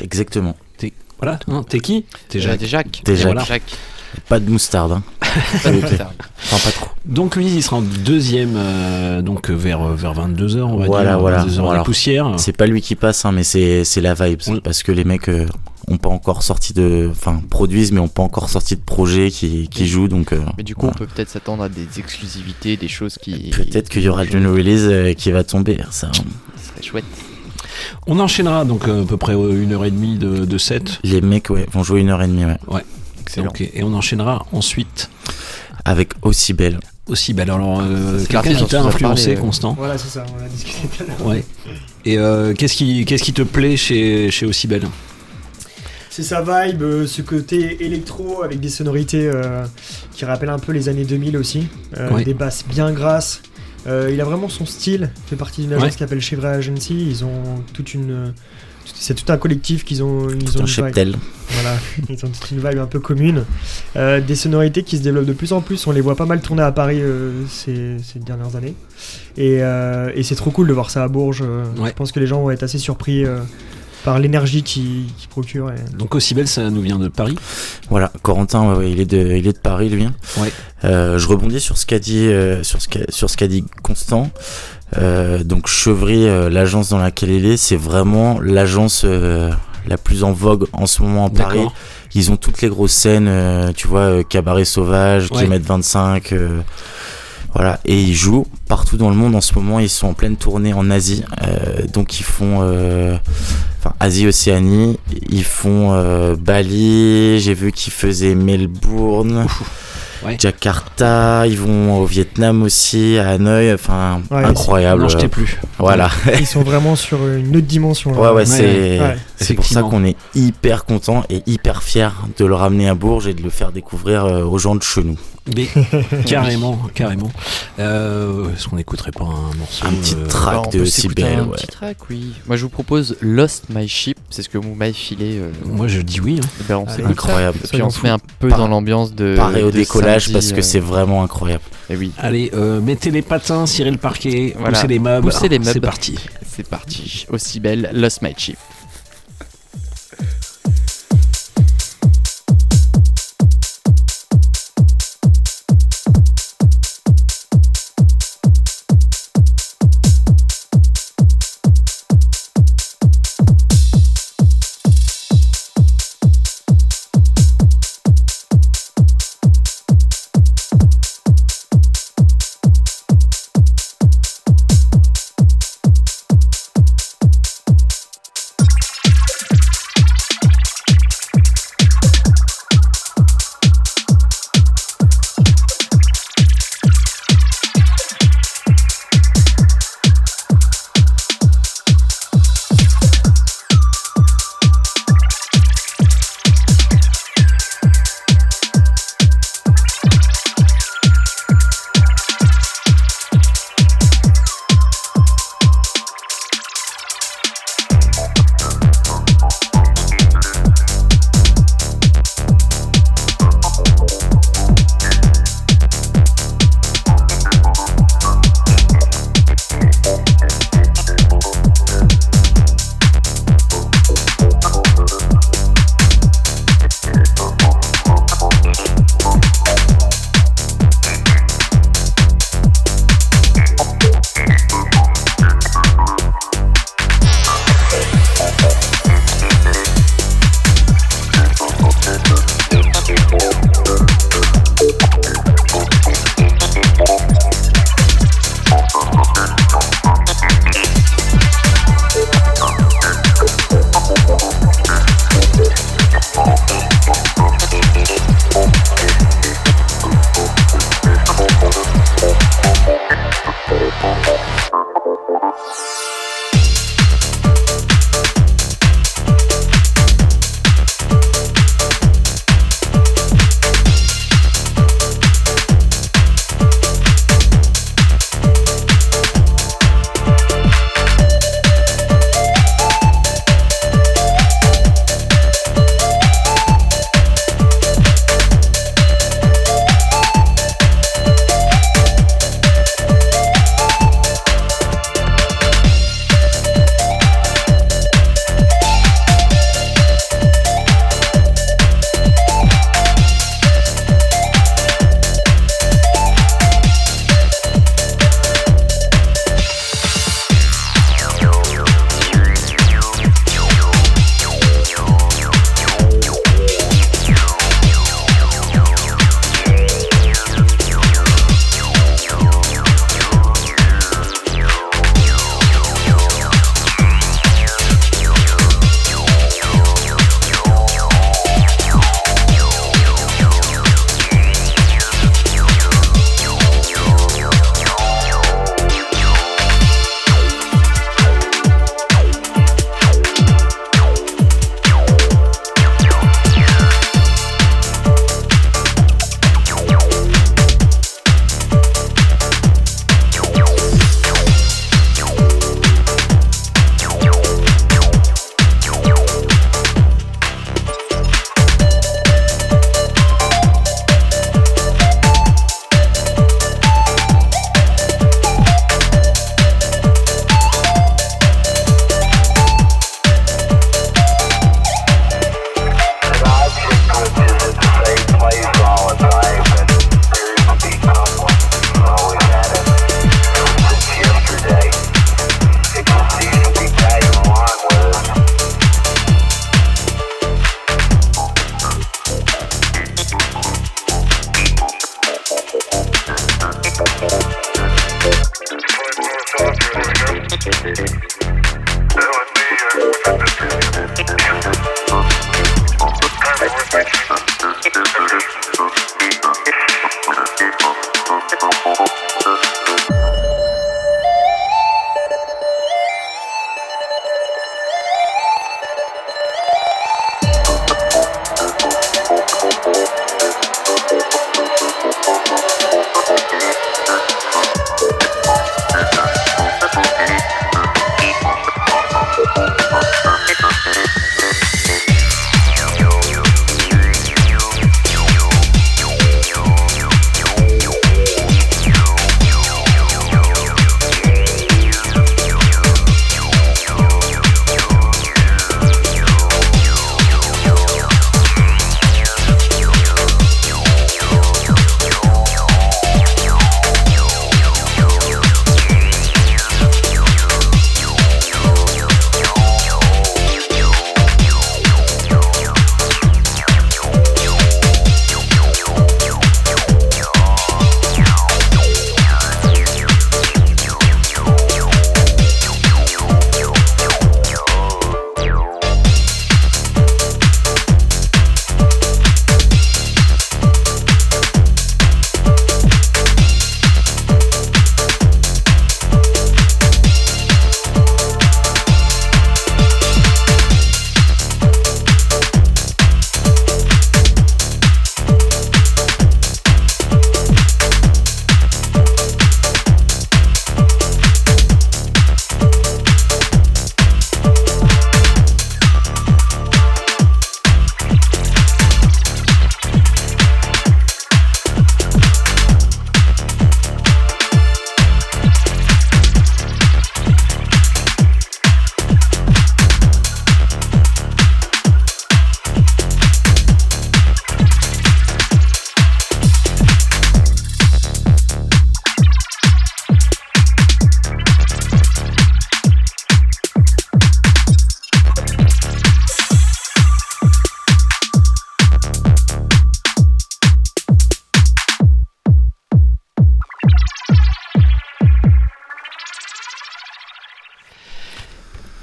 Exactement. T'es voilà, hein, t'es qui? T'es Euh, Jacques. t'es Jacques. T'es Jacques. Voilà. Jacques. Pas de moustarde. Hein. [laughs] Pas de moutarde. Enfin, pas trop. Donc lui, il sera en deuxième, euh, donc euh, vers vers 22 h on va Voilà, dire. voilà. 22 heures Voilà. la poussière. C'est pas lui qui passe, hein, mais c'est c'est la vibe. Parce que les mecs euh, ont pas encore sorti de. Enfin, produisent, mais ont pas encore sorti de projet qui, qui jouent. Donc, euh, Mais du coup, on peut peut-être s'attendre à des exclusivités, des choses qui. peut-être qu'il y aura new release euh, qui va tomber. Ça, Ce serait chouette. On enchaînera donc euh, à peu près euh, une heure et demie de, de set. les mecs ouais, vont jouer une heure et demie, ouais. Ouais. Excellent. Donc, et on enchaînera ensuite Avec aussi belle. aussi. Bah alors, euh, quelqu'un qui t'a influencé, parlé. Constant. Voilà, c'est ça, on a discuté tout à l'heure. Ouais. Et euh, qu'est-ce qui qu'est-ce qui te plaît chez chez aussi belle? C'est sa vibe, ce côté électro avec des sonorités euh, qui rappellent un peu les années 2000 aussi. Euh, Ouais. Des basses bien grasses. Euh, il a vraiment son style. Il fait partie d'une agence Ouais. qui s'appelle Chevrolet Agency. Ils ont toute une. C'est tout un collectif qu'ils ont. Ils Tout ont un une cheptel. vibe. Voilà, [laughs] ils ont toute une vibe un peu commune. Euh, des sonorités qui se développent de plus en plus. On les voit pas mal tourner à Paris euh, ces, ces dernières années. Et, et c'est trop cool de voir ça à Bourges. Ouais. Je pense que les gens vont être assez surpris par l'énergie qu'ils qu'ils procurent. et- Donc aussi belle, ça nous vient de Paris. Voilà, Corentin, ouais, ouais, il, est de, il est de Paris, lui. Ouais. Euh, je rebondis sur ce qu'a dit, euh, sur ce qu'a, sur ce qu'a dit Constant. Euh, donc Chevry, euh, l'agence dans laquelle il est, c'est vraiment l'agence euh, la plus en vogue en ce moment à Paris. Ils ont toutes les grosses scènes, euh, tu vois, euh, cabaret sauvage, Ouais. kilomètre 25. Voilà, et ils jouent partout dans le monde en ce moment. Ils sont en pleine tournée en Asie, euh, donc ils font, euh, enfin Asie Océanie, ils font euh, Bali. J'ai vu qu'ils faisaient Melbourne, Ouais. Jakarta. Ils vont au Vietnam aussi, à Hanoï. Enfin, Ouais, incroyable. Non, je t'ai plus. Voilà. Ils sont vraiment sur une autre dimension. là. Ouais, ouais, c'est Ouais. c'est pour ça qu'on est hyper content et hyper fier de le ramener à Bourges et de le faire découvrir euh, aux gens de chez nous. Mais [laughs] carrément, carrément. Euh, Est-ce qu'on n'écouterait pas un morceau Un petit euh, track Bah, de Cybèle, un ouais. petit track, oui. Moi, je vous propose Lost My Ship. C'est ce que vous m'avez filé. euh, Moi, je dis oui. hein. eh ben, on Allez, s'écoute incroyable. ça. Et puis on se met un peu Par- dans l'ambiance de. Pareil au de décollage parce que euh, c'est vraiment incroyable. eh oui, Allez, euh, mettez les patins, cirez le parquet, Voilà. poussez les meubles. Poussez les meubles. C'est parti. c'est parti. Aussi belle, Lost My Ship.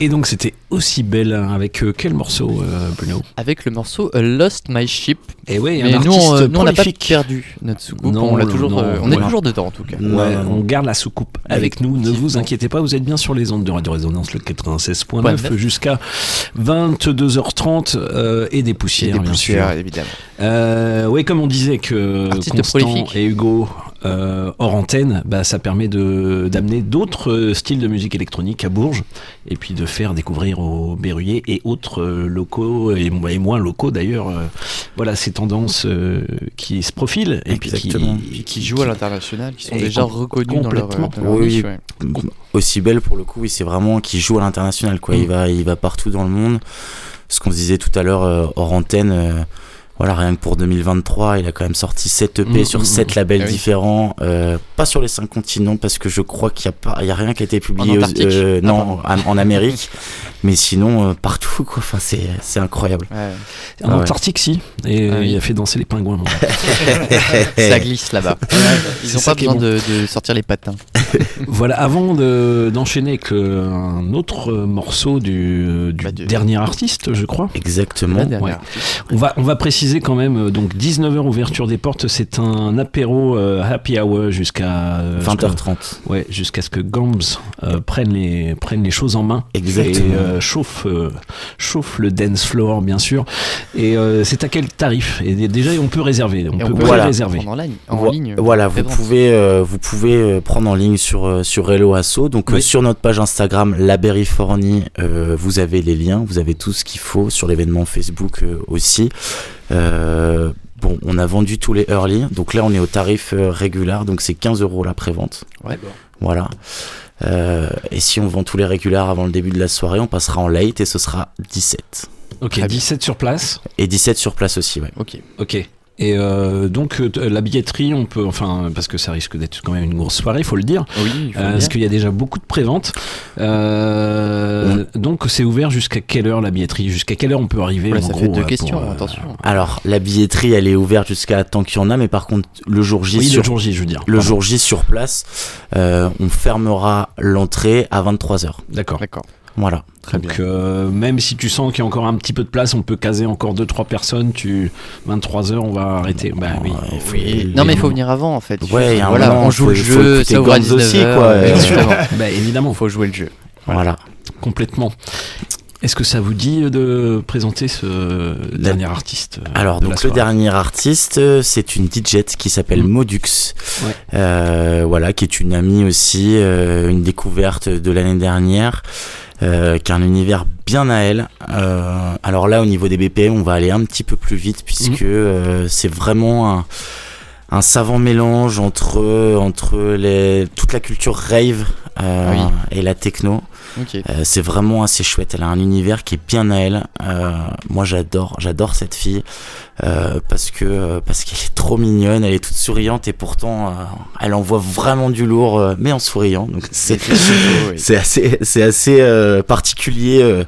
Et donc c'était aussi belle hein, avec euh, quel morceau, euh, Bruno? Avec le morceau A Lost My Ship. Et oui, Mais un nous, on, artiste euh, nous, on n'a pas prolifique. perdu notre soucoupe. Non, on l'a toujours, non, euh, on est toujours dedans en tout cas. Ouais, on garde la soucoupe avec nous, ne vous inquiétez pas, vous êtes bien sur les ondes de Radio Résonance, le 96.9 neuf. jusqu'à 22h30 euh, et des poussières, Et des bien poussières, sûr. évidemment. Euh, oui, comme on disait que Artiste Constant prolifique. et Hugo euh, hors antenne, bah, ça permet de d'amener d'autres euh, styles de musique électronique à Bourges et puis de faire découvrir aux Berruyers et autres euh, locaux et, et moins locaux d'ailleurs. euh, voilà ces tendances euh, qui se profilent et puis qui, qui jouent à l'international, qui sont déjà reconnus dans leur, complètement. dans leur Oui, niche, ouais. aussi belle pour le coup, oui, c'est vraiment qui joue à l'international, quoi. Il Mm. va, il va partout dans le monde. Ce qu'on disait tout à l'heure euh, hors antenne, euh, voilà, rien que pour 2023, il a quand même sorti 7 EP Mm, sur mm, 7 mm. labels Ah différents, euh, pas sur les 5 continents parce que je crois qu'il y a pas, il y a rien qui a été publié, aux- euh, Ah, non, en, en Amérique, [laughs] mais sinon euh, partout, quoi. Enfin, c'est, c'est incroyable. En Ah ouais. Antarctique, si. Et Ah oui. il a fait danser les pingouins. [laughs] Ça glisse là-bas. Ils n'ont pas besoin bon. de, de sortir les patins. [laughs] voilà, avant de- d'enchaîner avec euh, un autre morceau du, du dernier artiste, je crois. Exactement. Ouais. On va, on va préciser quand même, euh, donc 19h ouverture des portes, c'est un apéro euh, happy hour jusqu'à euh, 20h30. Ouais, jusqu'à ce que Gams euh, prenne, les, prenne les choses en main. Exactement. Et euh, chauffe, euh, chauffe le dance floor, bien sûr. Et euh, c'est à quel tarif? Et déjà, on peut réserver. On Et peut, on peut voilà. Réserver. prendre en ligne. En ligne voilà, vous pouvez, euh, vous pouvez prendre en ligne sur, sur Hello Asso. Donc, euh, Oui. sur notre page Instagram, La Berryfornie, euh, vous avez les liens, vous avez tout ce qu'il faut sur l'événement Facebook euh, aussi. Euh, bon, on a vendu tous les early. Donc là, on est au tarif euh, régulier. Donc, c'est 15 euros la prévente. Ouais. Voilà. Euh, et si on vend tous les réguliers avant le début de la soirée, on passera en late et ce sera 17. Ok, Très bien. 17 sur place. Et 17 sur place aussi, ouais. Ok. Ok. Et euh, donc euh, la billetterie, on peut, enfin, parce que ça risque d'être quand même une grosse soirée, il faut le dire. Oui, il faut Euh, parce qu'il y a déjà beaucoup de préventes. Euh, Donc c'est ouvert jusqu'à quelle heure la billetterie? Jusqu'à quelle heure on peut arriver Voilà, en ça gros, fait deux euh, questions, pour, euh, attention. Alors, la billetterie, elle est ouverte jusqu'à tant qu'il y en a, mais par contre, le jour J, Oui, sur, le jour J, je veux dire. le Pardon. jour J sur place, euh, on fermera l'entrée à 23h. D'accord. D'accord. Voilà. Très Donc bien. euh, même si tu sens qu'il y a encore un petit peu de place, on peut caser encore 2-3 personnes. Tu 23 heures, on va arrêter. Bah oui. il faut- Oui. Non mais il faut venir avant en fait. Ouais, il y a un voilà, moment, on joue faut- le faut jeu, ça ouvre à Gantz aussi, 19h, quoi. euh, Exactement. bah évidemment, faut jouer le jeu. Voilà. complètement. Est-ce que ça vous dit de présenter ce dernier artiste euh, Alors, de la donc, le soirée dernier artiste, euh, c'est une DJ qui s'appelle Mm. Modux. Ouais. Euh, voilà, qui est une amie aussi, euh, une découverte de l'année dernière. Euh, qui a un univers bien à elle. Euh, alors là, au niveau des BPM, on va aller un petit peu plus vite puisque Mhm. euh, c'est vraiment un, un savant mélange entre entre les toute la culture rave euh, Oui. et la techno. Ok. Euh, c'est vraiment assez chouette. Elle a un univers qui est bien à elle. Euh, moi, j'adore, j'adore cette fille euh, parce que parce qu'elle est trop mignonne. Elle est toute souriante et pourtant, euh, elle envoie vraiment du lourd, euh, mais en souriant. Donc [laughs] c'est [laughs] C'est assez c'est assez euh, particulier. euh,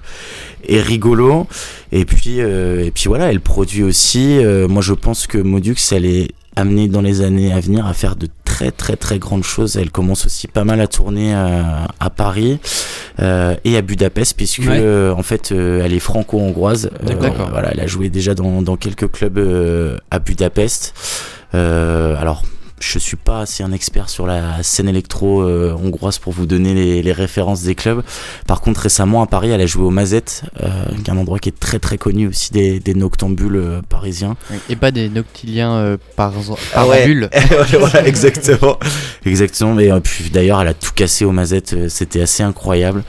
et rigolo et puis euh, et puis voilà elle produit aussi euh, moi je pense que Modux elle est amenée dans les années à venir à faire de très très très grandes choses elle commence aussi pas mal à tourner euh, à Paris euh, et à Budapest puisque Ouais. euh, en fait euh, elle est franco-hongroise D'accord. voilà elle a joué déjà dans, dans quelques clubs à Budapest alors je suis pas assez un expert sur la scène électro euh, hongroise pour vous donner les, les références des clubs. Par contre, récemment à Paris, elle a joué au Mazette, euh, qui est un endroit qui est très très connu aussi des, des noctambules euh, parisiens. Et pas des noctiliens euh, par, Ah ouais. voilà, [laughs] [laughs] exactement. Exactement. Mais puis d'ailleurs, elle a tout cassé au Mazette. C'était assez incroyable.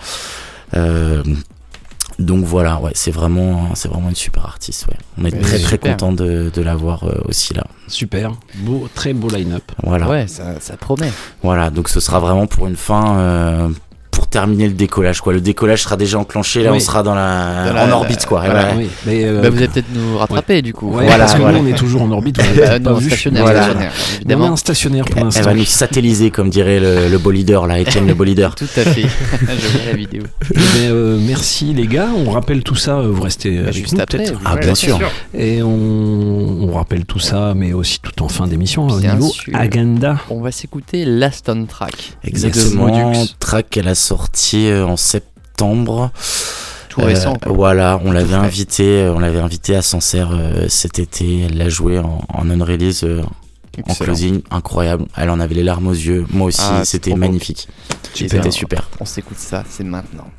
Donc voilà, ouais, c'est vraiment, c'est vraiment une super artiste. Ouais. On est très très content de, de l'avoir euh, aussi là. Super, beau, très beau line-up. Voilà. Ouais, ça, ça promet. Voilà, donc ce sera vraiment pour une fin, euh, pour terminer le décollage. Quoi. Le décollage sera déjà enclenché, là Oui. on sera dans la, Dans la- en orbite. Quoi. Et voilà, voilà. Oui, mais, euh, Bah, vous allez peut-être nous rattraper du coup. Ouais, Voilà, parce que voilà. nous on est toujours en orbite. Vous [laughs] Bah, en vu. stationnaire, Voilà. stationnaire, On est un stationnaire pour Elle, l'instant. elle va nous satelliser, comme dirait le, le beau leader, là, Étienne le beau [laughs] leader. Tout à fait. [laughs] Je vois la vidéo. Eh ben, euh, merci les gars, on rappelle tout ça, euh, vous restez avec juste nous après. Ah, bien sûr. Et on, on rappelle tout ça, mais aussi tout en fin d'émission, au niveau sûr. agenda. On va s'écouter Last on Track. Exactement. Track qu'elle a sorti euh, en septembre. Tout récent, quoi. Voilà, on l'avait invité, euh, on l'avait invité à Sancerre euh, cet été. Elle l'a joué en, en on-release, euh, en closing, incroyable. Elle en avait les larmes aux yeux. Moi aussi, Ah, c'était magnifique. C'était super. On s'écoute ça, c'est maintenant. [laughs]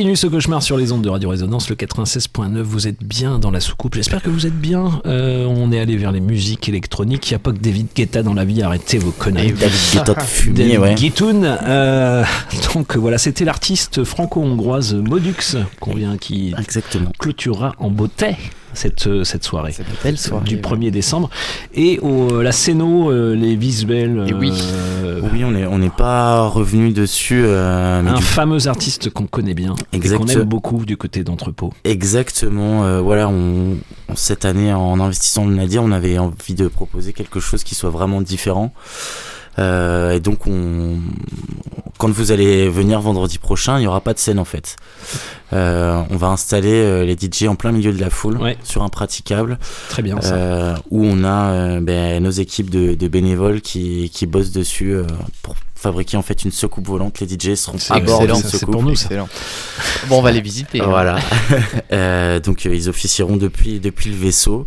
continue ce cauchemar sur les ondes de Radio Résonance, le 96.9. Vous êtes bien dans la soucoupe. J'espère que vous êtes bien. Euh, on est allé vers les musiques électroniques. Il n'y a pas que David Guetta dans la vie. Arrêtez vos conneries. David Guetta de fumier, David ouais. Guitoun. Euh, [laughs] donc voilà, c'était l'artiste franco-hongroise Modux qu'on vient qui clôturera en beauté cette, euh, cette soirée, du 1er décembre. Et au, la scéno, euh, les visuels. Et oui. euh, Oui, on n'est on pas revenu dessus. euh, un du- fameux artiste qu'on connaît bien, qu'on aime beaucoup du côté d'entrepôt. Exactement. euh, voilà, on, on- cette année, en investissant le Nadir, on avait envie de proposer quelque chose qui soit vraiment différent. Euh, et donc, on, quand vous allez venir vendredi prochain, il n'y aura pas de scène en fait. Euh, on va installer euh, les DJ en plein milieu de la foule sur un praticable. Très bien, ça. Euh, où on a ben, nos équipes de, de bénévoles qui, qui bossent dessus pour fabriquer en fait une soucoupe volante. Les DJ seront à bord excellent, d'une soucoupe. pour nous. Excellent. [laughs] Bon, on va les visiter, hein. Voilà. [laughs] [laughs] Euh, donc euh, ils officieront depuis depuis le vaisseau.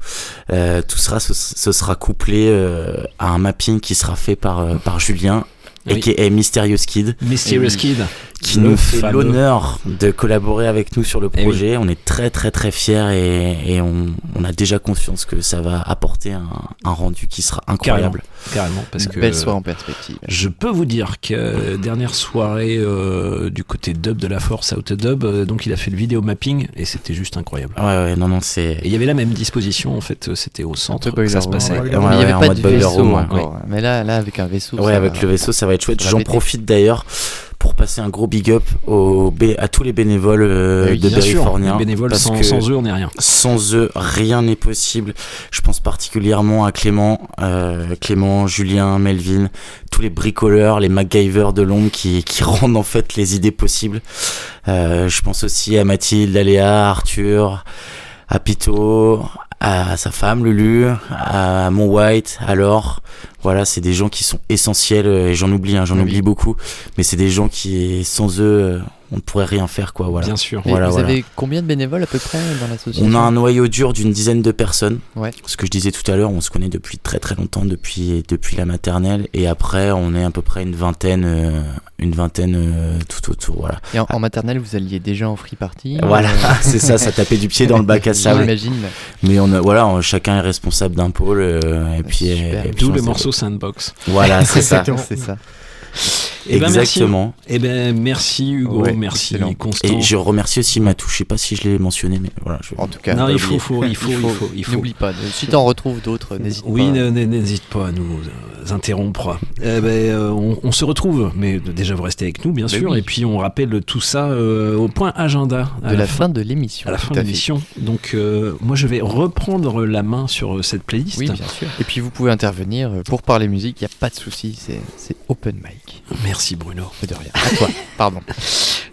Euh, tout sera ce, ce sera couplé euh, à un mapping qui sera fait par euh, par Julien. Oui. aka Mysterious Kid, Mysterious Kid, qui le nous fait fameux. Eh l'honneur de collaborer avec nous sur le projet. On est très très très fiers et, et on, on a déjà conscience que ça va apporter un, un rendu qui sera incroyable. Carrément, carrément, parce Une que belle soirée en perspective. Je peux vous dire que euh, dernière soirée euh, du côté dub de la force Outdub, euh, donc il a fait le vidéo mapping et c'était juste incroyable. Ouais ouais non non c'est. Et il y avait la même disposition en fait, euh, c'était au centre que ça se passait. Ouais, Mais il n'y ouais, avait en pas mode de vaisseau room, ouais. encore. Mais là, là, avec un vaisseau. Ouais, ça avec va- le vaisseau, ça va être chouette. J'en profite d'ailleurs pour passer un gros big up aux à tous les bénévoles euh, Oui, de bénévoles, parce sans- que sans eux, on n'est rien. Sans eux, rien n'est possible. Je pense particulièrement à Clément, euh, Clément, Julien, Melvin, tous les bricoleurs, les MacGyver de l'ombre qui, qui [laughs] rendent en fait les idées possibles. Euh, je pense aussi à Mathilde, à Léa, à Arthur, à Pito, à sa femme Lulu, à mon White, à Laure. Voilà, c'est des gens qui sont essentiels euh, et j'en oublie, hein, j'en Oui. oublie beaucoup, mais c'est des gens qui, sans eux, euh, on ne pourrait rien faire, quoi. Voilà. Bien sûr. Voilà, vous voilà. avez combien de bénévoles à peu près dans l'association On a un noyau dur d'une dizaine de personnes. Ouais. Ce que je disais tout à l'heure, on se connaît depuis très très longtemps, depuis depuis la maternelle, et après on est à peu près une vingtaine, euh, une vingtaine euh, tout autour. Voilà. Et en, en maternelle, vous alliez déjà en free party? Voilà, euh, [laughs] c'est ça, ça tapait du pied dans le bac à sable. J'imagine. Mais on a, voilà, on- chacun est responsable d'un pôle, euh, et puis, et puis D'où le morceau Sandbox. Voilà, c'est [laughs] ça. C'est ça. Eh ben, merci. Exactement. Eh ben merci Hugo, Ouais, merci excellent. Constant. Et je remercie aussi Matou, je sais pas si je l'ai mentionné, mais voilà. Je... En tout cas, Non, il faut, faut, il faut, il faut, il faut. N'oublie pas. Si t'en retrouves d'autres, n'hésite Oui, pas. ne- n'hésite pas à nous euh, interrompre. Eh ben, euh, on, on se retrouve, mais déjà vous restez avec nous, bien Ben sûr, oui. et puis on rappelle tout ça euh, au point agenda. à De la fin de l'émission, À la fin de l'émission. Donc, euh, moi, je vais reprendre la main sur euh, cette playlist. Oui, bien sûr. Et puis vous pouvez intervenir euh, pour parler musique, il n'y a pas de souci, c'est c'est open mic. Merci Bruno. De rien. À toi, [laughs] pardon.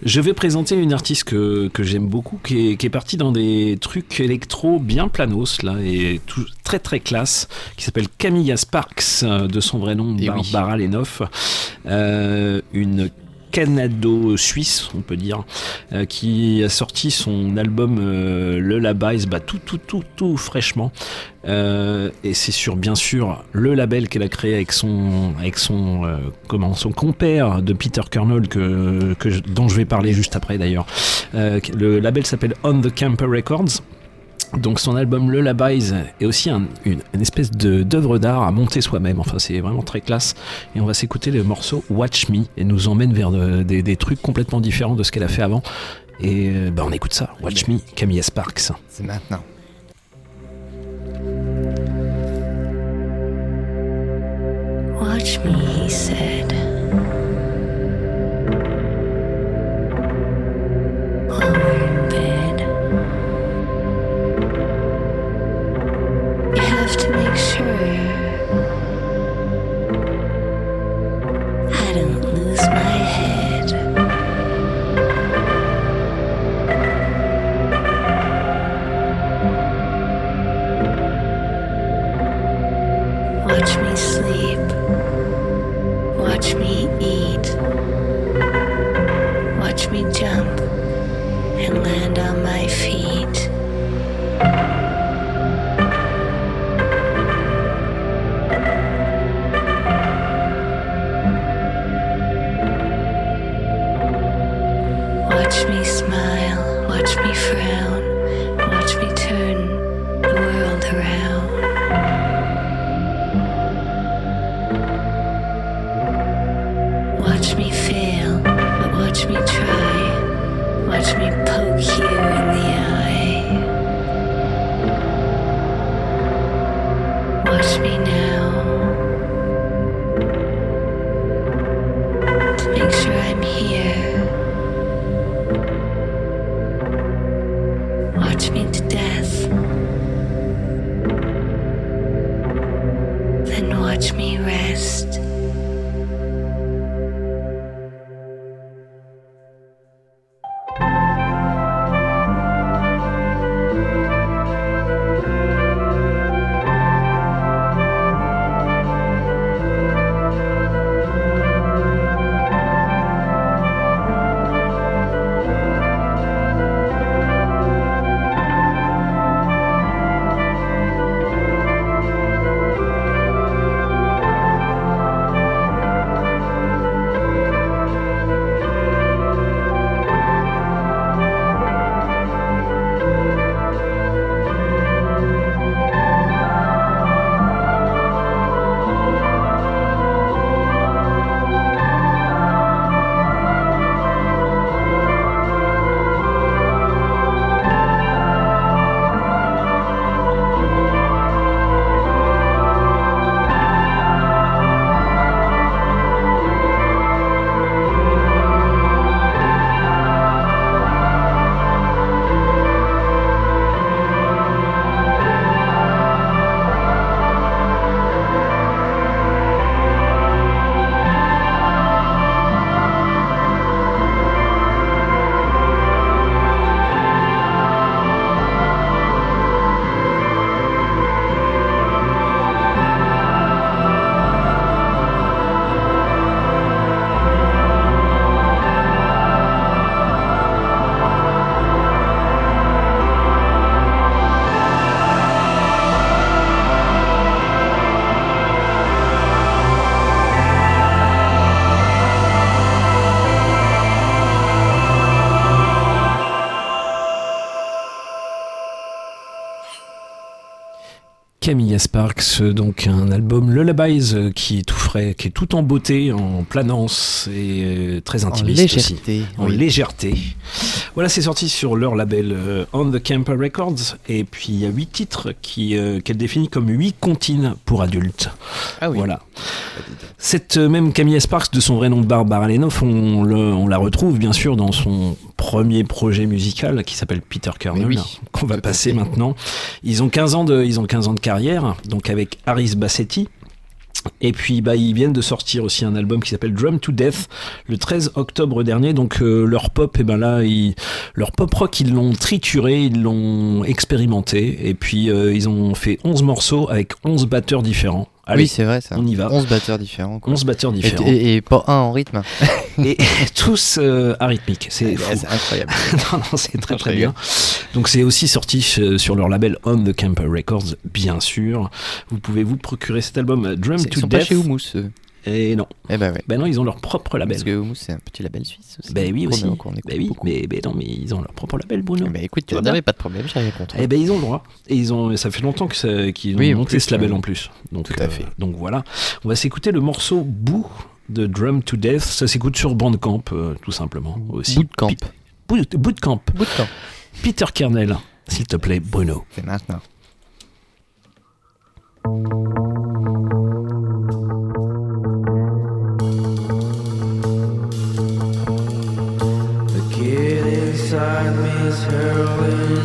Je vais présenter une artiste que, que j'aime beaucoup, qui est, qui est partie dans des trucs électro bien planos, là, et tout, très très classe, qui s'appelle Camilla Sparks, de son vrai nom, Eh oui. Barbara Lenoff. Euh, une canado-suisse, on peut dire, euh, qui a sorti son album euh, Le Labais, bah, tout, tout, tout, tout fraîchement. Euh, et c'est sur, bien sûr, le label qu'elle a créé avec son, avec son, comment, son compère de Peter Kernel, que, dont je vais parler juste après d'ailleurs. Le label s'appelle On the Camper Records. Donc son album Le Labais est aussi un- une, une espèce de d'œuvre d'art à monter soi-même. Enfin, c'est vraiment très classe. Et on va s'écouter le morceau Watch Me et nous emmène vers de- des, des trucs complètement différents de ce qu'elle a fait avant. Et euh, bah, on écoute ça. Watch Me, Camilla Sparks. C'est maintenant. Watch me, he said. Camilla Sparks, donc un album Lullabies euh, qui est tout frais, qui est tout en beauté, en planance et euh, très intimiste légèreté, aussi. En oui. légèreté. Voilà, c'est sorti sur leur label euh, On the Camper Records et puis il y a huit titres qui euh, qu'elle définit comme huit comptines pour adultes. Ah oui. Voilà. Cette même Camilla Sparks, de son vrai nom Barbara Lenoff, on, le- on la retrouve bien sûr dans son premier projet musical qui s'appelle Peter Kernel, oui, qu'on va passer maintenant. Ils ont 15 ans de, ils ont 15 ans de carrière, donc avec Harris Bassetti. Et puis bah, ils viennent de sortir aussi un album qui s'appelle Drum to Death le 13 octobre dernier. Donc euh, leur pop, et ben là, leur pop rock, ils l'ont trituré, ils l'ont expérimenté. Et puis euh, ils ont fait 11 morceaux avec 11 batteurs différents. Allez, oui, c'est vrai ça. on y va. 11 batteurs différents. quoi. 11 batteurs différents. Et, et pas un en rythme. [laughs] et tous euh, arythmiques. C'est incroyable. [laughs] non, non, c'est très très bien. Donc c'est aussi sorti euh, sur leur label On the Camper Records, bien sûr. Vous pouvez vous procurer cet album euh, Drum to Death. pas chez Humus. Et non. Eh ben ouais. Ben non, ils ont leur propre label. Parce que c'est un petit label suisse aussi. Ben oui aussi. Ben oui, mais, mais non, mais ils ont leur propre label, Bruno. Ben écoute, Tu n'avais pas de problème, j'ai rien contre. Eh ben ils ont le droit. Et ils ont, ça fait longtemps qu'ils ont Oui, monté plus, ce label en plus. Donc, tout à euh, fait. donc voilà. On va s'écouter le morceau Boo de Drum to Death. Ça s'écoute sur Bandcamp, euh, tout simplement. Aussi. Bootcamp. Pi- Boot- Bootcamp. Bootcamp. Peter Kernel, s'il te plaît, Bruno. C'est maintenant. Inside me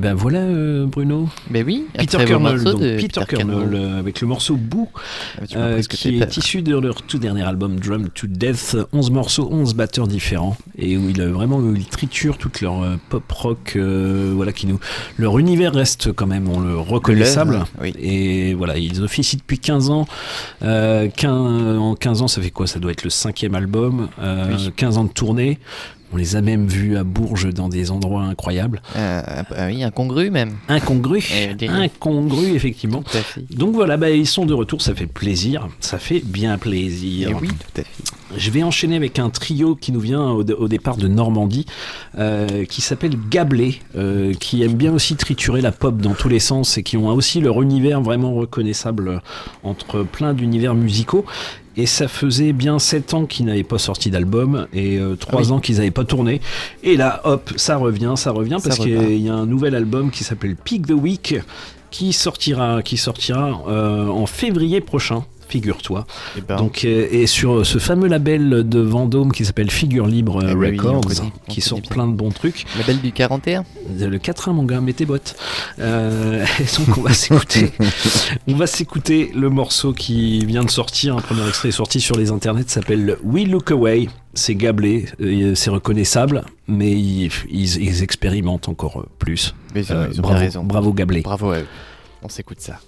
ben voilà euh, Bruno. Mais oui, un Peter Kernel, donc, Peter, Peter Kernel, Kernel. euh, avec le morceau Boo, m'as euh, qui est peur. issu de leur tout dernier album Drum to Death, 11 morceaux, 11 batteurs différents, et où il a vraiment où il triture toute leur pop rock, euh, voilà qui nous, leur univers reste quand même on le reconnaissable. Oui. Et voilà, ils officient depuis 15 ans. Euh, 15, en 15 ans, ça fait quoi? Ça doit être le cinquième album. Oui. 15 ans de tournée. On les a même vus à Bourges dans des endroits incroyables. Euh, ah oui, incongru même. Incongru, Eh, des- incongru effectivement. Tout à fait. Donc voilà, bah, ils sont de retour, ça fait plaisir, ça fait bien plaisir. Eh oui, tout à fait. Je vais enchaîner avec un trio qui nous vient au, au départ de Normandie, euh, qui s'appelle Gablé, euh, qui aime bien aussi triturer la pop dans tous les sens et qui ont aussi leur univers vraiment reconnaissable entre plein d'univers musicaux. Et ça faisait bien 7 ans qu'ils n'avaient pas sorti d'album et 3 Ah oui. ans qu'ils n'avaient pas tourné. Et là, hop, ça revient, ça revient parce qu'il y a un nouvel album qui s'appelle Peak the Week qui sortira, qui sortira euh, en février prochain. Figure-toi. Eh ben. Donc, euh, et sur ce fameux label de Vendôme qui s'appelle Figure Libre euh, Eh oui, Records, connaît, qui sort plein de bons trucs. Label du 41 Le 4-1, mon gars, mets tes bottes. Euh, [laughs] et donc, on va s'écouter. [laughs] on va s'écouter le morceau qui vient de sortir. Un premier extrait est sorti sur les internets, s'appelle We Look Away. C'est gablé, euh, c'est reconnaissable, mais ils, ils- ils expérimentent encore plus. Mais ils ont- Euh, ils ont bien bravo, raison. bravo Gablé. Bravo à eux. On s'écoute ça.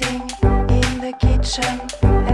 In the kitchen,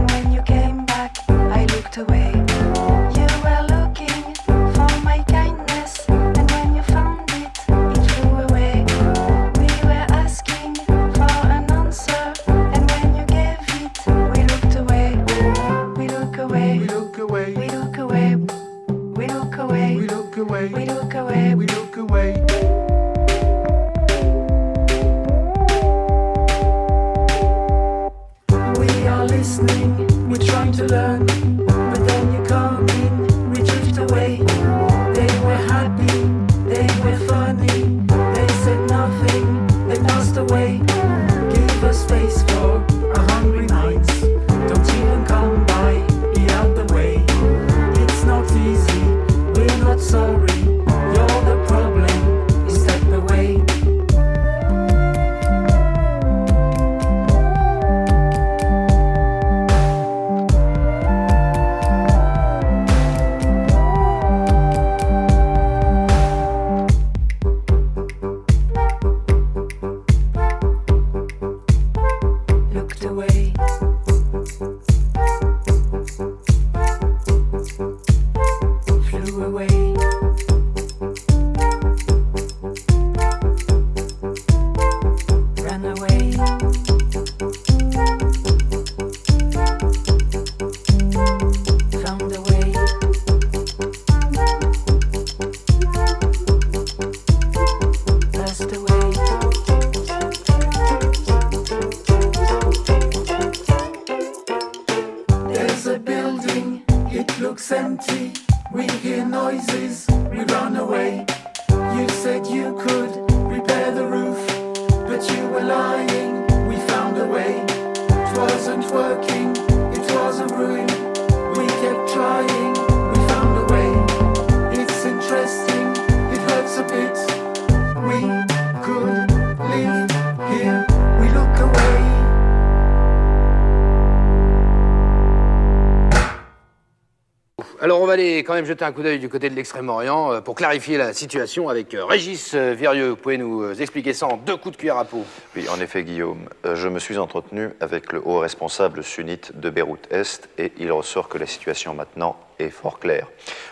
quand même jeter un coup d'œil du côté de l'Extrême-Orient euh, pour clarifier la situation avec euh, Régis euh, Vierieux. Vous pouvez nous expliquer ça en deux coups de cuillère à peau Oui, en effet, Guillaume, je me suis entretenu avec le haut responsable sunnite de Beyrouth-Est et il ressort que la situation maintenant est fort claire.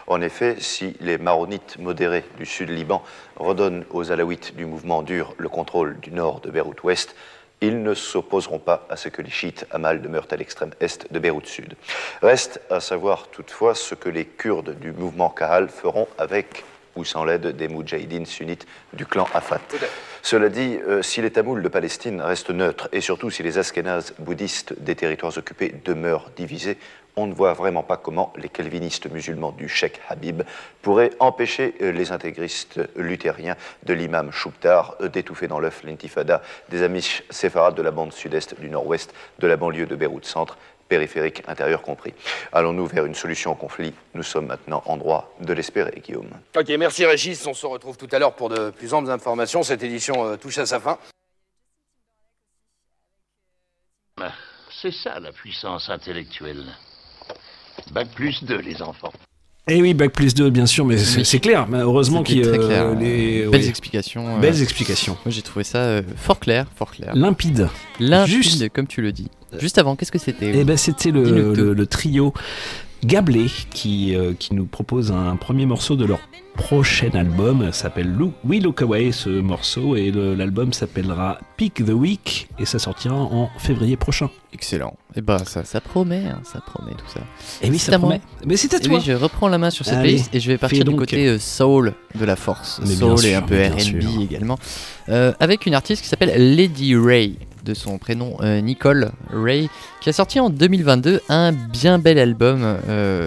En effet, si les maronites modérés du sud Liban redonnent aux alaouites du mouvement dur le contrôle du nord de Beyrouth-Ouest, ils ne s'opposeront pas à ce que les chiites Amal demeurent à l'extrême est de Beyrouth Sud. Reste à savoir toutefois ce que les Kurdes du mouvement Kahal feront avec ou sans l'aide des Moudjahidines sunnites du clan Afat. Cela dit, euh, si les Tamouls de Palestine restent neutres et surtout si les Askénazes bouddhistes des territoires occupés demeurent divisés, on ne voit vraiment pas comment les calvinistes musulmans du Cheikh Habib pourraient empêcher euh, les intégristes luthériens de l'imam Choubtar euh, d'étouffer dans l'œuf l'intifada des Amish séfarades de la bande sud-est du nord-ouest de la banlieue de Beyrouth Centre, périphérique intérieur compris. Allons-nous vers une solution au conflit? Nous sommes maintenant en droit de l'espérer, Guillaume. Ok, merci Régis. On se retrouve tout à l'heure pour de plus amples informations. Cette édition euh, touche à sa fin. C'est ça la puissance intellectuelle. Bac plus 2, les enfants. Et oui, bac plus 2, bien sûr, mais c'est Oui. c'est clair. Mais heureusement qu'il très euh, clair. les Belles oui. explications. euh, Belles explications. Moi, j'ai trouvé ça euh, fort clair, fort clair. Limpide. Limpide, Juste- comme tu le dis. Juste avant, qu'est-ce que c'était Eh ben, c'était le, trio Gablé qui, euh, qui nous propose un premier morceau de leur prochain album. S'appelle Lou- We Look Away, ce morceau, et l'album s'appellera Pick the Week et ça sortira en février prochain. Excellent. Et bah, ça, ça promet, hein, ça promet tout ça. Eh oui, ça moi. promet. Mais c'est à Et toi. oui, je reprends la main sur cette Allez, playlist et je vais partir du côté euh, soul de la force. Mais soul et un peu R&B également. Euh, avec une artiste qui s'appelle Lady Ray, de son prénom euh, Nicole Ray, qui a sorti en 2022 un bien bel album,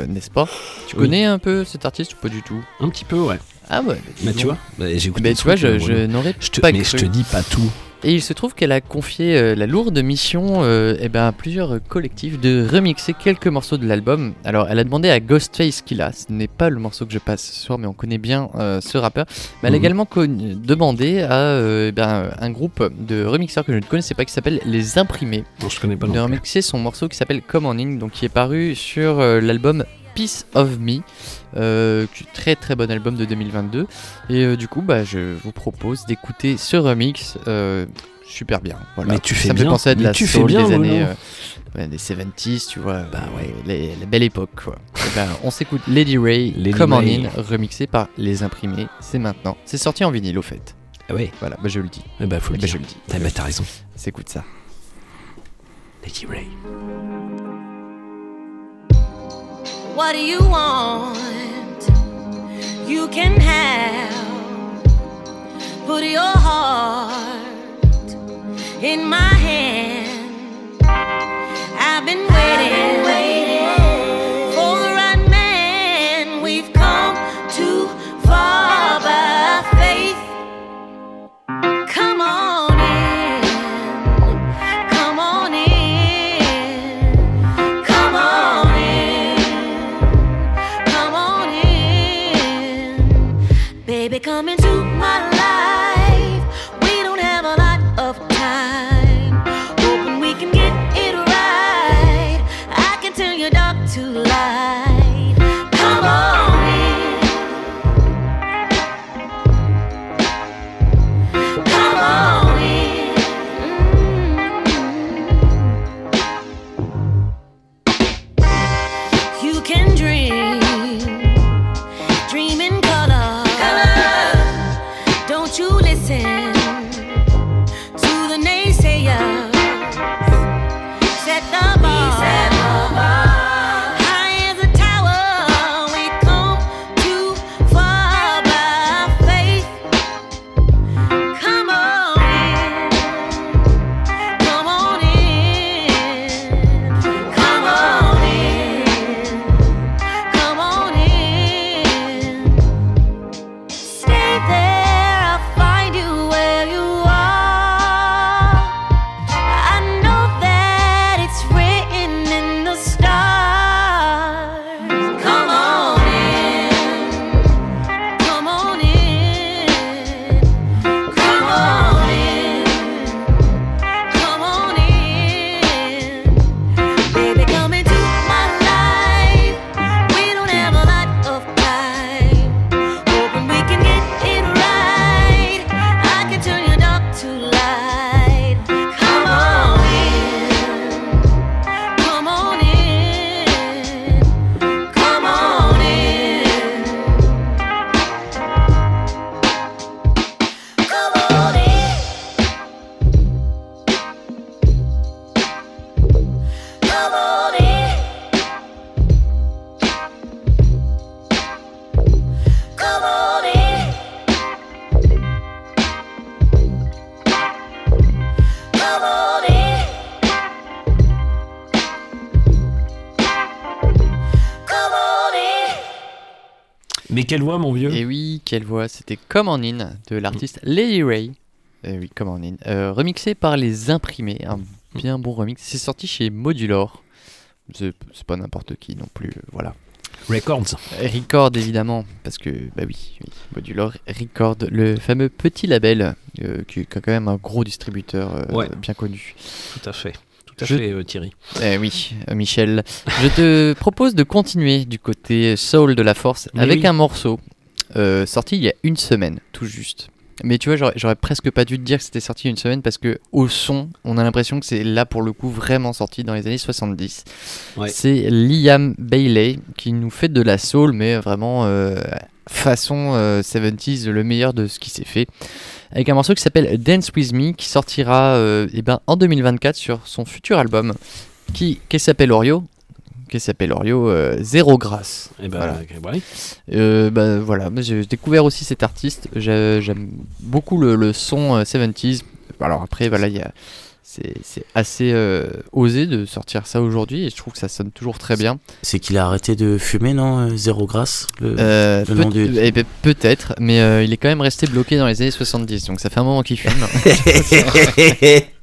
n'est-ce pas? Tu Oui. connais un peu cet artiste ou pas du tout? Un petit peu, ouais. Ah ouais. Bah, dis tu vois, bah, j'écoute Bah, des tu vois, je, euh, je n'aurais pas mais cru. je te dis pas tout. Et il se trouve qu'elle a confié euh, la lourde mission euh, eh ben, à plusieurs collectifs de remixer quelques morceaux de l'album. Alors, elle a demandé à Ghostface Killa, ce n'est pas le morceau que je passe ce soir, mais on connaît bien euh, ce rappeur. Mais elle a Mhm. également demandé à eh ben, un groupe de remixeurs que je ne connaissais pas qui s'appelle Les Imprimés Non, je connais pas non de remixer son morceau qui s'appelle Come On In, donc qui est paru sur l'album Piece of Me, euh, très très bon album de 2022. Et euh, du coup, bah, je vous propose d'écouter ce remix. euh, super bien. Voilà. Mais tu fais Ça me fait bien, penser à de mais la tu fais bien, des années euh, ouais, des 70s, tu vois. Bah ouais, les, la belle époque quoi. [laughs] Et ben, on s'écoute Lady Ray, Lady Come Ray. On In, remixé par Les Imprimés. C'est maintenant. C'est sorti en vinyle au fait. Ah ouais. Voilà, bah je le dis. Eh bah, faut le Eh ben, dire. je le dis. Eh t'as raison. S'écoute ça. Lady Ray. What do you want? You can have. Put your heart in my hand. Into my life. We don't have a lot of voix, mon vieux Et oui, quelle voix C'était Come On In de l'artiste Lady Ray. Eh oui, Come On In. Euh, remixé par Les Imprimés, un bien bon remix. C'est sorti chez Modulor. C'est pas n'importe qui non plus, euh, voilà. Records. Record évidemment, parce que bah oui, oui Modulor Record, le fameux petit label euh, qui a quand même un gros distributeur euh, Ouais. bien connu. Tout à fait. Tout à Je- fait, euh, Thierry. Eh oui, euh, Michel. Je te [laughs] propose de continuer du côté soul de la force Mais avec oui. un morceau euh, sorti il y a une semaine, tout juste. Mais tu vois, j'aurais- presque pas dû te dire que c'était sorti une semaine parce que au son, on a l'impression que c'est là pour le coup vraiment sorti dans les années 70. Ouais. C'est Liam Bailey qui nous fait de la soul, mais vraiment euh, façon euh, 70s, le meilleur de ce qui s'est fait. Avec un morceau qui s'appelle Dance With Me qui sortira euh, eh ben, en 2024 sur son futur album qui, qui s'appelle Oreo. Qui s'appelle Oreo euh, Zéro Grâce. Eh ben, Voilà. ok, ouais. Euh, bah, voilà, j'ai découvert aussi cet artiste. J'ai- J'aime beaucoup le, le son euh, 70s. Alors après, voilà, il y a- c'est assez euh, osé de sortir ça aujourd'hui et je trouve que ça sonne toujours très bien. C'est qu'il a arrêté de fumer, non euh, Zéro grâce le, Euh, le peut- du... eh ben, Peut-être, mais euh, il est quand même resté bloqué dans les années 70, donc ça fait un moment qu'il fume. [laughs]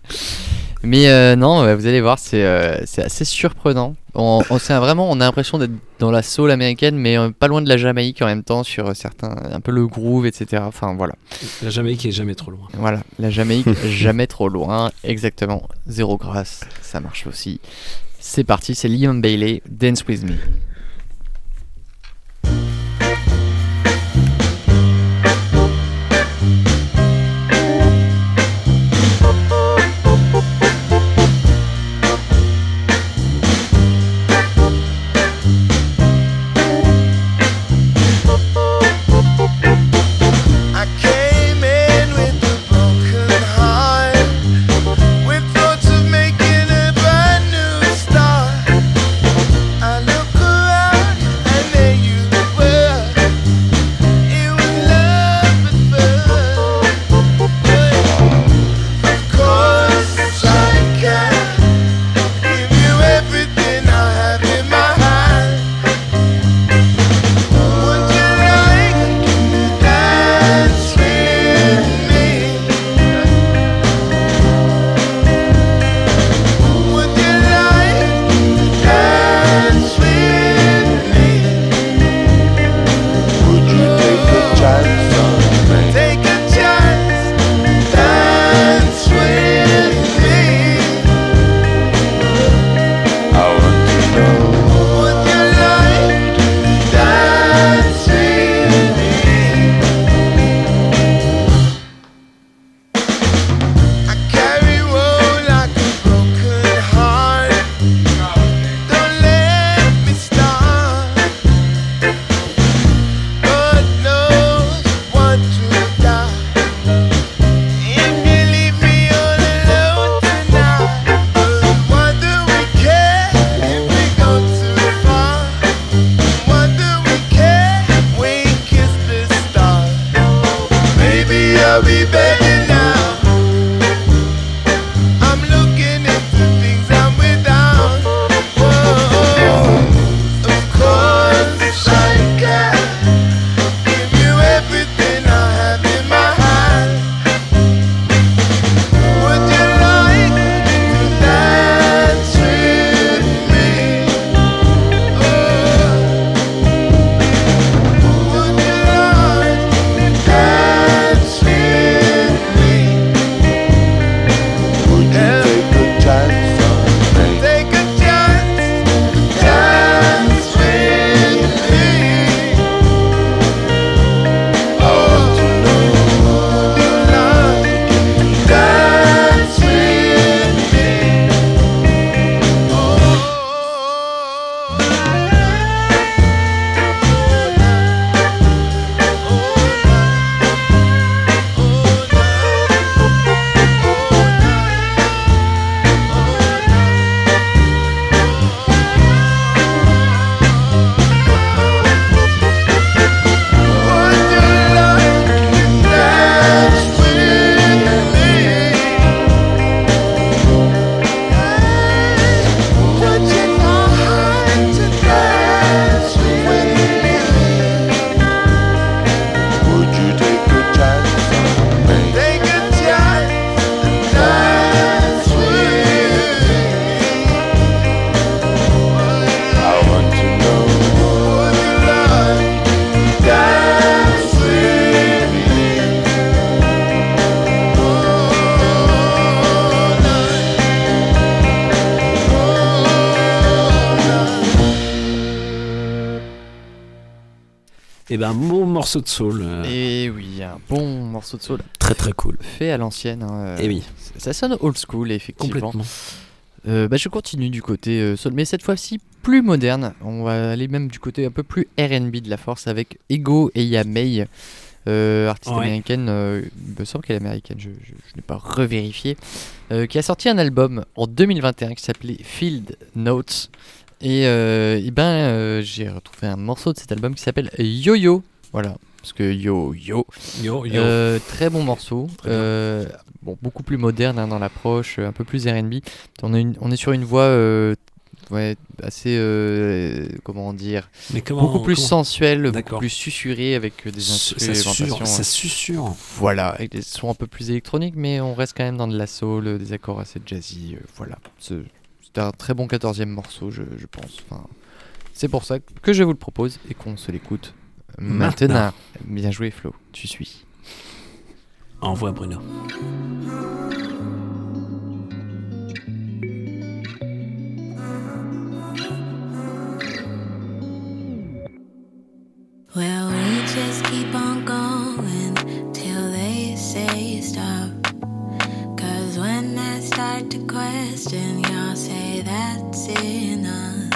[laughs] mais euh, non, ouais, vous allez voir, c'est euh, assez surprenant. On, on, vraiment, on a l'impression d'être dans la soul américaine, mais euh, pas loin de la Jamaïque en même temps, sur euh, certains, un peu le groove, etc. Enfin voilà. La Jamaïque est jamais trop loin. Voilà, la Jamaïque, [laughs] jamais trop loin, exactement. Zéro grâce, ça marche aussi. C'est parti, c'est Liam Bailey, Dance With Me. Morceau de soul. euh, Et oui, un bon morceau de soul. Très très cool. Fait à l'ancienne. hein, euh, Eh oui. Ça sonne old school, effectivement. Complètement. Euh, bah, je continue du côté soul, mais cette fois-ci plus moderne. On va aller même du côté un peu plus RB de la force avec Ego et Yamei. Euh, artiste Ouais. américaine, euh, il me semble qu'elle est américaine, je, je- je n'ai pas revérifié, euh, qui a sorti un album en 2021 qui s'appelait Field Notes. Et, euh, eh ben, j'ai retrouvé un morceau de cet album qui s'appelle Yo-Yo. Voilà, parce que yo yo. Yo, yo. Euh, très bon morceau. Très. Euh, bon, beaucoup plus moderne hein, dans l'approche, euh, un peu plus RB. On, on est sur une voix euh, ouais, assez. comment dire Mais comment- Beaucoup plus comment- sensuelle, beaucoup plus susurrée avec des instrumentations. ça susurre. Voilà, avec des sons un peu plus électroniques, mais on reste quand même dans de la soul, des accords assez jazzy. voilà. C'est c'est un très bon 14e morceau, je, je pense. Enfin, c'est pour ça que je vous le propose et qu'on se l'écoute maintenant. Maintenant. Bien joué, Flo, tu suis. Envoie Bruno. Well, we just keep on going till they say stop. Cause when I start to question, y'all say that's enough.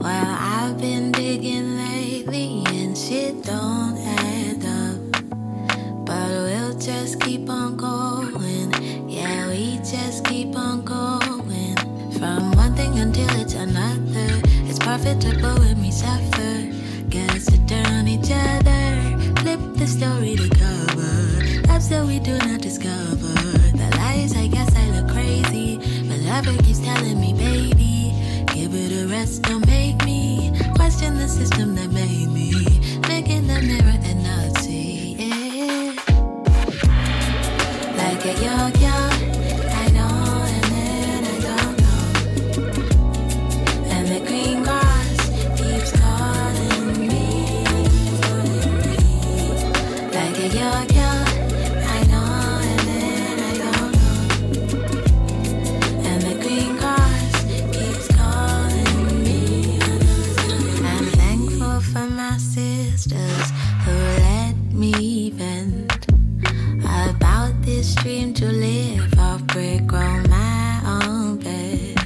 Well, I've been digging lately and shit don't add up. But we'll just keep on going. Yeah, we just keep on going. From one thing until it's another. It's profitable when we suffer. To turn on each other. Flip the story to cover. Ups that we do not discover. The lies, I guess I look crazy. But lover keeps telling me, baby, give it a rest, don't make me question the system that made me. Look in the mirror and not see it. Like a yo-yo, I dream to live off brick on my own bed.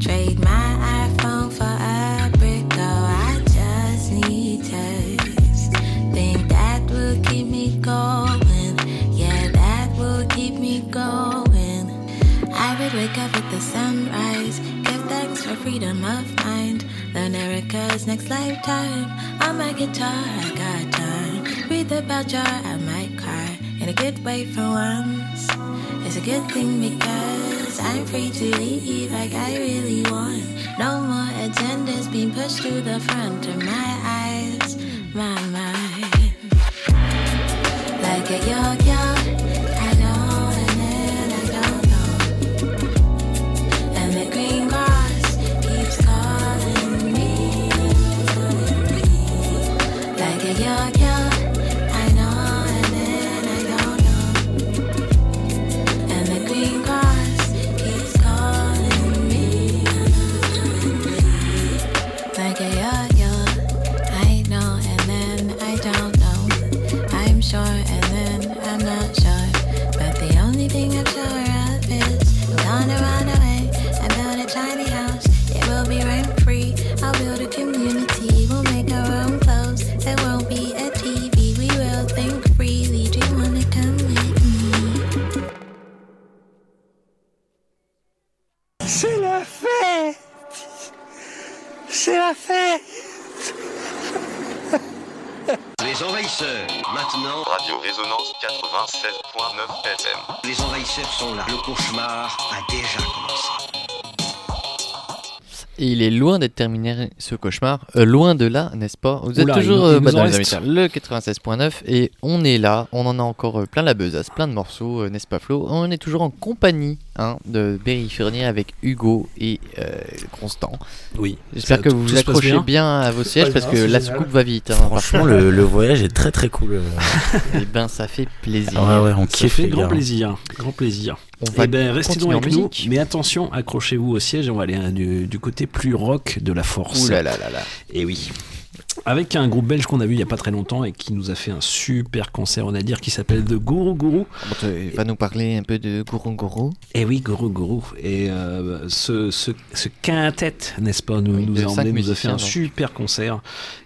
Trade my iPhone for a brick, though I just need taste. Think that will keep me going. Yeah, that will keep me going. I would wake up with the sunrise. Give thanks for freedom of mind. Learn Erica's next lifetime. On my guitar, I got time. Read about jar, I might a good way for once. It's a good thing because I'm free to leave like I really want. No more agendas being pushed to the front of my eyes, my mind. Like a yo-yo, I know and then I don't know. And the green grass keeps calling me. Like a yo-yo, envahisseurs, maintenant. Radio Résonance 96.9 FM. Les envahisseurs sont là. Le cauchemar a déjà. Et il est loin d'être terminé ce cauchemar. Euh, loin de là, n'est-ce pas? Vous êtes Oula, toujours il- euh, il bah, nous en dans les reste. amis, le 96.9 et on est là. On en a encore euh, plein la besace, plein de morceaux, euh, n'est-ce pas Flo? On est toujours en compagnie hein, de Berry Fournier avec Hugo et euh, Constant. Oui. J'espère Ça, que vous vous accrochez bien. bien. à vos sièges parce que la soucoupe va vite. hein, Franchement, le, le voyage est très très cool. [laughs] euh. Et ben ça fait plaisir. Ah ouais, on Ça kiffe, fait grand gars. plaisir, grand plaisir. On va Eh ben, restez donc avec nous, mais attention, accrochez-vous au siège, on va aller hein, du, du côté plus rock de la force. Ouh là là là là. Et oui. Avec un groupe belge qu'on a vu il y a pas très longtemps et qui nous a fait un super concert, on a dire, qui s'appelle The Guru Guru. Tu vas nous parler un peu de Guru Guru Et oui, Guru Guru. Et euh, ce, ce, ce quintet, n'est-ce pas, nous, a emmené, nous a fait un donc. super concert.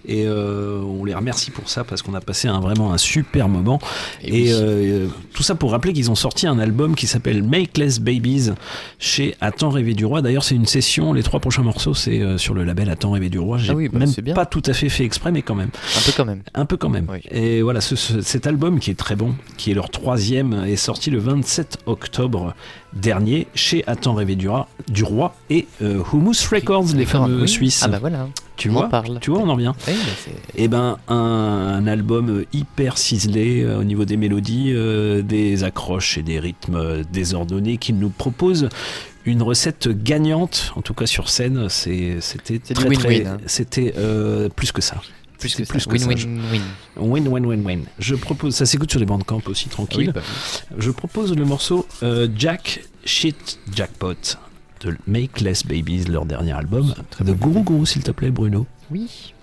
Et euh, on les remercie pour ça parce qu'on a passé un, vraiment un super moment. Et, oui. euh, tout ça pour rappeler qu'ils ont sorti un album qui s'appelle Make Less Babies chez Attends rêver du roi. D'ailleurs, c'est une session. Les trois prochains morceaux, c'est sur le label Attends rêver du roi. J'ai Ah oui, bah, même pas tout à fait fait exprès, mais quand même. Un peu quand même. Un peu quand même. Et voilà, ce- ce- cet album qui est très bon, qui est leur troisième, est sorti le 27 octobre dernier chez Attends rêver du roi, du roi et euh, Hummus Records, les fameux oui. Suisses. Ah bah voilà. Tu On vois, parle. tu vois, on en vient. Oui, Et ben un, un album hyper ciselé euh, au niveau des mélodies, euh, des accroches et des rythmes désordonnés qui nous propose une recette gagnante, en tout cas sur scène, c'était très, très- win-win, hein. c'était euh, plus que ça. Plus C'était que ça. Win-win-win. Win, win, win, win. Je propose, ça s'écoute sur les bandcamp aussi, tranquille. Oui, bah Je propose le morceau euh, Jack Shit Jackpot de Make Less Babies, leur dernier album. De Gourou Gourou, s'il te plaît, Bruno. Oui.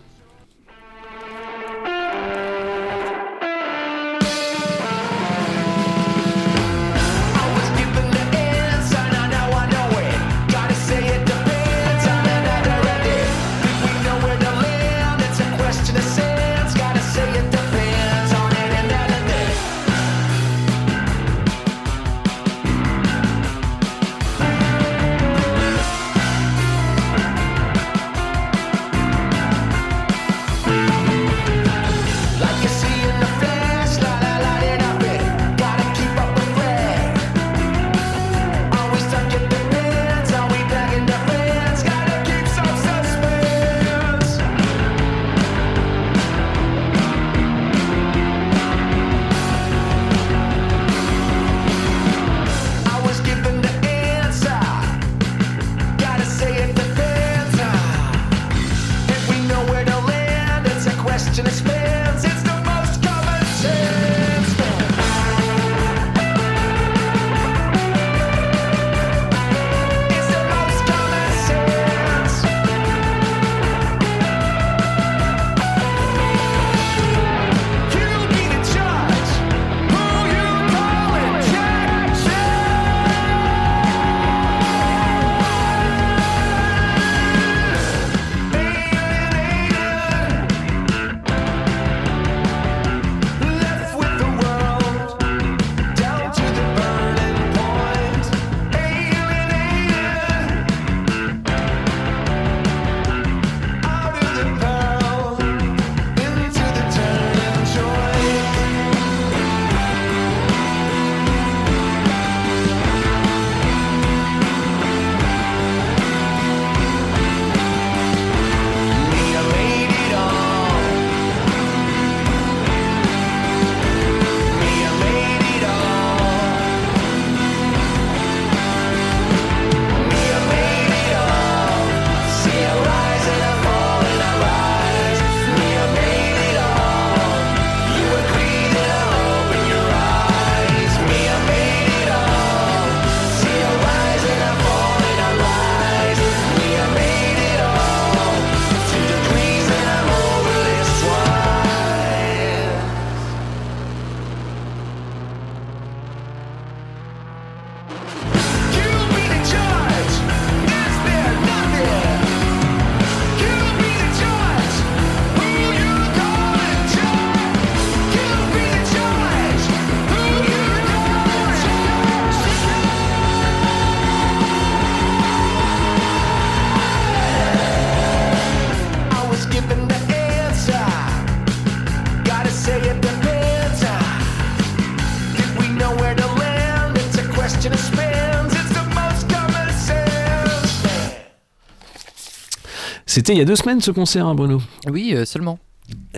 Il y a deux semaines ce concert, hein, Bruno? Oui, euh, seulement.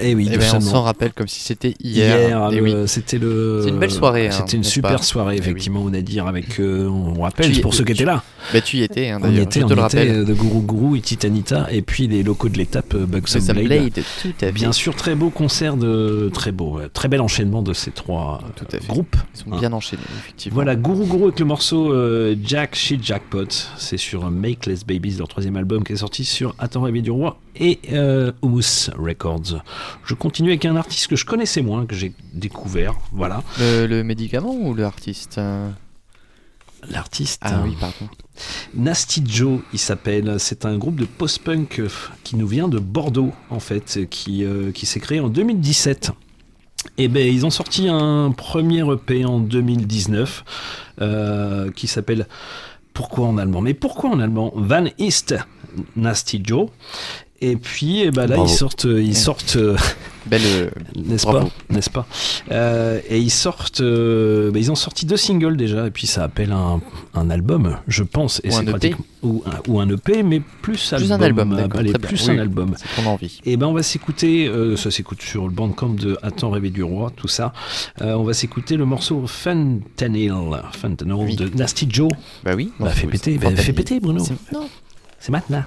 Eh oui, Eh ben, on s'en rappelle comme si c'était hier. Eh oui. c'était le. C'est une belle soirée, hein, C'était une super pas soirée, Eh oui. effectivement, on a dire avec. euh, on rappelle Tu pour ceux qui étaient là. Bah, tu y étais, hein, on y était, je on te y le rappelle. euh, de Guru Guru et Titanita, et puis les locaux de l'étape euh, Bugs Blade. Blade, tout à fait. Bien sûr, très beau concert de très beau, euh, très bel enchaînement de ces trois euh, groupes. Ils sont bien enchaînés, effectivement. Voilà, Guru Guru avec le morceau euh, Jack Shit Jackpot. C'est sur euh, Make Less Babies, leur troisième album qui est sorti sur Attends Rêver du Roi et euh, Hummus Records. Je continue avec un artiste que je connaissais moins, que j'ai découvert. Voilà. Le, le médicament ou l'artiste euh? L'artiste. Ah oui, pardon. Nasty Joe, il s'appelle. C'est un groupe de post-punk euh, qui nous vient de Bordeaux, en fait, qui, euh, qui s'est créé en 2017. Et ben, ils ont sorti un premier EP en 2019 euh, qui s'appelle Pourquoi en allemand? Mais pourquoi en allemand? Van East Nasty Joe. Et puis, eh ben là, Bravo. ils sortent, ils Ouais. sortent, euh, [laughs] Belle, euh, [laughs] n'est-ce pas, n'est-ce pas Euh, Et ils sortent, euh, ben, ils ont sorti deux singles déjà, et puis ça appelle un, un album, je pense, et Ou c'est un EP. pratique- ou, un, ou un EP, mais plus Plus album. un album, euh, d'accord, allez, très bien. plus Oui, un album. c'est ton envie. Et ben on va s'écouter, euh, ça s'écoute sur le bandcamp de Attends rêver du roi, tout ça. Euh, on va s'écouter le morceau Fentanyl, Fentanyl de Nasty Joe. Bah oui. Bah, c'est- péter, bah, fais fentanyl. péter Bruno. C'est- Non. C'est maintenant.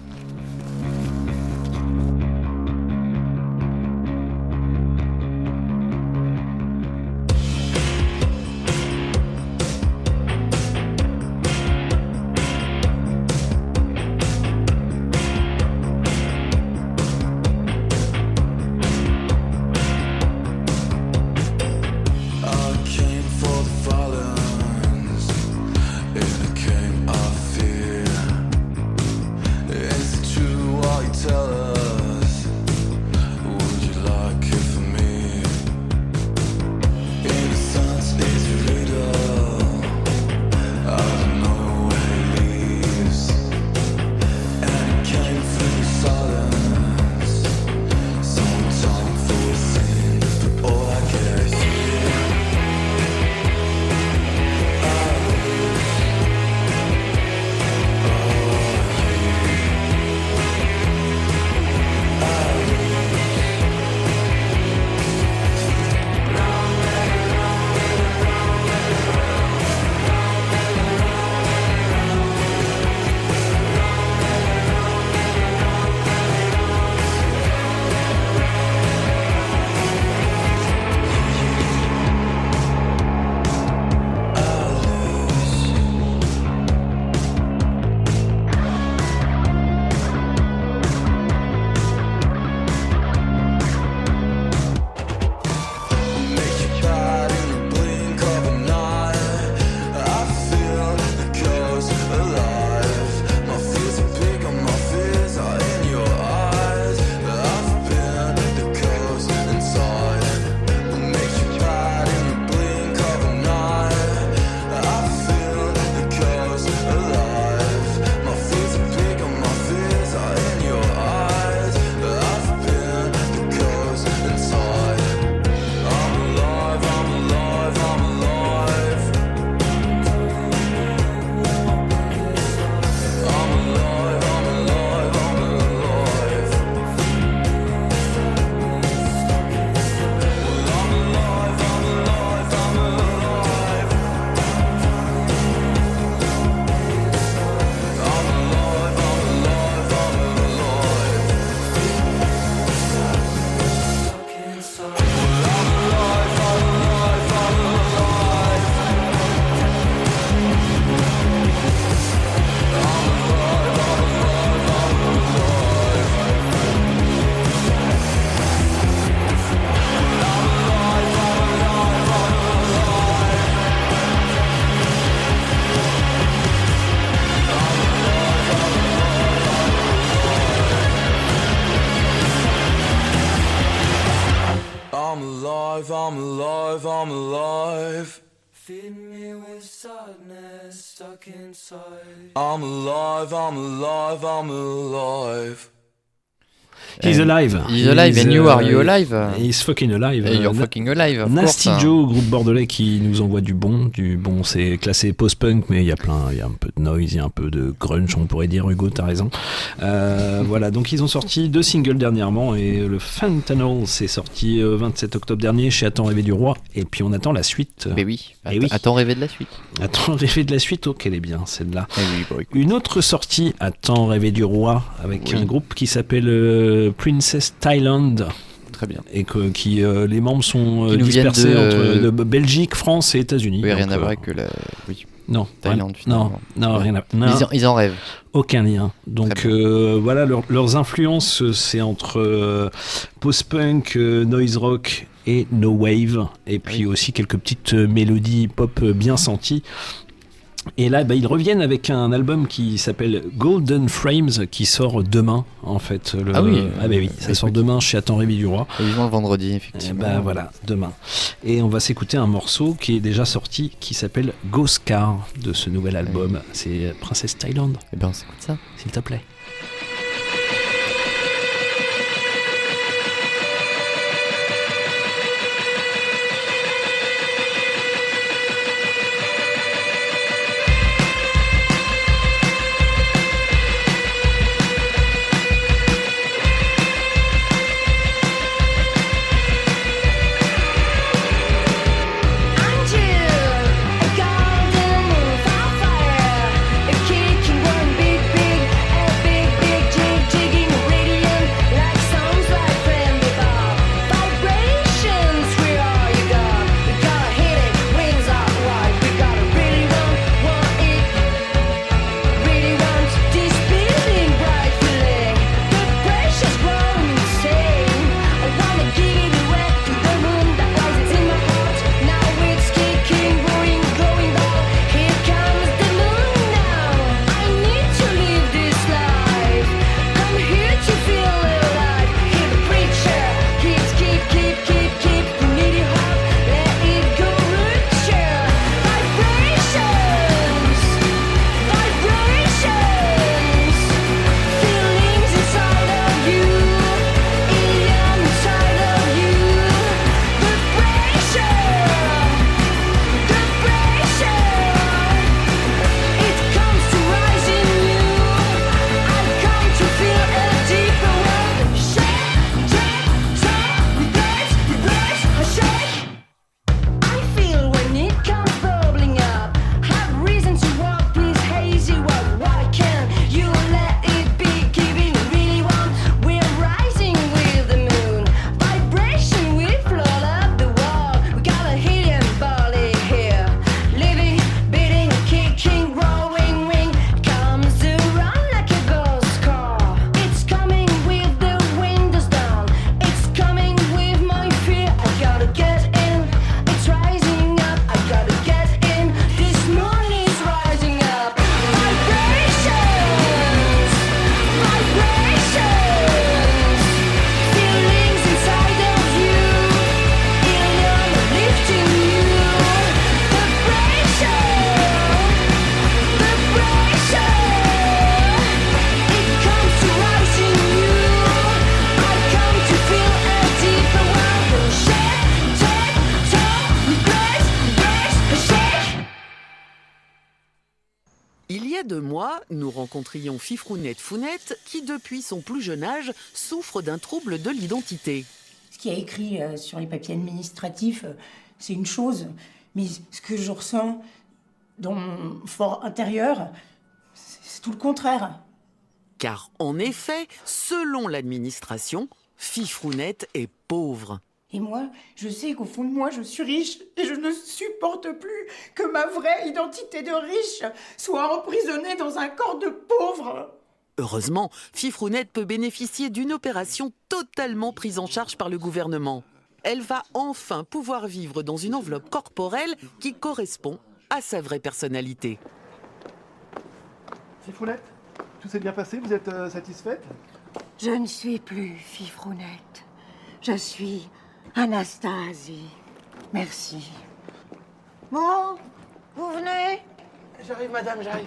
Inside. I'm alive, I'm alive, I'm alive. He's alive. He's alive, and you are you uh, alive. He's fucking alive. And you're Euh, fucking alive, of Nasty course. Joe, groupe bordelais qui nous envoie du bon. Du bon, c'est classé post-punk, mais il y a plein, il y a un peu de noise, il y a un peu de grunge, on pourrait dire. Hugo, t'as raison. Euh, [laughs] voilà, donc ils ont sorti deux singles dernièrement et le Fentanyl c'est sorti euh, 27 octobre dernier chez Attends rêver du roi. Et puis on attend la suite. Mais oui, oui. attends rêver de la suite. Attends rêver de la suite, ok, elle est bien celle-là. Eh Une autre sortie, Attends rêver du roi, avec Oui. un groupe qui s'appelle euh, Princess Thailand. Très bien. Et que, qui, euh, les membres sont euh, Qui nous viennent dispersés de- entre de Belgique, France et États-Unis. Oui, rien à euh, voir avec la. Oui. Non, Thaïlande, non, non, rien à non. Ils en- ils en rêvent. Aucun lien. Donc euh, voilà, leur- leurs influences, euh, c'est entre euh, post-punk, euh, noise rock et no wave, et puis aussi quelques petites euh, mélodies pop euh, bien senties. Et là, bah, ils reviennent avec un album qui s'appelle Golden Frames, qui sort demain, en fait. Le- Ah oui. ah bah oui, ça sort demain chez Attends Rémi du Roi. Le vendredi, Et effectivement. bah voilà, demain. Et on va s'écouter un morceau qui est déjà sorti, qui s'appelle Ghost Car, de ce nouvel album. C'est Princess Thailand. Et ben on s'écoute ça. S'il te plaît. Fifrounette Founette qui, depuis son plus jeune âge, souffre d'un trouble de l'identité. Ce qui est écrit euh, sur les papiers administratifs, euh, c'est une chose, mais ce que je ressens dans mon fort intérieur, c'est tout le contraire. Car en effet, selon l'administration, Fifrounette est pauvre. Et moi, je sais qu'au fond de moi, je suis riche et je ne supporte plus que ma vraie identité de riche soit emprisonnée dans un corps de pauvre. Heureusement, Fifrounette peut bénéficier d'une opération totalement prise en charge par le gouvernement. Elle va enfin pouvoir vivre dans une enveloppe corporelle qui correspond à sa vraie personnalité. Fifrounette, tout s'est bien passé Vous êtes euh, satisfaite? Je ne suis plus Fifrounette. Je suis Anastasie, merci. Bon, vous venez J'arrive, madame, j'arrive.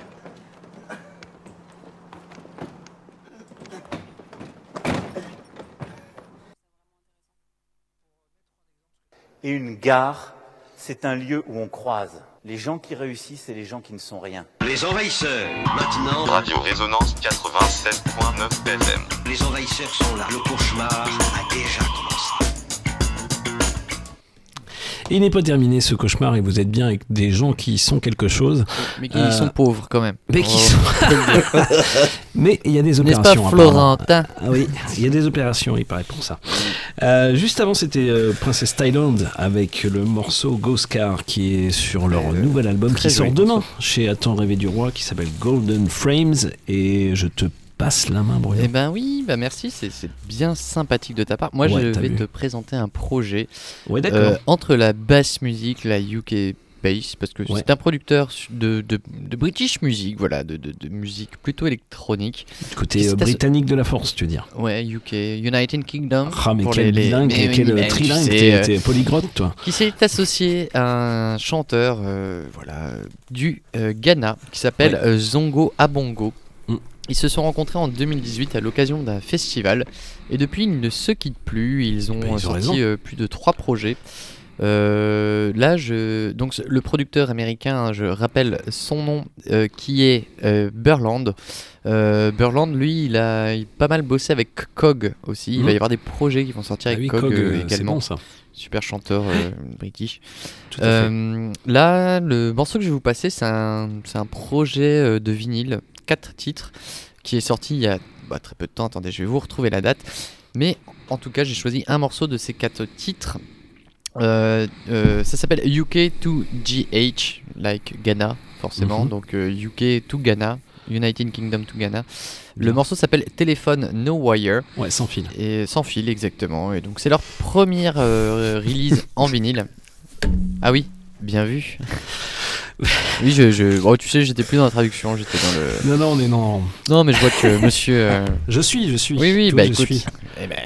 Et une gare, c'est un lieu où on croise les gens qui réussissent et les gens qui ne sont rien. Les envahisseurs, maintenant. Radio Résonance 87.9 FM. Les envahisseurs sont là. Le cauchemar a déjà commencé. Il n'est pas terminé ce cauchemar et vous êtes bien avec des gens qui sont quelque chose. Mais qui sont pauvres, quand même. Mais qui Oh, [laughs] sont. dire. mais il y a des N'est-ce pas, opérations. apparemment. Florentin Ah oui, il y a des opérations, il paraît pour ça. Euh, juste avant, c'était euh, Princess Thailand avec le morceau Ghost Car qui est sur leur nouvel album qui sort demain chez Attends rêver du roi qui s'appelle Golden Frames et je te passe la main, Bruno. Eh ben oui, bah merci, c'est bien sympathique de ta part. Moi, Ouais, je vais vu. te présenter un projet Ouais, euh, entre la basse musique, la UK bass, parce que Ouais. c'est un producteur de, de, de British music, voilà, de, de, musique plutôt électronique. Côté Qui euh, britannique de la force, tu veux dire. Ouais, UK, United Kingdom. Ah, mais pour quel les- bilingue, quel mais tu trilingue, t'es- euh, polyglotte, toi. Qui s'est associé à un chanteur euh, voilà, euh, du euh, Ghana qui s'appelle euh, Zongo Abongo. Ils se sont rencontrés en 2018 à l'occasion d'un festival et depuis ils ne se quittent plus. Ils ont Ben, ils ont sorti euh, plus de trois projets. Euh, là, je... donc le producteur américain, hein, je rappelle son nom, euh, qui est euh, Burland. Burland, lui, il a, pas mal bossé avec Cog aussi. Il Mhm. va y avoir des projets qui vont sortir Ah avec oui, Cog, également. bon, ça. Super chanteur [laughs] british. Tout à fait. Là, le morceau que je vais vous passer, c'est un, un projet de vinyle, 4 titres, qui est sorti il y a bah, très peu de temps. Attendez, je vais vous retrouver la date. Mais en tout cas, j'ai choisi un morceau de ces 4 titres. Euh, euh, ça s'appelle UK to GH, like Ghana, forcément. Mhm. Donc euh, UK to Ghana, United Kingdom to Ghana. Le Bien. morceau s'appelle Téléphone No Wire. Ouais, sans fil. Et sans fil, exactement. Et donc c'est leur première euh, release en vinyle. Ah oui, bien vu. [laughs] oui, je, je... oh, tu sais, j'étais plus dans la traduction, j'étais dans le. Non, non, on est non. Non, mais je vois que [laughs] monsieur. euh, Je suis, je suis. Oui, oui, Tout, bah je écoute. suis. eh ben,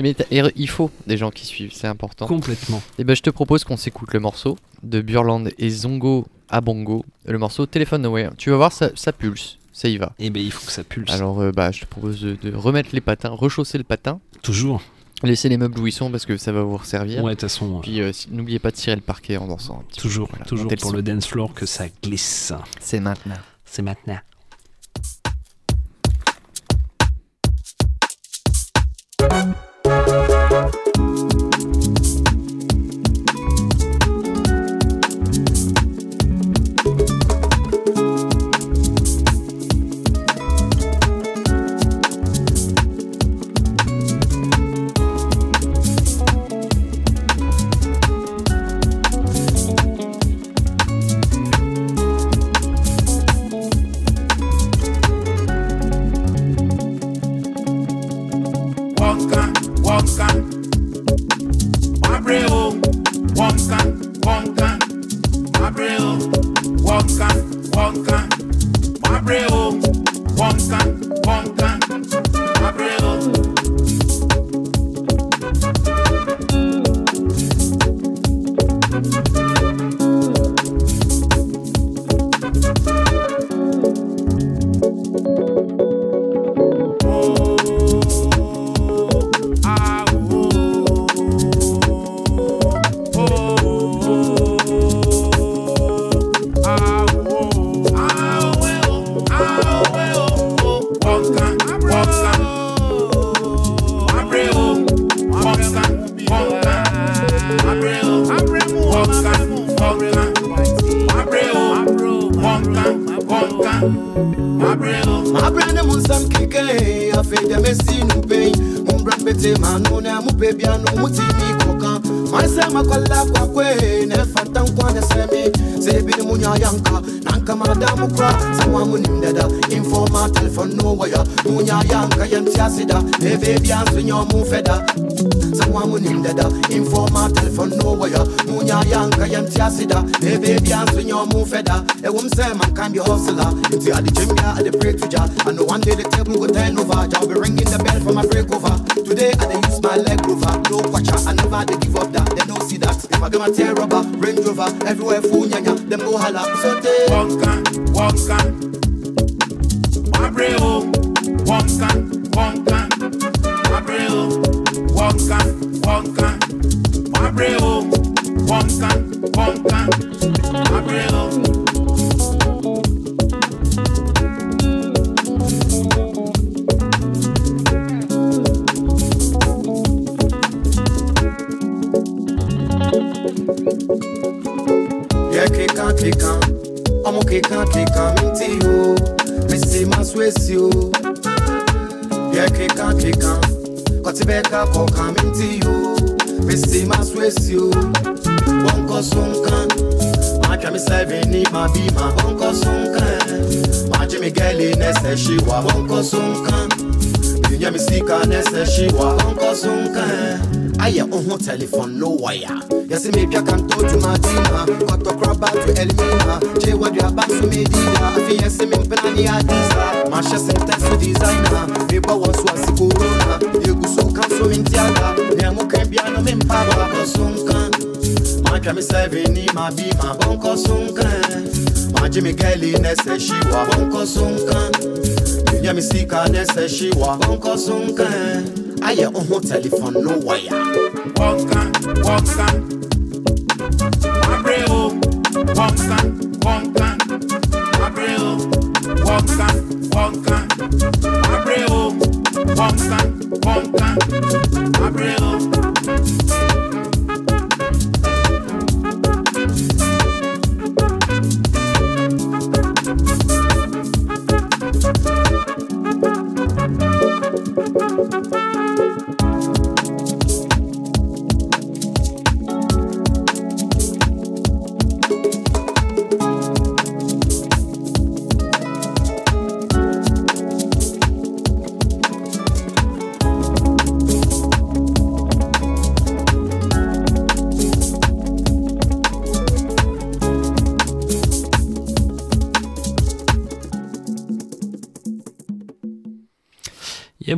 mais il faut des gens qui suivent, c'est important. Complètement. Et ben, je te propose qu'on s'écoute le morceau de Burland et Zongo à Bongo, le morceau Téléphone Nowhere. Tu vas voir, ça, ça pulse, ça y va. Et ben il faut que ça pulse. Alors, euh, bah, je te propose de, de remettre les patins, rechausser le patin. Toujours. Laissez les meubles où ils sont parce que ça va vous resservir. Ouais, de toute façon. Puis euh, n'oubliez pas de tirer le parquet en dansant. un petit peu. Toujours, Voilà, toujours pour le dance floor que ça glisse. C'est maintenant. C'est maintenant. wonkan, wabre o, wonkan, wonkan, wabre o. so nka ɛ ayɛ wo ho telephone no wire. Yɛse metwa kanto tumatima kɔtɔkoraba to elmina. Gye waduaba so medida afei yɛse mempena ne adisa mahyɛ sentɛ so designa mebɔ wɔ so ase korona yɛgu so ka so mentiada nea moka bia no mempaba kɔ so nka matwa me sɛ veni mabi mabɔnkɔ so nka ɛ magye me kɛli nɛ sɛ hyiwa bɔnkɔ so nka menya me sika nɛ sɛ hyiwa bɔnkɔ so nka ayɛ wo ho telephone no waya wɔnka wɔnka abrɛ o wɔnka Abreu, abrɛ o wɔnka wɔnka abrɛ o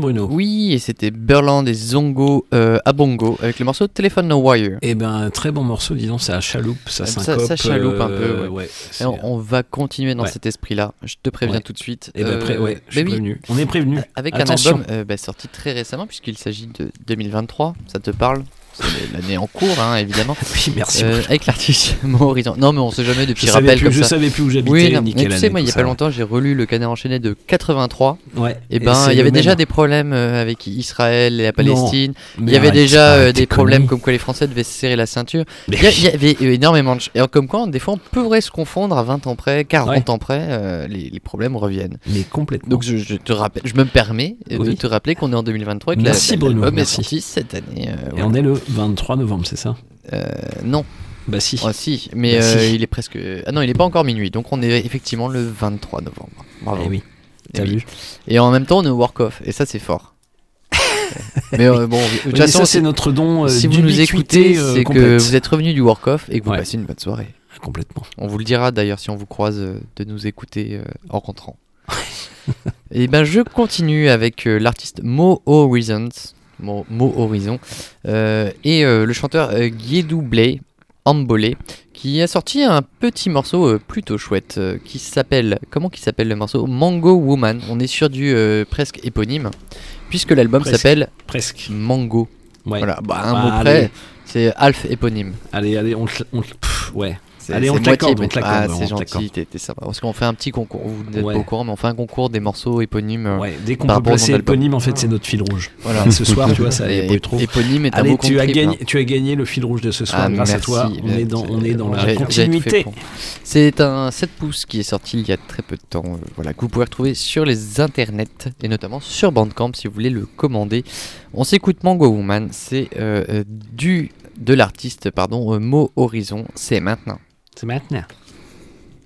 Bruno. Oui, et c'était Berland et Zongo euh, à Bongo avec le morceau Telephone No Wire. Et ben, très bon morceau, disons, c'est à chaloupe, ça ça, syncope. ça chaloupe un peu. euh, ouais. ouais, Et c'est- on, on va continuer dans Ouais. cet esprit-là. Je te préviens Ouais. tout de suite. Eh ben, pré- ouais, je suis oui, prévenu. On est prévenu. Avec Attention. un album euh, bah, sorti très récemment, puisqu'il s'agit de 2023. Ça te parle? L'année en cours, hein, évidemment. [laughs] Oui, merci. Euh, avec l'artiste [laughs] Horizon. Non, mais on sait jamais de petits Je savais rappels plus- comme je ça. savais plus où j'habitais, Oui, non, mais tu sais, moi, il y a pas longtemps, j'ai relu le Canard enchaîné de 83. Ouais. Et Et ben, il y avait déjà des problèmes euh, avec Israël et la Palestine. il y avait déjà euh, des problèmes comme quoi les Français devaient se serrer la ceinture. Il y, avait énormément de Et comme quoi, des fois, on pourrait se confondre à 20 ans près, 40 Ouais. ans près, euh, les, problèmes reviennent. Mais complètement. Donc je, te rappelle, je me permets de te rappeler qu'on est en 2023 et que la- Merci Bruno, est merci. sorti cette année. Et on est le 23 novembre, c'est ça? Euh, non. Bah si. Ah, si, mais Bah, si. euh, il est presque. Ah non, il est pas encore minuit, donc on est effectivement le 23 novembre. Bravo. Eh oui. Eh T'as vu Et en même temps, on est au work off, et ça c'est fort. [laughs] mais euh, bon, de toute façon, c'est notre don, euh, si vous nous écoutez, euh, c'est que vous êtes revenu du work off et que vous Ouais. passez une bonne soirée. Complètement. On vous le dira d'ailleurs si on vous croise de nous écouter en rentrant. [laughs] et ben je continue avec l'artiste Mo Horizons, Mo, Mo Horizon, euh, et euh, le chanteur euh, Guédou Blay, Ambolé, qui a sorti un petit morceau plutôt chouette, qui s'appelle, comment qui s'appelle le morceau? Mango Woman. On est sur du presque éponyme, puisque l'album s'appelle Presque. Mango. Ouais. Voilà, bah, un Bah, mot près, c'est Alf éponyme. Allez, allez, on on pff, ouais. Allez, on l'accorde, on l'accorde, Ah, on c'est gentil, t'es sympa. Parce qu'on fait un petit concours, vous n'êtes Ouais. pas au courant, mais on fait un concours des morceaux éponymes. euh, Ouais, dès qu'on peut placer éponyme, en fait, c'est notre fil rouge. Voilà. Et ce soir, tu vois, ça y a Et- pas eu trop. éponyme est un Allez, beau tu as, gagné, hein. tu as gagné le fil rouge de ce soir. Ah, grâce merci, à toi, on est dans, on est dans Bon, la continuité. C'est un 7 pouces qui est sorti il y a très peu de temps, euh, voilà, que vous pouvez retrouver sur les internets et notamment sur Bandcamp si vous voulez le commander. On s'écoute Mango Woman, c'est euh, du de l'artiste pardon euh, Mo Horizon, c'est maintenant. C'est maintenant.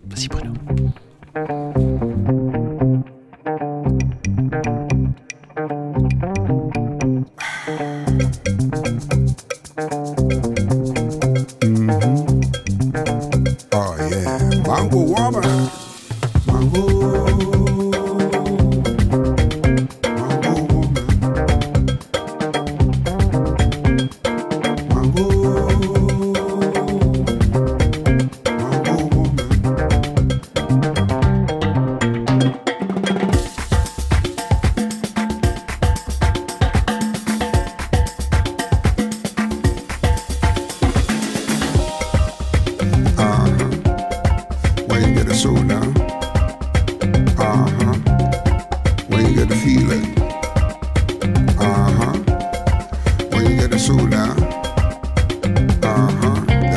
Vas-y Bruno. Oh yeah, Woman.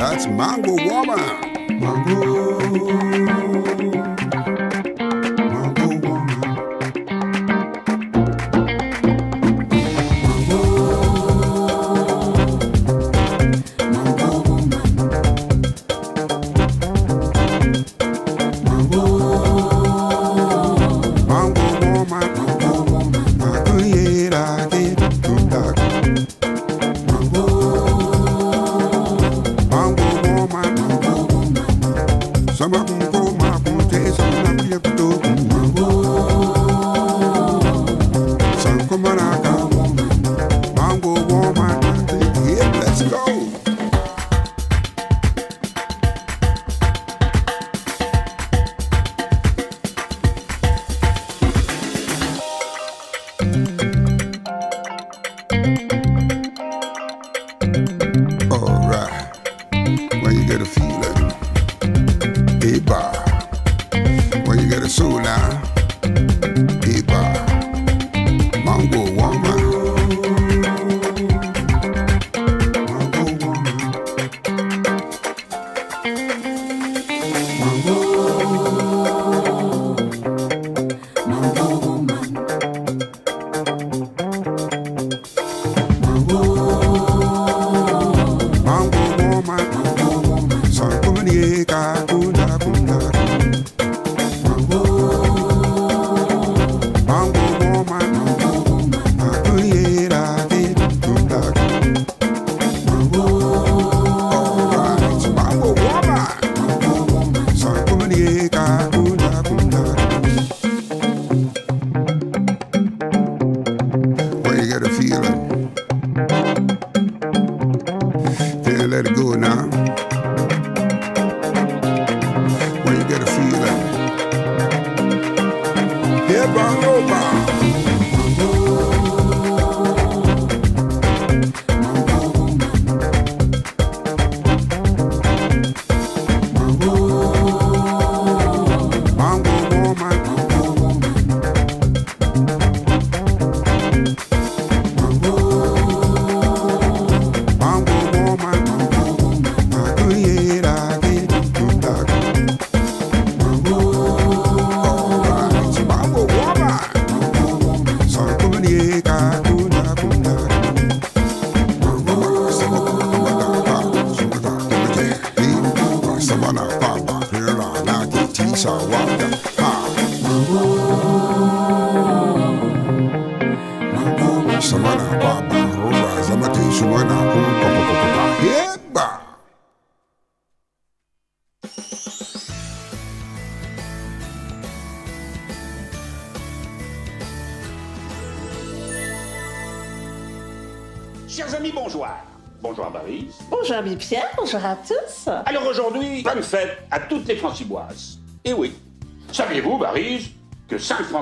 That's Mango Woman. Mango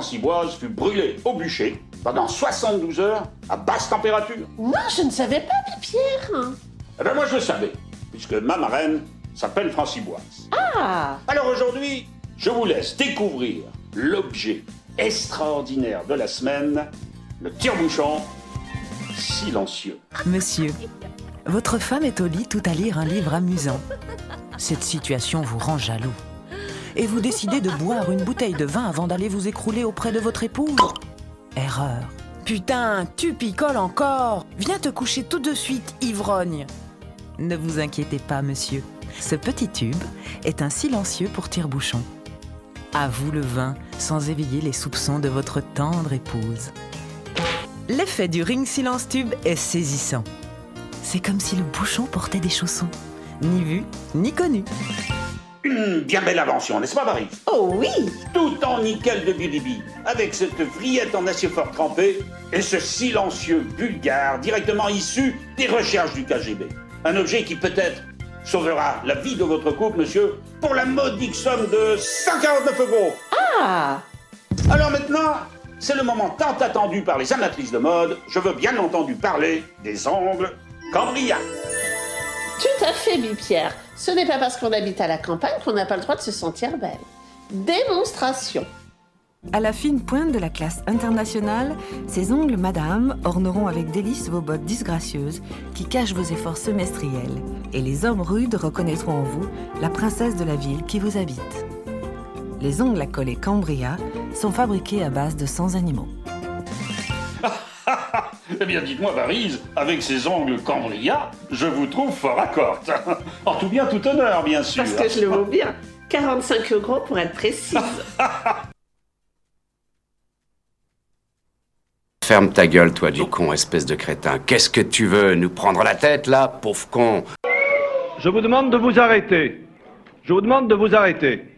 Franciboise fut brûlée au bûcher pendant 72 heures à basse température Non, je ne savais pas, Pierre. Eh ben moi je le savais, puisque ma marraine s'appelle Franciboise. Ah Alors aujourd'hui, je vous laisse découvrir l'objet extraordinaire de la semaine, le tire-bouchon silencieux. Monsieur, votre femme est au lit tout à lire un livre amusant. Cette situation vous rend jaloux. Et vous décidez de boire une bouteille de vin avant d'aller vous écrouler auprès de votre épouse. Erreur. Putain, tu picoles encore. Viens te coucher tout de suite, ivrogne. Ne vous inquiétez pas, monsieur. Ce petit tube est un silencieux pour tire-bouchon. À vous le vin, sans éveiller les soupçons de votre tendre épouse. L'effet du ring silence tube est saisissant. C'est comme si le bouchon portait des chaussons. Ni vu, ni connu. Une [clears throat] bien belle invention, n'est-ce pas, Marie? Oh oui Tout en nickel de biribi, avec cette vrillette en acier fort trempé et ce silencieux bulgare directement issu des recherches du KGB. Un objet qui peut-être sauvera la vie de votre couple, monsieur, pour la modique somme de 149 euros. Ah Alors maintenant, c'est le moment tant attendu par les amatrices de mode. Je veux bien entendu parler des ongles Cambria. Tout à fait, ami Pierre. Ce n'est pas parce qu'on habite à la campagne qu'on n'a pas le droit de se sentir belle. Démonstration. À la fine pointe de la classe internationale, ces ongles madame orneront avec délice vos bottes disgracieuses qui cachent vos efforts semestriels. Et les hommes rudes reconnaîtront en vous la princesse de la ville qui vous habite. Les ongles à coller Cambria sont fabriqués à base de 100 animaux. [laughs] Eh bien, dites-moi, Varise, avec ces ongles Cambria, je vous trouve fort accorte. [laughs] En tout bien, tout honneur, bien sûr. Parce que je le vaux bien. 45 euros pour être précise. [laughs] Ferme ta gueule, toi, du con, espèce de crétin. Qu'est-ce que tu veux Nous prendre la tête, là, pauvre con? Je vous demande de vous arrêter. Je vous demande de vous arrêter.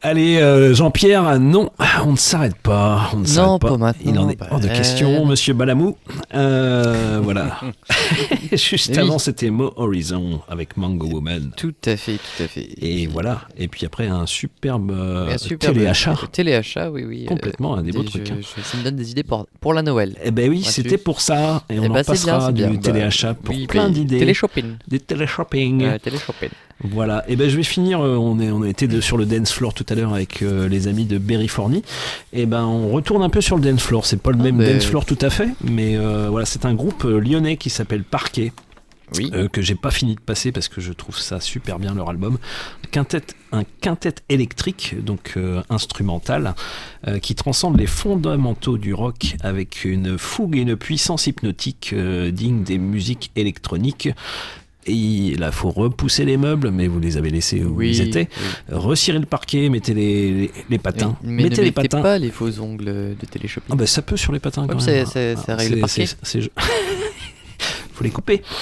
Allez, euh, Jean-Pierre, non, on ne s'arrête pas. On ne Non, pas maintenant, Il en est bah, hors de euh, question, monsieur Balamou. Euh, voilà. [laughs] Juste Mais oui. avant, c'était Mo Horizon avec Mango Woman. Tout à fait, tout à fait. Et voilà. Et puis après, un superbe, euh, Un superbe téléachat. [laughs] Téléachat, oui, oui. euh, Complètement, un des beaux trucs, hein. je- ça me donne des idées pour, pour la Noël. Eh ben oui, c'était pour ça. Et on Eh en ben, c'est bien, passera c'est du bien. Bah, téléachat pour oui, plein bah, d'idées. téléshopping. Des téléshopping. Euh, téléshopping. Voilà, et ben je vais finir, euh, on, est, on a été de- sur le dance floor tout à l'heure avec euh, les amis de Berryfornie, et ben on retourne un peu sur le dance floor, c'est pas le même ben- dance floor tout à fait, mais euh, voilà, c'est un groupe euh, lyonnais qui s'appelle Parquet. euh, que j'ai pas fini de passer parce que je trouve ça super bien leur album. Quintet, un quintet électrique, donc euh, instrumental, euh, qui transcende les fondamentaux du rock avec une fougue et une puissance hypnotique euh, digne des musiques électroniques. Et là, faut repousser les meubles, mais vous les avez laissés où Oui, ils étaient. oui. Le parquet, mettez les, les, les patins. Mais mettez ne les mettez patins. pas les faux ongles de téléshopping. Ah bah ça peut sur les patins Ouais, quand même. c'est- ça Ah, règle le parquet. c'est- [laughs] Faut les couper. [laughs]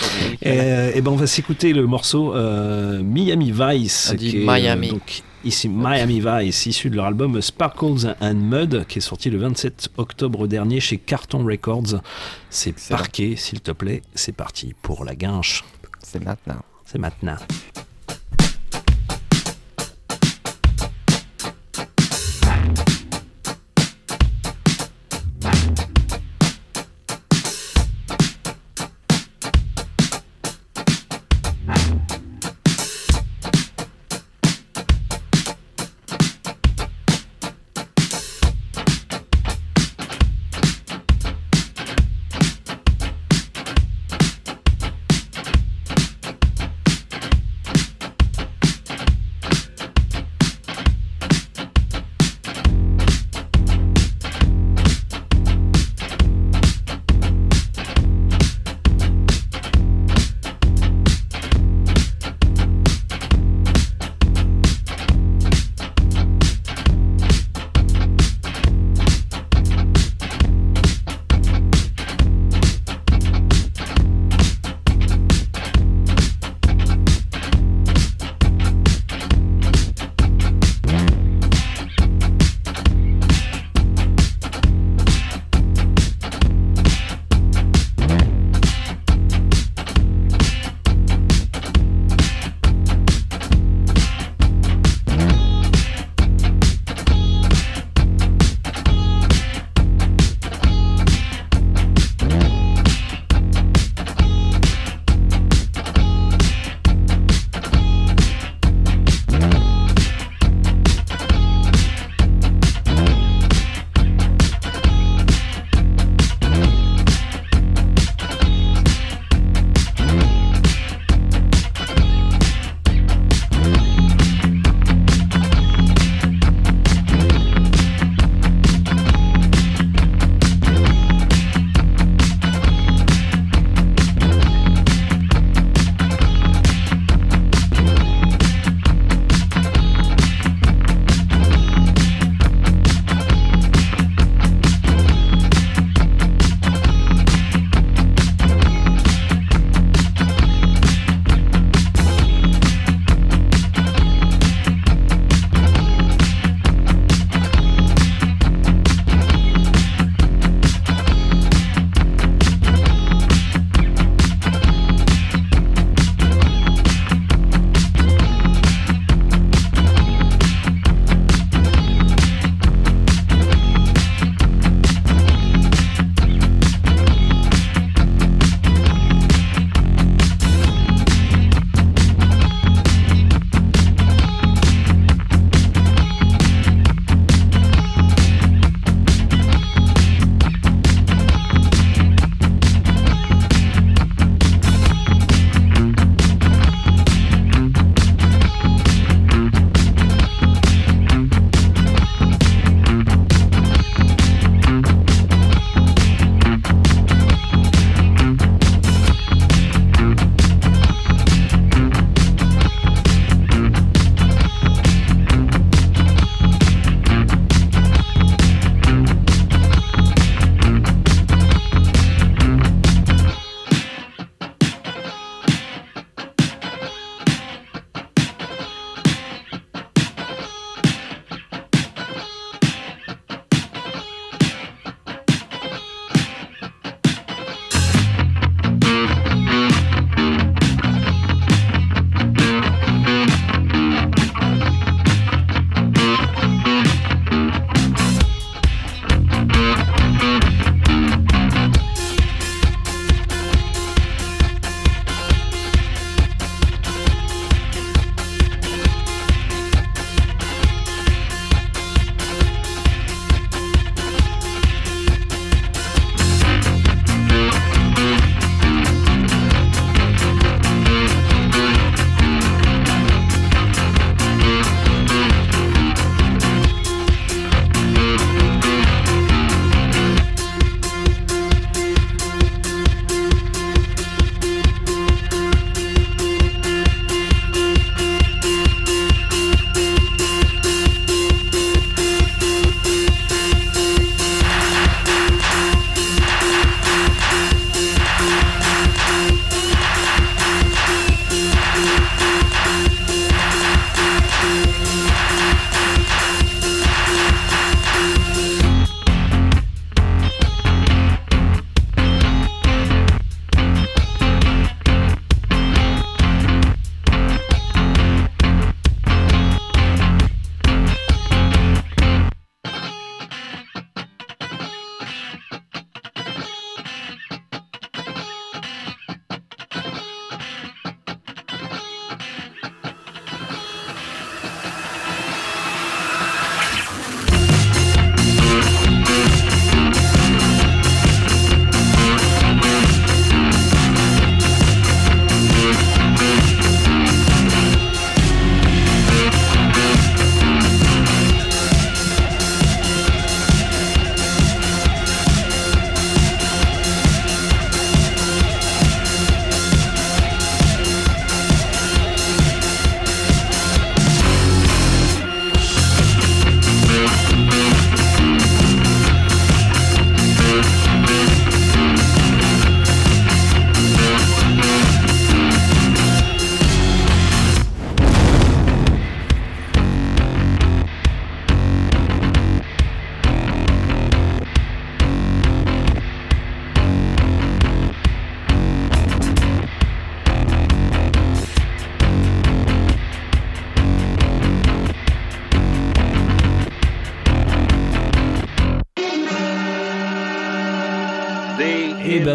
Euh, et ben on va s'écouter le morceau euh, Miami Vice. On dit qui est, euh, Miami. donc ici Miami Vice, issu de leur album Sparkles and Mud, qui est sorti le 27 octobre dernier chez Carton Records. C'est parqué, s'il te plaît. C'est parti pour la guinche. C'est maintenant. C'est maintenant.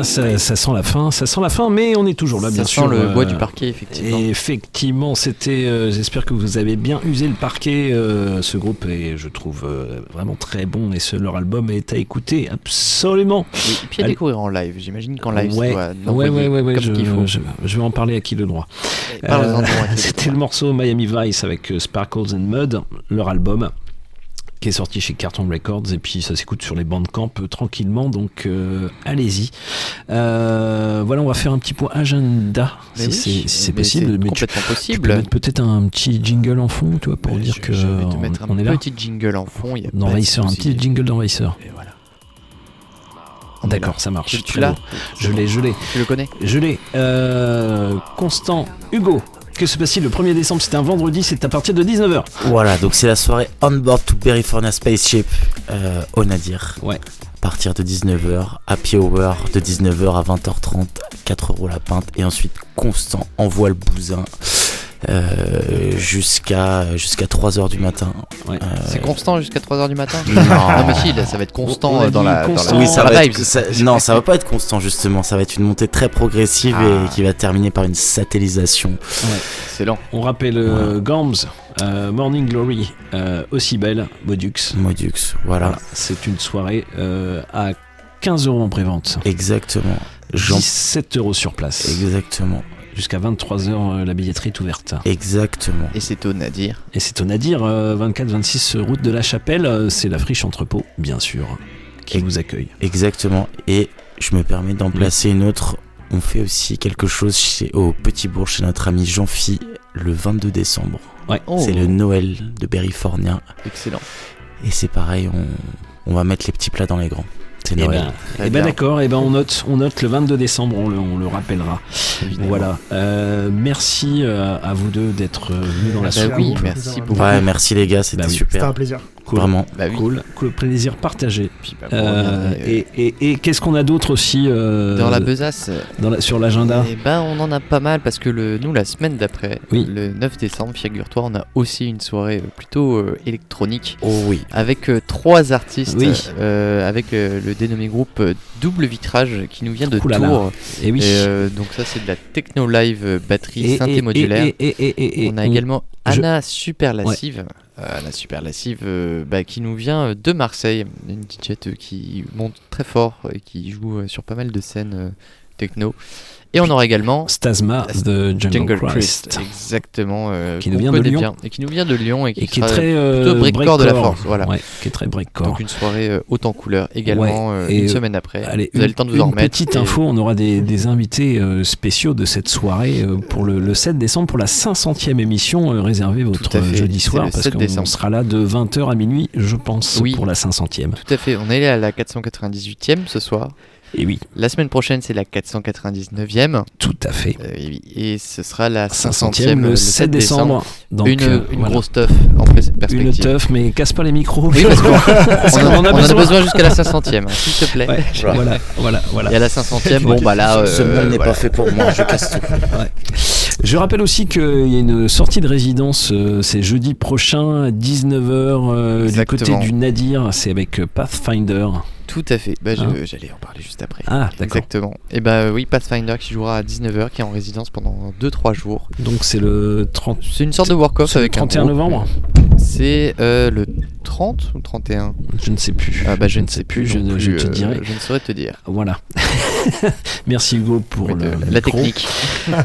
Ça, ça sent la fin, ça sent la fin, mais on est toujours là, Ça bien sent sûr. le euh, bois du parquet, effectivement. Et effectivement, c'était. euh, J'espère que vous avez bien usé le parquet. euh, ce groupe est, je trouve, euh, vraiment très bon et ce, leur album est à écouter absolument. Oui, et puis à Allez. découvrir en live. J'imagine qu'en live, ouais, ça doit ouais, ouais, ouais, ouais, comme je, faut. je- je vais en parler à qui le droit. Le [laughs] C'était le morceau Miami Vice avec euh, Sparkles and Mud, leur album qui est sorti chez Carton Records et puis ça s'écoute sur les bandcamp euh, tranquillement donc euh, allez-y Euh, voilà on va faire un petit point agenda Mais si oui, c'est si c'est mais possible Mais tu- complètement tu possible. peux mettre peut-être un petit jingle en fond tu vois pour dire que Je vais te on- mettre on, un est là petit jingle en fond. il y a d'envahisseur un petit jingle d'envahisseur D'accord, ça marche. Tu- tu l'as. Je l'ai, je l'ai. Tu le connais Je l'ai. Euh, Constant, Hugo, que se passe-t-il le 1er décembre? C'est un vendredi, c'est à partir de 19h. Voilà, donc c'est la soirée On Board to California Spaceship euh, au Nadir. Ouais. À partir de 19h, Happy Hour de 19h à 20h30, 4 euros la pinte. Et ensuite, Constant envoie le bousin euh, jusqu'à jusqu'à 3h du matin. Euh, C'est constant jusqu'à 3h du matin Non. mais si, là, ça va être constant euh, dans la, dans constant. la, Oui, dans ça la va vibe. être- ça- non, ça va pas être constant justement. Ça va être une montée très progressive Ah. et qui va terminer par une satellisation. Excellent. On rappelle euh, Gams, euh, Morning Glory, euh, aussi belle, Modux. Modux, voilà. C'est une soirée euh, à 15 euros en prévente. Exactement. Jean- 17 euros sur place. Exactement. Jusqu'à 23h, la billetterie est ouverte. Exactement. Et c'est au Nadir. Et c'est au Nadir, 24-26 route de la Chapelle. euh, C'est la friche entrepôt, bien sûr, qui vous accueille. Exactement. Et je me permets d'en placer une autre. On fait aussi quelque chose chez, au Petit Bourg chez notre ami Jean-Phi le 22 décembre. Ouais. C'est Oh. le Noël de Berryfornia. Excellent. Et c'est pareil, on, on va mettre les petits plats dans les grands. C'est Eh ben, eh ben d'accord, eh ben on note, on note le 22 décembre, on le, on le rappellera. Voilà. Euh, merci euh, à vous deux d'être euh, venus dans la Bah soucoupe. oui, merci beaucoup. Ouais, merci les gars, c'était Bah oui. super. C'était un plaisir. Cool. Vraiment. Bah oui. Cool, cool, plaisir partagé. bah, Euh, et et- et qu'est-ce qu'on a d'autre aussi euh, Dans la besace. dans la- sur l'agenda Eh ben, on en a pas mal parce que le, nous, la semaine d'après, Oui. le 9 décembre, figure-toi, on a aussi une soirée euh, plutôt euh, électronique. Oh oui. Avec euh, trois artistes, Oui. euh, avec euh, le dénommé groupe Double Vitrage qui nous vient de. Tours. Eh oui. euh, donc ça, c'est de la techno live batterie Et- synthé et- modulaire. et- et- et- et- et- on a on- également je- Anna Superlassive. Euh, Anna Superlassive euh, bah, qui nous vient euh, de Marseille, une DJ qui monte très fort et qui joue sur pas mal de scènes techno. Et on aura également Stasma de Jungle, Christ, Christ. exactement, euh, Qui nous vient de Lyon. bien, et qui nous vient de Lyon et qui, Et qui est très euh, breakcore de la force, voilà. Ouais, qui est très breakcore. Donc une soirée euh, haute en couleur également Ouais, euh, une euh, semaine après. Allez, vous avez le temps de vous en remettre. Petite et- info, on aura des, des invités spéciaux de cette soirée pour le, le 7 décembre pour la 500e émission. réservez votre jeudi soir parce 7 qu'on sera là de 20h à minuit, je pense, Oui. pour la 500e. Tout à fait, on est à la 498e ce soir. Et oui. La semaine prochaine, c'est la 499e. Tout à fait. Euh, et, oui. Et ce sera la 500e 500e le 7 décembre. Donc, une euh, une voilà. grosse teuf en pers- perspective. Une teuf, mais casse pas les micros. Oui, parce qu'on [laughs] Parce on on a besoin. besoin jusqu'à la 500e, hein, s'il te plaît. Ouais, [laughs] voilà, voilà, voilà. Et à la 500e, bon bah là. Ce euh, monde n'est voilà. pas fait pour moi, je casse tout. [laughs] Ouais. Je rappelle aussi qu'il y a une sortie de résidence, euh, c'est jeudi prochain à 19h du côté du Nadir, c'est avec euh, Pathfinder. Tout à fait. Bah, Hein J'allais en parler juste après. Ah, d'accord. Exactement. Et bah oui, Pathfinder qui jouera à 19h, qui est en résidence pendant 2-3 jours. Donc c'est le 30. C'est une sorte de work-off avec un 31 groupe. novembre C'est euh, le 30 ou 31 Je ne sais plus. Ah bah je ne sais plus, je, te euh, dirai. Je ne saurais te dire. Voilà. [laughs] Merci Hugo pour Oui, le, de- la micro. technique.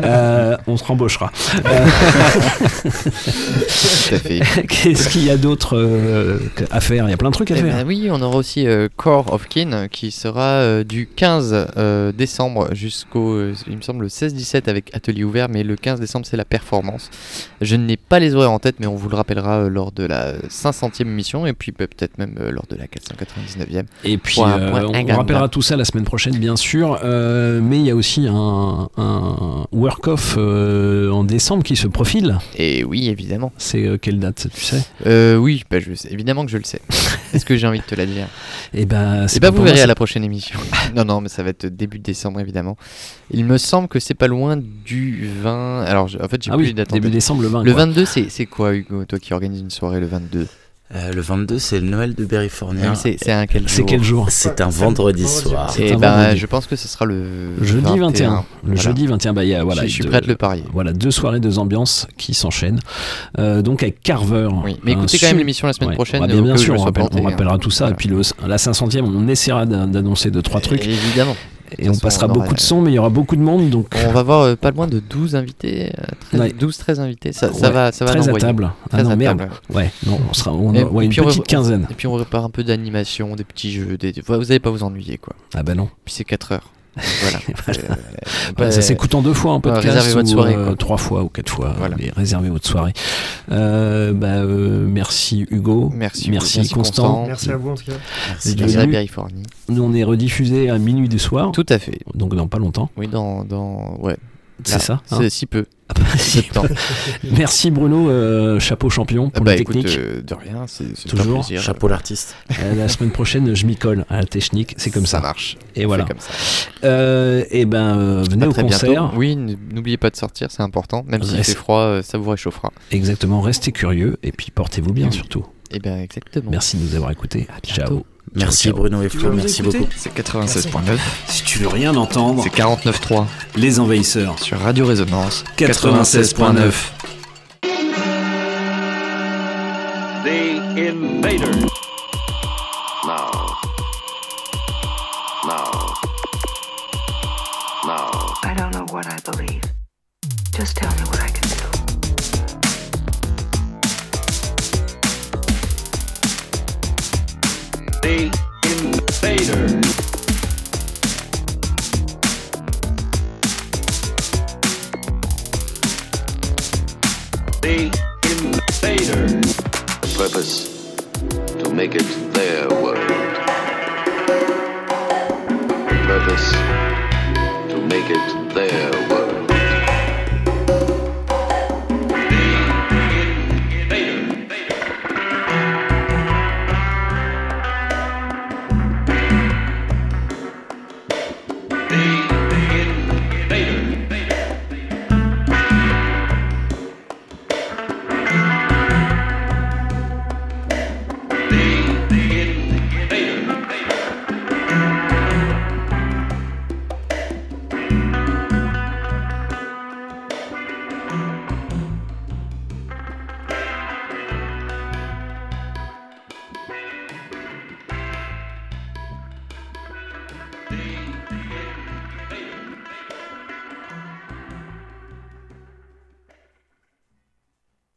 Euh, on se rembauchera. Euh. [laughs] Qu'est-ce qu'il y a d'autre euh, à faire? Il y a plein de trucs à Eh faire. ben oui, on aura aussi euh, Core of Kin qui sera euh, du 15 euh, décembre jusqu'au, euh, il me semble, le 16-17 avec atelier ouvert, mais le 15 décembre c'est la performance. Je n'ai pas les horaires en tête, mais on vous le rappellera euh, lors de la 500e émission et puis peut- peut-être même euh, lors de la 499e. Et puis, euh, on rappellera tout ça la semaine prochaine, bien sûr. euh, mais il y a aussi un, un work-off en décembre qui se profile. Et oui, évidemment. C'est quelle date, tu sais? Oui, bah, je sais, évidemment que je le sais. [laughs] Est-ce que j'ai envie de te la dire? Et ben, Eh ben, pas vous verrez à la prochaine émission. [laughs] non, non, mais ça va être début décembre, évidemment. Il me semble que c'est pas loin du 20. Alors, en fait, j'ai Ah plus oui, début décembre, le 20, Le quoi. 22, c'est c'est quoi, Hugo? Toi qui organise une soirée le 22 Euh, le 22, c'est le Noël de Berryfornia. C'est- quel C'est quel jour C'est un vendredi soir. Et un ben, vendredi. je pense que ce sera le Jeudi 21. Le Voilà. jeudi 21, bah, il y a, voilà, Je- je suis deux- prêt à te le parier. Voilà, deux soirées, deux ambiances qui s'enchaînent. Euh, donc avec Carver. Oui, mais écoutez quand même l'émission la semaine prochaine, Ouais, au bien, sûr, on, rappelle- hein. rappellera tout ça. Et puis le, la 500e, on essaiera d'an- d'annoncer deux, trois trucs. Évidemment. Et on passera on beaucoup de sons, mais il y aura beaucoup de monde. Donc On va voir euh, pas loin de 12 invités, euh, 13 Ouais. 12-13 invités. Ça, ça Ouais, va, ça va 13 à l'envoyer. table. Ah 13 non, à merde. table, Ouais, non, on sera, on Et- a- ouais, et une on petite quinzaine. Et puis on repart un peu d'animation, des petits jeux. Des... Vous allez pas vous ennuyer quoi. Ah bah non. Puis c'est 4 heures. Voilà. [laughs] Voilà. Euh, Voilà, ça s'écoute en deux fois un Ouais, podcast réservez votre ou, soirée, euh, quoi. trois fois ou quatre fois Voilà. mais réservez votre soirée Euh, bah, euh, merci Hugo Merci, merci, merci Constant Constant. Merci à vous en tout cas. Merci, merci à venu. Californie. nous on est rediffusé à minuit du soir Tout à fait. donc dans pas longtemps Oui, dans. dans... Ouais. c'est ça hein C'est si peu. Ah bah, si. Merci Bruno euh, chapeau champion pour bah les écoute, techniques euh, de rien, c'est c'est un Toujours. plaisir. Chapeau l'artiste. Euh, la semaine [laughs] prochaine je m'y colle à la technique c'est comme ça, Ça marche. et voilà fait comme ça. Euh, et ben euh, venez À au très concert bientôt. Oui, n'oubliez pas de sortir, c'est important. Même s'il Reste- fait froid, euh, ça vous réchauffera. exactement restez curieux et puis portez-vous bien Oui. surtout Et bien exactement. merci de nous avoir écoutés ciao Merci. Bruno et Flo, merci beaucoup. C'est 96.9. si tu veux rien entendre C'est 49.3 les envahisseurs sur Radio Résonance 96.9 The Invaders. Now. Now. Now. I don't know what I believe. Just tell me what I can Invaders. The Invaders. Purpose to make it their world. The Purpose to make it their world.